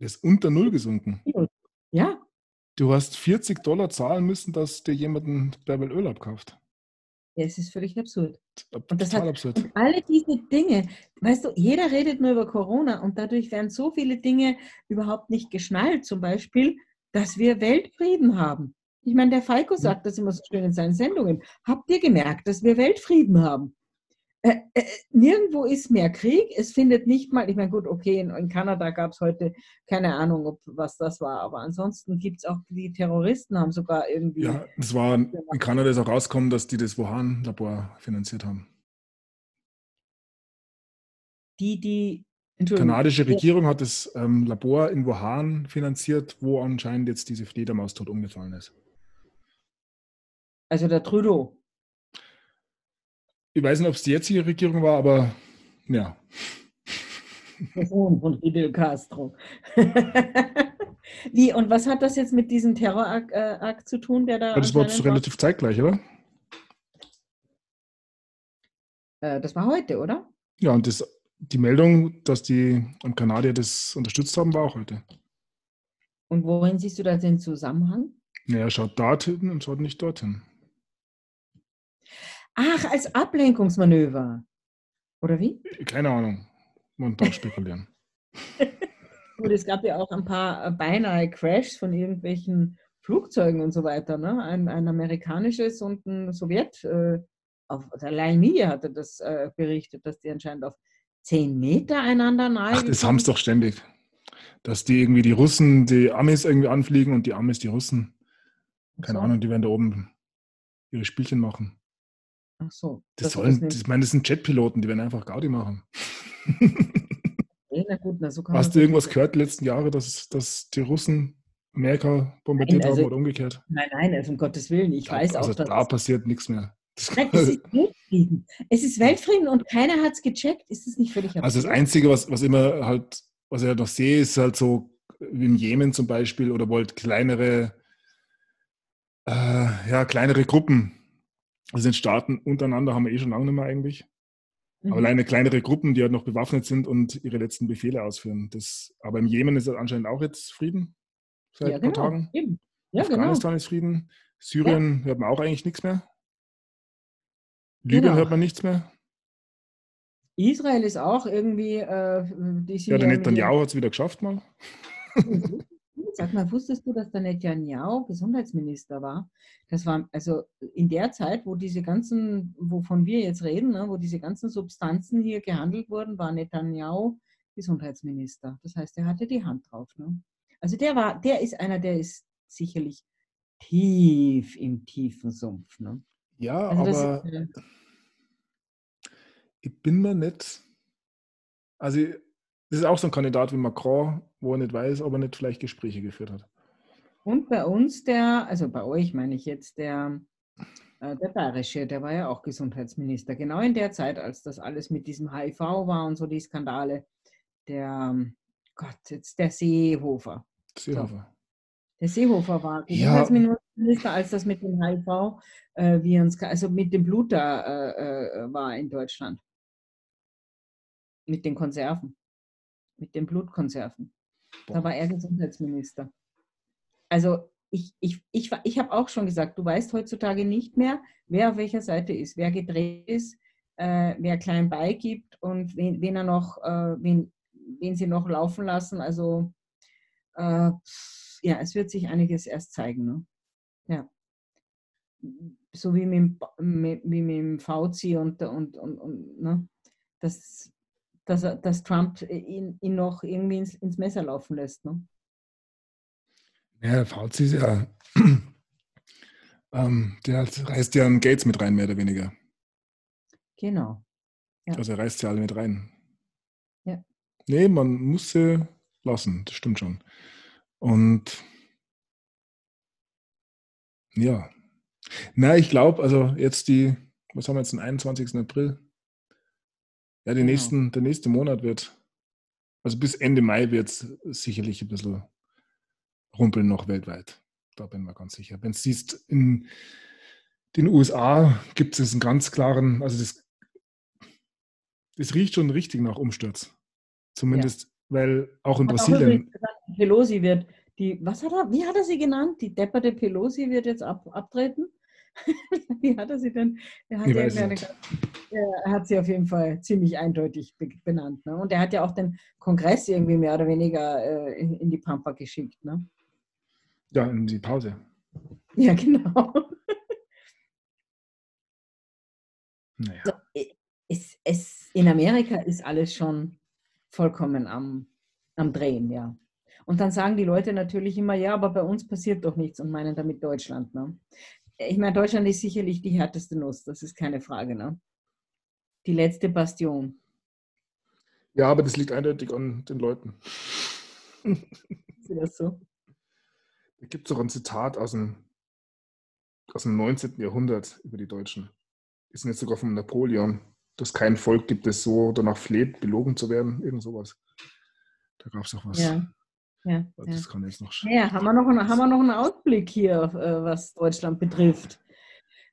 der ist unter Null gesunken. Ja. Du hast 40 Dollar zahlen müssen, dass dir jemand ein Bärbel Öl abkauft. Ja, es ist völlig absurd. Und, das hat, absurd. und alle diese Dinge, weißt du, jeder redet nur über Corona und dadurch werden so viele Dinge überhaupt nicht geschnallt. Zum Beispiel, dass wir Weltfrieden haben. Ich meine, der Falco sagt das immer so schön in seinen Sendungen. Habt ihr gemerkt, dass wir Weltfrieden haben? Äh, äh, nirgendwo ist mehr Krieg. Es findet nicht mal, ich meine, gut, okay, in, in Kanada gab es heute keine Ahnung, ob, was das war, aber ansonsten gibt es auch die Terroristen, haben sogar irgendwie. Ja, es war in Kanada ist auch rausgekommen, dass die das Wuhan-Labor finanziert haben. Die, die. Die kanadische Regierung hat das ähm, Labor in Wuhan finanziert, wo anscheinend jetzt diese Fledermaus tot umgefallen ist. Also der Trudeau. Ich weiß nicht, ob es die jetzige Regierung war, aber ja. Von Fidel Castro. [laughs] Wie, und was hat das jetzt mit diesem Terrorakt äh, zu tun, der da. das war relativ zeitgleich, oder? Äh, das war heute, oder? Ja, und das, die Meldung, dass die am Kanadier das unterstützt haben, war auch heute. Und worin siehst du da den Zusammenhang? Naja, schaut dorthin und schaut nicht dorthin. Ach, als Ablenkungsmanöver. Oder wie? Keine Ahnung. Man darf spekulieren. [laughs] Gut, es gab ja auch ein paar äh, beinahe Crashs von irgendwelchen Flugzeugen und so weiter. Ne? Ein, ein amerikanisches und ein Sowjet. Äh, auf der Media hatte das äh, berichtet, dass die anscheinend auf zehn Meter einander nahe. Ach, das haben sie doch ständig. Dass die irgendwie die Russen, die Amis irgendwie anfliegen und die Amis die Russen. Keine so. Ahnung, die werden da oben ihre Spielchen machen. Ach so. Das, sollen, das, ich meine, das sind Jetpiloten, die werden einfach Gaudi machen. Na gut, na, so [laughs] Hast du irgendwas gehört die letzten Jahre, dass, dass die Russen Amerika bombardiert nein, also, haben oder umgekehrt? Nein, nein, also um Gottes Willen. Ich da, weiß also auch, dass. Da passiert nichts mehr. Nein, [laughs] es ist Weltfrieden. Es ist Weltfrieden und keiner hat es gecheckt. Ist es nicht völlig absurd? Also das Einzige, was, was immer halt, was ich halt noch sehe, ist halt so wie im Jemen zum Beispiel oder wollt kleinere, äh, ja, kleinere Gruppen also in Staaten untereinander haben wir eh schon lange nicht mehr eigentlich. Mhm. Aber alleine kleinere Gruppen, die halt noch bewaffnet sind und ihre letzten Befehle ausführen. Das, aber im Jemen ist anscheinend auch jetzt Frieden seit ja, ein paar genau. Tagen. Eben. Ja, genau. Afghanistan genau. ist Frieden. Syrien ja. hört man auch eigentlich nichts mehr. Libyen genau. hört man nichts mehr. Israel ist auch irgendwie. Äh, ja, der Netanyahu hat es wieder geschafft mal. Sag mal, wusstest du, dass der Netanyahu Gesundheitsminister war? Das war also in der Zeit, wo diese ganzen, wovon wir jetzt reden, ne, wo diese ganzen Substanzen hier gehandelt wurden, war Netanyahu Gesundheitsminister. Das heißt, er hatte die Hand drauf. Ne? Also der war, der ist einer, der ist sicherlich tief im tiefen Sumpf. Ne? Ja, also aber ist, äh, ich bin mir nicht. Also das ist auch so ein Kandidat wie Macron, wo er nicht weiß, ob er nicht vielleicht Gespräche geführt hat. Und bei uns der, also bei euch meine ich jetzt der, äh, der Bayerische, der war ja auch Gesundheitsminister. Genau in der Zeit, als das alles mit diesem HIV war und so die Skandale. Der, Gott, jetzt der Seehofer. Seehofer. So. Der Seehofer war Gesundheitsminister, ja. als das mit dem HIV, äh, also mit dem Blut da äh, äh, war in Deutschland. Mit den Konserven mit den Blutkonserven. Da war er Gesundheitsminister. Also ich, ich, ich, ich habe auch schon gesagt, du weißt heutzutage nicht mehr, wer auf welcher Seite ist, wer gedreht ist, äh, wer klein beigibt und wen, wen er noch, äh, wen, wen sie noch laufen lassen. Also äh, ja, es wird sich einiges erst zeigen. Ne? Ja. So wie mit, mit, wie mit dem Fauci und, und, und, und ne? das dass, dass Trump ihn, ihn noch irgendwie ins, ins, Messer laufen lässt. Ne? Ja, Fauci ist ja, [clears throat] ähm, der reißt ja einen Gates mit rein, mehr oder weniger. Genau. Ja. Also er reißt ja alle mit rein. Ja. Nee, man muss sie lassen, das stimmt schon. Und ja. Na, ich glaube, also jetzt die, was haben wir jetzt, den 21. April? Ja, die genau. nächsten, der nächste Monat wird, also bis Ende Mai wird es sicherlich ein bisschen rumpeln noch weltweit. Da bin ich mir ganz sicher. Wenn du siehst, in den USA gibt es einen ganz klaren, also das, das riecht schon richtig nach Umsturz. Zumindest, ja. weil auch in hat Brasilien. Auch Pelosi wird, die, was hat er, wie hat er sie genannt? Die depperte Pelosi wird jetzt ab, abtreten? [laughs] Wie hat er sie denn? Er hat, eine, er hat sie auf jeden Fall ziemlich eindeutig benannt. Ne? Und er hat ja auch den Kongress irgendwie mehr oder weniger äh, in, in, die Pampa geschickt. Ne? Ja, in die Pause. [laughs] Ja, genau. Naja. So, es, es, in Amerika ist alles schon vollkommen am, am Drehen, ja. Und dann sagen die Leute natürlich immer, ja, aber bei uns passiert doch nichts und meinen damit Deutschland. Ne? Ich meine, Deutschland ist sicherlich die härteste Nuss, das ist keine Frage. Ne? Die letzte Bastion. Ja, aber das liegt eindeutig an den Leuten. [laughs] Ist das so? Da gibt es auch ein Zitat aus dem, aus dem 19. Jahrhundert über die Deutschen. Sind jetzt sogar von Napoleon, dass kein Volk gibt, das so danach fleht, belogen zu werden, irgend sowas. Da gab es auch was. Ja. Ja, das ja. kann jetzt noch ja, haben wir noch, einen, haben wir noch einen Ausblick hier, äh, was Deutschland betrifft.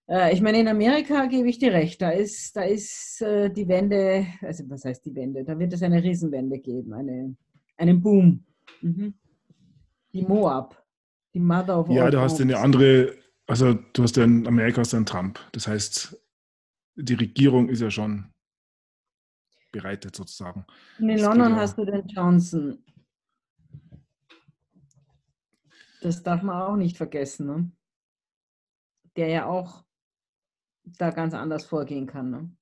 Äh, ich meine, in Amerika gebe ich dir recht, da ist, da ist äh, die Wende, also was heißt die Wende? Da wird es eine Riesenwende geben, eine, einen Boom. Mhm. Die Moab, die Mother of Ja, du hast eine andere, also du hast ja in Amerika hast du einen Trump. Das heißt, die Regierung ist ja schon bereitet sozusagen. Und in London ja- hast du den Johnson. Das darf man auch nicht vergessen, ne? der ja auch da ganz anders vorgehen kann. Ne?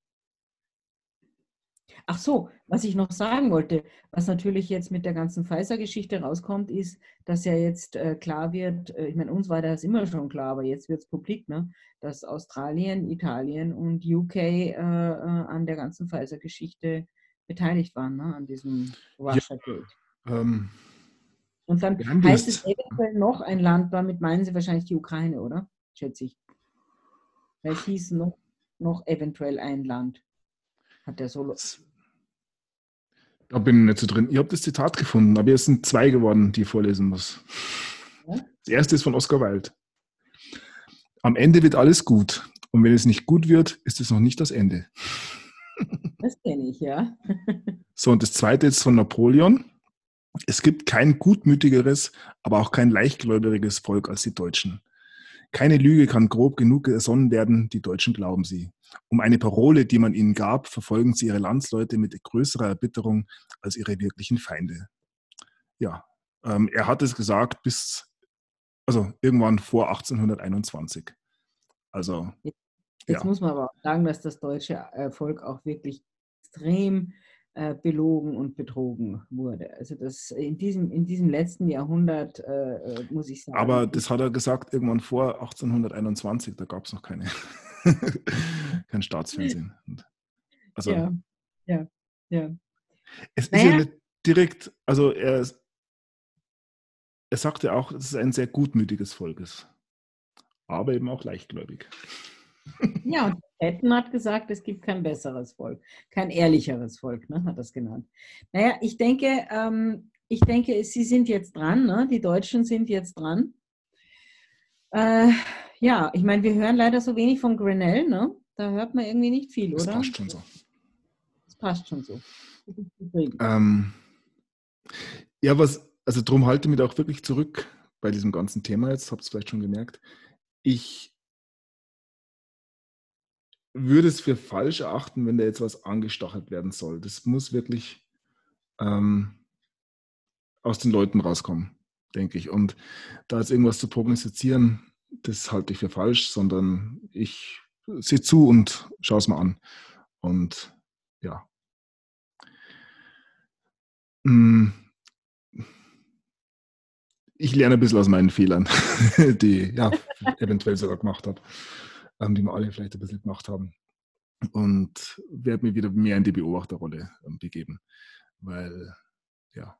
Ach so, was ich noch sagen wollte, was natürlich jetzt mit der ganzen Pfizer-Geschichte rauskommt, ist, dass ja jetzt äh, klar wird, äh, ich meine, uns war das immer schon klar, aber jetzt wird es publik, ne, dass Australien, Italien und UK äh, äh, an der ganzen Pfizer-Geschichte beteiligt waren, ne, an diesem Russia-Gate. Ähm, Und dann heißt es eventuell noch ein Land, damit meinen Sie wahrscheinlich die Ukraine, oder? Schätze ich. Weil es hieß noch, noch eventuell ein Land. Hat der so. da bin ich nicht so drin. Ich habe das Zitat gefunden, aber es sind zwei geworden, die ich vorlesen muss. Ja? Das erste ist von Oscar Wilde. Am Ende wird alles gut. Und wenn es nicht gut wird, ist es noch nicht das Ende. Das kenne ich, ja. So, und das zweite ist von Napoleon. Es gibt kein gutmütigeres, aber auch kein leichtgläubiges Volk als die Deutschen. Keine Lüge kann grob genug ersonnen werden, die Deutschen glauben sie. Um eine Parole, die man ihnen gab, verfolgen sie ihre Landsleute mit größerer Erbitterung als ihre wirklichen Feinde. Ja, ähm, er hat es gesagt bis, also irgendwann vor 1821. Also, Jetzt Ja. muss man aber auch sagen, dass das deutsche äh, Volk auch wirklich extrem äh, belogen und betrogen wurde. Also das in diesem, in diesem letzten Jahrhundert, äh, äh, muss ich sagen. aber das hat er gesagt irgendwann vor 1821, da gab es noch keine, [laughs] kein Staatsfernsehen. Also, ja, ja, ja. Es ist Naja. ja nicht direkt, also er, er sagte auch, dass es ein sehr gutmütiges Volk ist, aber eben auch leichtgläubig. Ja, und Patton hat gesagt, es gibt kein besseres Volk, kein ehrlicheres Volk, ne, hat es genannt. Naja, ich denke, ähm, ich denke, sie sind jetzt dran, ne? die Deutschen sind jetzt dran. Äh, ja, ich meine, wir hören leider so wenig von Grenell, ne? da hört man irgendwie nicht viel, Das oder? passt schon so. Das passt schon so. Ähm, ja, was, also drum halte ich mich auch wirklich zurück bei diesem ganzen Thema jetzt, habt ihr es vielleicht schon gemerkt. Ich würde es für falsch erachten, wenn da jetzt was angestachelt werden soll. Das muss wirklich ähm, aus den Leuten rauskommen, denke ich. Und da jetzt irgendwas zu prognostizieren, das halte ich für falsch, sondern ich sehe zu und schaue es mal an. Und ja. Mm. Ich lerne ein bisschen aus meinen Fehlern, [laughs] die ja eventuell sogar gemacht habe, ähm, die wir alle vielleicht ein bisschen gemacht haben. Und werde mich wieder mehr in die Beobachterrolle ähm, begeben, weil ja,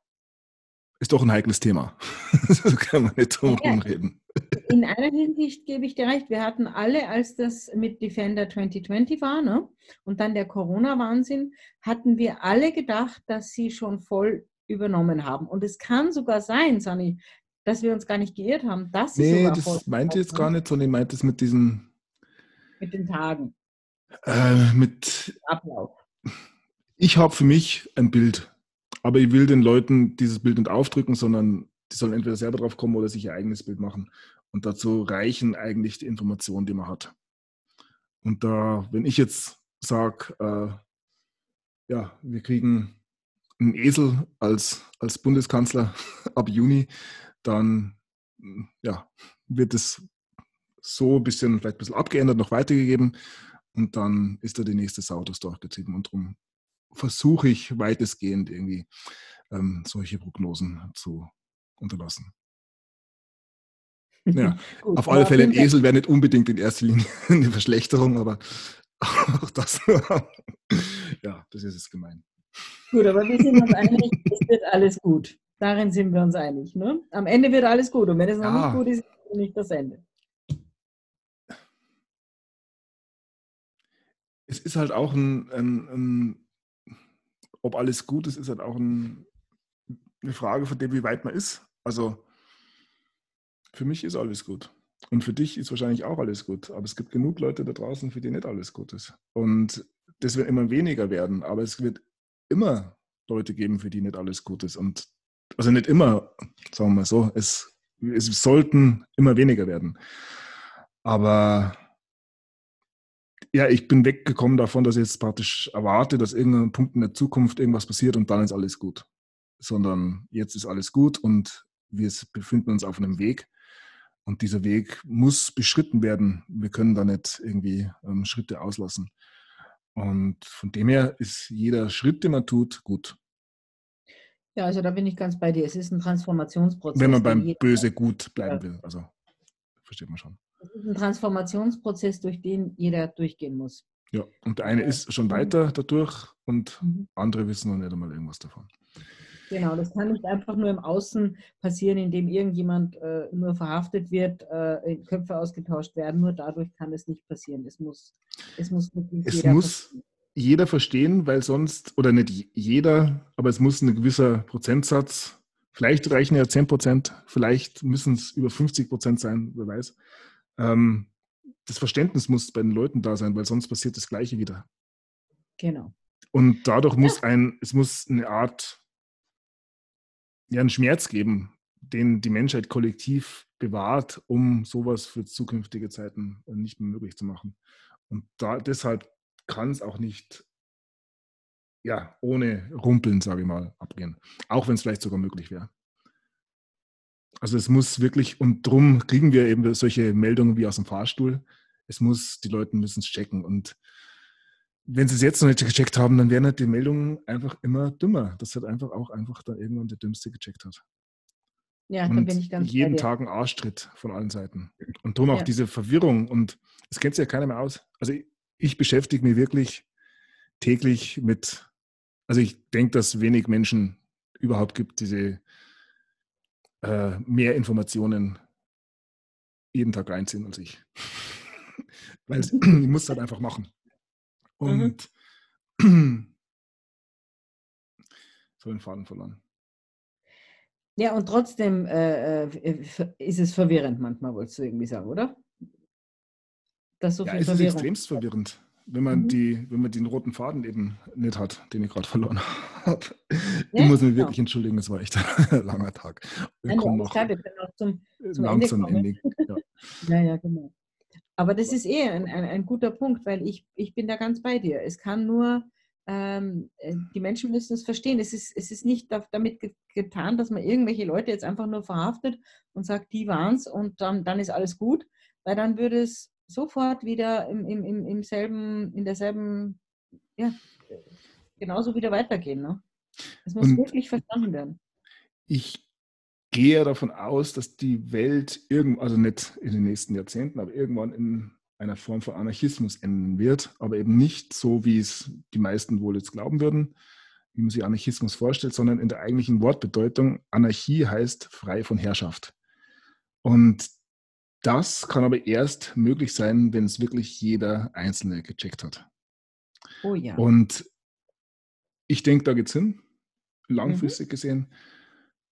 ist doch ein heikles Thema. [laughs] so kann man nicht drum Ja. reden. In einer Hinsicht gebe ich dir recht. Wir hatten alle, als das mit Defender 2020 war ne? und dann der Corona-Wahnsinn, hatten wir alle gedacht, dass sie schon voll übernommen haben. Und es kann sogar sein, Sani, dass wir uns gar nicht geirrt haben, dass sie Nee, das meinte ich jetzt gar nicht, sondern ich meinte es mit diesem, mit den Tagen, äh, mit Ablauf. ich habe für mich ein Bild, aber ich will den Leuten dieses Bild nicht aufdrücken, sondern die sollen entweder selber drauf kommen oder sich ihr eigenes Bild machen. Und dazu reichen eigentlich die Informationen, die man hat. Und da, wenn ich jetzt sage, äh, ja, wir kriegen einen Esel als, als Bundeskanzler [laughs] ab Juni, dann ja, wird es so ein bisschen, vielleicht ein bisschen abgeändert, noch weitergegeben. Und dann ist da die nächste Sau durchs Dorf getrieben. Und darum versuche ich weitestgehend irgendwie ähm, solche Prognosen zu unterlassen. Ja, [laughs] Gut, auf alle Fälle, ein Esel wäre nicht unbedingt in erster Linie [laughs] eine Verschlechterung, aber auch das, [laughs] ja, das ist es gemein. Gut, aber wir sind uns einig, es wird alles gut. Darin sind wir uns einig. Ne? Am Ende wird alles gut und wenn es noch ja. nicht gut ist, ist es nicht das Ende. Es ist halt auch ein, ein, ein ob alles gut ist, ist halt auch ein, eine Frage von dem, wie weit man ist. Also für mich ist alles gut. Und für dich ist wahrscheinlich auch alles gut. Aber es gibt genug Leute da draußen, für die nicht alles gut ist. Und das wird immer weniger werden. Aber es wird immer Leute geben, für die nicht alles gut ist. Und also nicht immer, sagen wir mal so, es, es sollten immer weniger werden. Aber ja, ich bin weggekommen davon, dass ich jetzt praktisch erwarte, dass irgendein Punkt in der Zukunft irgendwas passiert und dann ist alles gut. Sondern jetzt ist alles gut und wir befinden uns auf einem Weg und dieser Weg muss beschritten werden. Wir können da nicht irgendwie ähm, Schritte auslassen. Und von dem her ist jeder Schritt, den man tut, gut. Ja, also da bin ich ganz bei dir. Es ist ein Transformationsprozess. Wenn man beim Böse gut bleiben will. Also versteht man schon. Es ist ein Transformationsprozess, durch den jeder durchgehen muss. Ja, und der eine ist schon weiter dadurch und mhm. andere wissen noch nicht einmal irgendwas davon. Genau, das kann nicht einfach nur im Außen passieren, indem irgendjemand äh, nur verhaftet wird, äh, Köpfe ausgetauscht werden. Nur dadurch kann es nicht passieren. Es muss, es muss wirklich es jeder muss verstehen. jeder verstehen, weil sonst, oder nicht jeder, aber es muss ein gewisser Prozentsatz, vielleicht reichen ja 10 Prozent, vielleicht müssen es über 50 Prozent sein, wer weiß. Ähm, das Verständnis muss bei den Leuten da sein, weil sonst passiert das Gleiche wieder. Genau. Und dadurch muss ein, es muss eine Art ja, einen Schmerz geben, den die Menschheit kollektiv bewahrt, um sowas für zukünftige Zeiten äh, nicht mehr möglich zu machen. Und da, deshalb kann es auch nicht ja, ohne Rumpeln, sage ich mal, abgehen. Auch wenn es vielleicht sogar möglich wäre. Also es muss wirklich, und darum kriegen wir eben solche Meldungen wie aus dem Fahrstuhl. Es muss, die Leute müssen es checken. Und wenn sie es jetzt noch nicht gecheckt haben, dann werden halt die Meldungen einfach immer dümmer. Das hat einfach auch einfach dann irgendwann der Dümmste gecheckt hat. Ja, und da bin ich ganz jeden Tag ein Arschtritt von allen Seiten. Und darum auch ja. diese Verwirrung. Und es kennt sich ja keiner mehr aus. Also ich, ich beschäftige mich wirklich täglich mit, also ich denke, dass wenig Menschen überhaupt gibt, diese äh, mehr Informationen jeden Tag reinziehen als ich. [laughs] Weil [clears throat] ich muss es halt einfach machen. Und mhm. [clears throat] so den Faden verloren. Ja, und trotzdem äh, äh ist es verwirrend manchmal, wolltest du irgendwie sagen, oder? Das so ja, es ist extremst verwirrend, wenn man, mhm. die, wenn man den roten Faden eben nicht hat, den ich gerade verloren [laughs] habe. Ja, ich muss mich genau. wirklich entschuldigen, es war echt ein [laughs] langer Tag. Wir Nein, kommen noch, wir können noch zum, zum langsam Ende. Ende. Ja. [laughs] ja, ja, genau. Aber das ist eh ein, ein, ein, guter Punkt, weil ich, ich bin da ganz bei dir. Es kann nur, ähm, äh, die Menschen müssen es verstehen. Es ist, es ist nicht damit getan, dass man irgendwelche Leute jetzt einfach nur verhaftet und sagt, die waren es und dann, dann ist alles gut, weil dann würde es sofort wieder im, im, im, im selben, in derselben, ja, genauso wieder weitergehen. Ne? Es muss und wirklich verstanden werden. Ich gehe davon aus, dass die Welt irgendwann, also nicht in den nächsten Jahrzehnten, aber irgendwann in einer Form von Anarchismus enden wird, aber eben nicht so, wie es die meisten wohl jetzt glauben würden, wie man sich Anarchismus vorstellt, sondern in der eigentlichen Wortbedeutung, Anarchie heißt frei von Herrschaft. Und das kann aber erst möglich sein, wenn es wirklich jeder Einzelne gecheckt hat. Oh ja. Und ich denke, da geht es hin, langfristig mhm. gesehen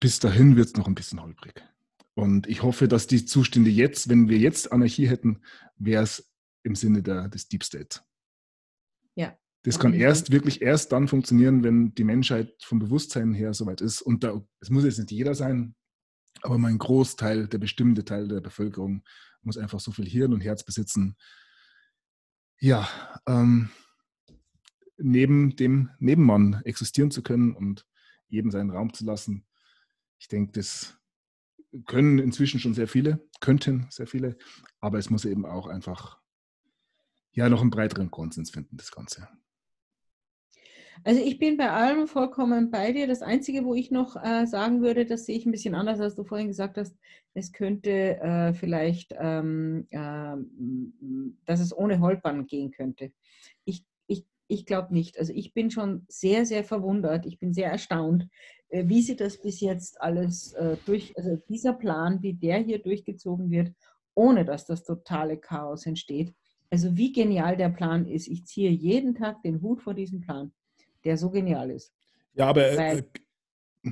bis dahin wird es noch ein bisschen holprig. Und ich hoffe, dass die Zustände jetzt, wenn wir jetzt Anarchie hätten, wäre es im Sinne der, des Deep State. Ja. Das kann erst wirklich erst dann funktionieren, wenn die Menschheit vom Bewusstsein her soweit ist. Und da, es muss jetzt nicht jeder sein, aber mein Großteil, der bestimmte Teil der Bevölkerung muss einfach so viel Hirn und Herz besitzen. Ja, ähm, neben dem Nebenmann existieren zu können und jedem seinen Raum zu lassen ich denke, das können inzwischen schon sehr viele, könnten sehr viele, aber es muss eben auch einfach ja noch einen breiteren Konsens finden, das Ganze. Also ich bin bei allem vollkommen bei dir. Das Einzige, wo ich noch äh, sagen würde, das sehe ich ein bisschen anders, als du vorhin gesagt hast, es könnte äh, vielleicht, ähm, äh, dass es ohne Holpern gehen könnte. Ich, ich, ich glaube nicht. Also ich bin schon sehr, sehr verwundert. Ich bin sehr erstaunt, äh, wie sie das bis jetzt alles äh, durch, also dieser Plan, wie der hier durchgezogen wird, ohne dass das totale Chaos entsteht. Also wie genial der Plan ist. Ich ziehe jeden Tag den Hut vor diesem Plan der so genial ist. Ja, aber äh, Weil, äh,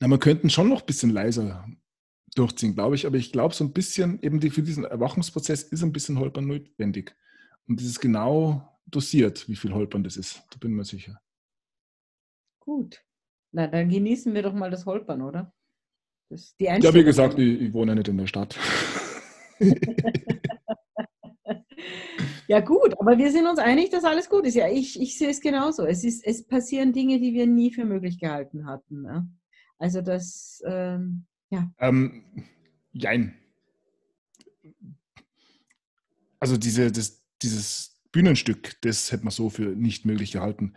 na, man könnte schon noch ein bisschen leiser durchziehen, glaube ich. Aber ich glaube, so ein bisschen, eben die, für diesen Erwachungsprozess ist ein bisschen Holpern notwendig. Und das ist genau dosiert, wie viel Holpern das ist. Da bin ich mir sicher. Gut. Na, dann genießen wir doch mal das Holpern, oder? Das ja, wie gesagt, ich, ich wohne ja nicht in der Stadt. [laughs] [laughs] Ja, gut, aber wir sind uns einig, dass alles gut ist. Ja, ich, ich sehe es genauso. Es, ist, es passieren Dinge, die wir nie für möglich gehalten hatten. Ne? Also das, ähm, ja. Ähm, jein. Also diese, das, dieses Bühnenstück, das hätte man so für nicht möglich gehalten.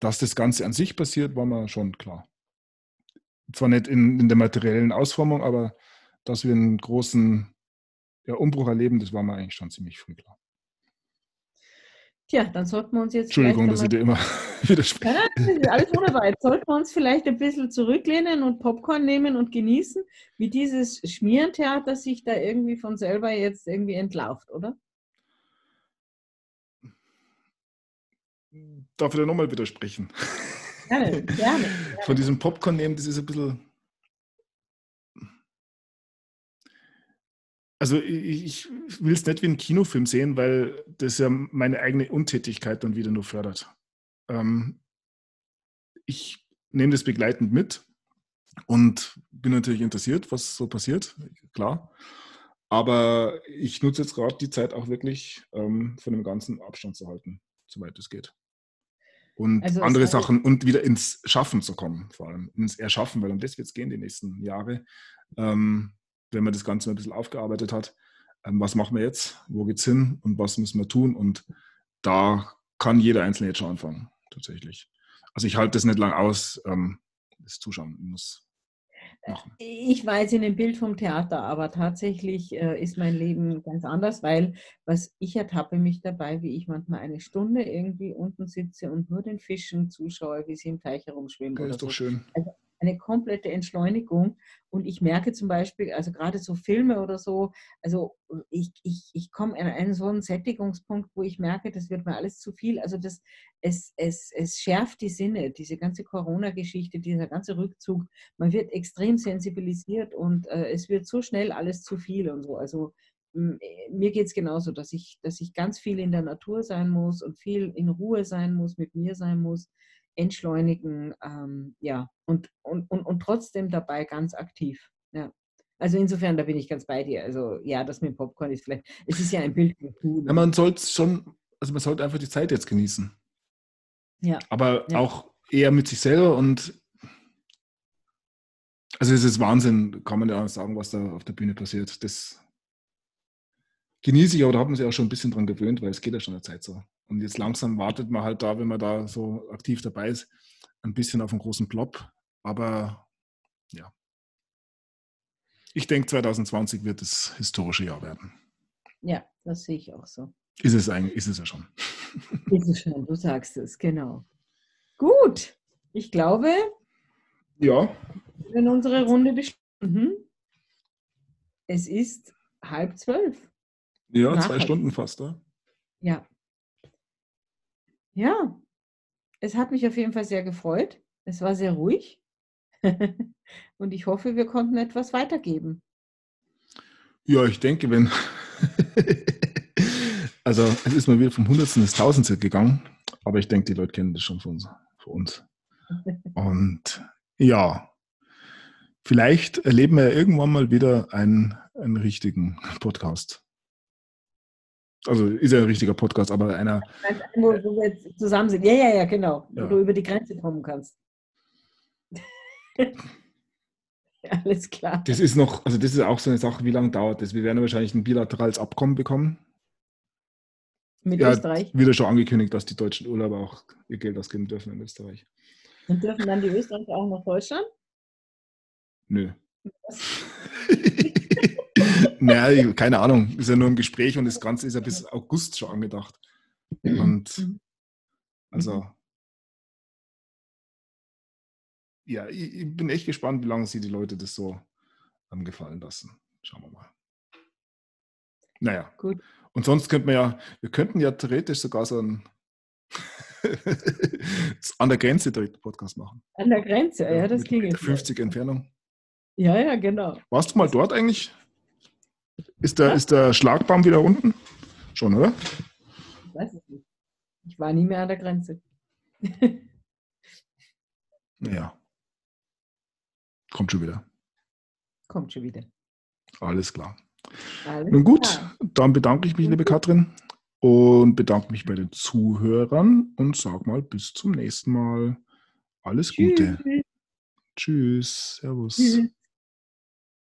Dass das Ganze an sich passiert, war mir schon klar. Zwar nicht in, in der materiellen Ausformung, aber dass wir einen großen ja, Umbruch erleben, das war mir eigentlich schon ziemlich früh klar. Tja, dann sollten wir uns jetzt. Entschuldigung, dass ich dir immer [laughs] widerspreche. Ja, alles wunderbar. Jetzt sollten wir uns vielleicht ein bisschen zurücklehnen und Popcorn nehmen und genießen, wie dieses Schmierentheater sich da irgendwie von selber jetzt irgendwie entlauft, oder? Darf ich da nochmal widersprechen? Gerne, gerne. Von diesem Popcorn nehmen, das ist ein bisschen Also ich will es nicht wie ein Kinofilm sehen, weil das ja meine eigene Untätigkeit dann wieder nur fördert. Ähm, ich nehme das begleitend mit und bin natürlich interessiert, was so passiert, klar. Aber ich nutze jetzt gerade die Zeit auch wirklich ähm, von dem ganzen Abstand zu halten, soweit es geht. Und also andere Sachen und wieder ins Schaffen zu kommen, vor allem ins Erschaffen, weil um das wird es gehen die nächsten Jahre. Ähm, wenn man das Ganze ein bisschen aufgearbeitet hat, ähm, was machen wir jetzt, wo geht's hin und was müssen wir tun? Und da kann jeder Einzelne jetzt schon anfangen, tatsächlich. Also ich halte das nicht lang aus, ähm, das Zuschauen muss. Machen. Ich weiß in dem Bild vom Theater, aber tatsächlich äh, ist mein Leben ganz anders, weil was ich ertappe mich dabei, wie ich manchmal eine Stunde irgendwie unten sitze und nur den Fischen zuschaue, wie sie im Teich herumschwimmen. Das ist doch so. schön. Also eine komplette Entschleunigung. Und ich merke zum Beispiel, also gerade so Filme oder so, also ich, ich, ich komme an einen so einen Sättigungspunkt, wo ich merke, das wird mir alles zu viel. Also das, es, es, es schärft die Sinne, diese ganze Corona-Geschichte, dieser ganze Rückzug. Man wird extrem sensibilisiert und äh, es wird so schnell alles zu viel und so. Also mir geht es genauso, dass ich, dass ich ganz viel in der Natur sein muss und viel in Ruhe sein muss, mit mir sein muss entschleunigen, ähm, ja, und, und, und, und trotzdem dabei ganz aktiv. Ja. Also insofern, da bin ich ganz bei dir. Also ja, das mit Popcorn ist vielleicht, es ist ja ein Bild. Ja, man sollte schon, also man sollte einfach die Zeit jetzt genießen. Ja. Aber ja. auch eher mit sich selber und also es ist Wahnsinn, kann man ja auch sagen, was da auf der Bühne passiert. Das genieße ich, aber da hat man sich auch schon ein bisschen dran gewöhnt, weil es geht ja schon eine Zeit so. Und jetzt langsam wartet man halt da, wenn man da so aktiv dabei ist, ein bisschen auf einen großen Plop. Aber ja. Ich denke, 2020 wird das historische Jahr werden. Ja, das sehe ich auch so. Ist es eigentlich, ist es ja schon. [laughs] Ist es schon, du sagst es, genau. Gut, ich glaube, ja. in unsere Runde bestanden. Es ist halb zwölf. Ja, Nach zwei Stunden fast, ja. Ja. Ja, es hat mich auf jeden Fall sehr gefreut. Es war sehr ruhig. [laughs] Und ich hoffe, wir konnten etwas weitergeben. Ja, ich denke, wenn. [laughs] also, es ist mal wieder vom Hundertsten ins Tausendste gegangen. Aber ich denke, die Leute kennen das schon von uns. Von uns. [laughs] Und ja, vielleicht erleben wir irgendwann mal wieder einen, einen richtigen Podcast. Also ist ja ein richtiger Podcast, aber einer. Wo, wo wir jetzt zusammen sind. Ja, ja, ja, genau. Ja. Wo du über die Grenze kommen kannst. [laughs] Alles klar. Das ist noch, also das ist auch so eine Sache, wie lange dauert das? Wir werden wahrscheinlich ein bilaterales Abkommen bekommen. Mit Ja, Österreich. wieder schon angekündigt, dass die deutschen Urlauber auch ihr Geld ausgeben dürfen in Österreich. Und dürfen dann die Österreicher auch nach Deutschland? Nö. [laughs] [laughs] naja, keine Ahnung. Ist ja nur im Gespräch und das Ganze ist ja bis August schon angedacht. Und Mhm. also, ja, ich, ich bin echt gespannt, wie lange sie die Leute das so gefallen lassen. Schauen wir mal. Naja, Gut. und sonst könnten wir ja, wir könnten ja theoretisch sogar so einen [laughs] an der Grenze direkt Podcast machen. An der Grenze, ja, das mit ging jetzt. 50 Entfernung. Ja, ja, genau. Warst du mal dort eigentlich? Ist der, Ja. ist der Schlagbaum wieder unten? Schon, oder? Ich weiß es nicht. Ich war nie mehr an der Grenze. [laughs] Ja. Kommt schon wieder. Kommt schon wieder. Alles klar. Alles Nun gut, klar. dann bedanke ich mich, liebe Katrin, und bedanke mich bei den Zuhörern und sag mal bis zum nächsten Mal. Alles Gute. Tschüss. Tschüss. Servus. Tschüss.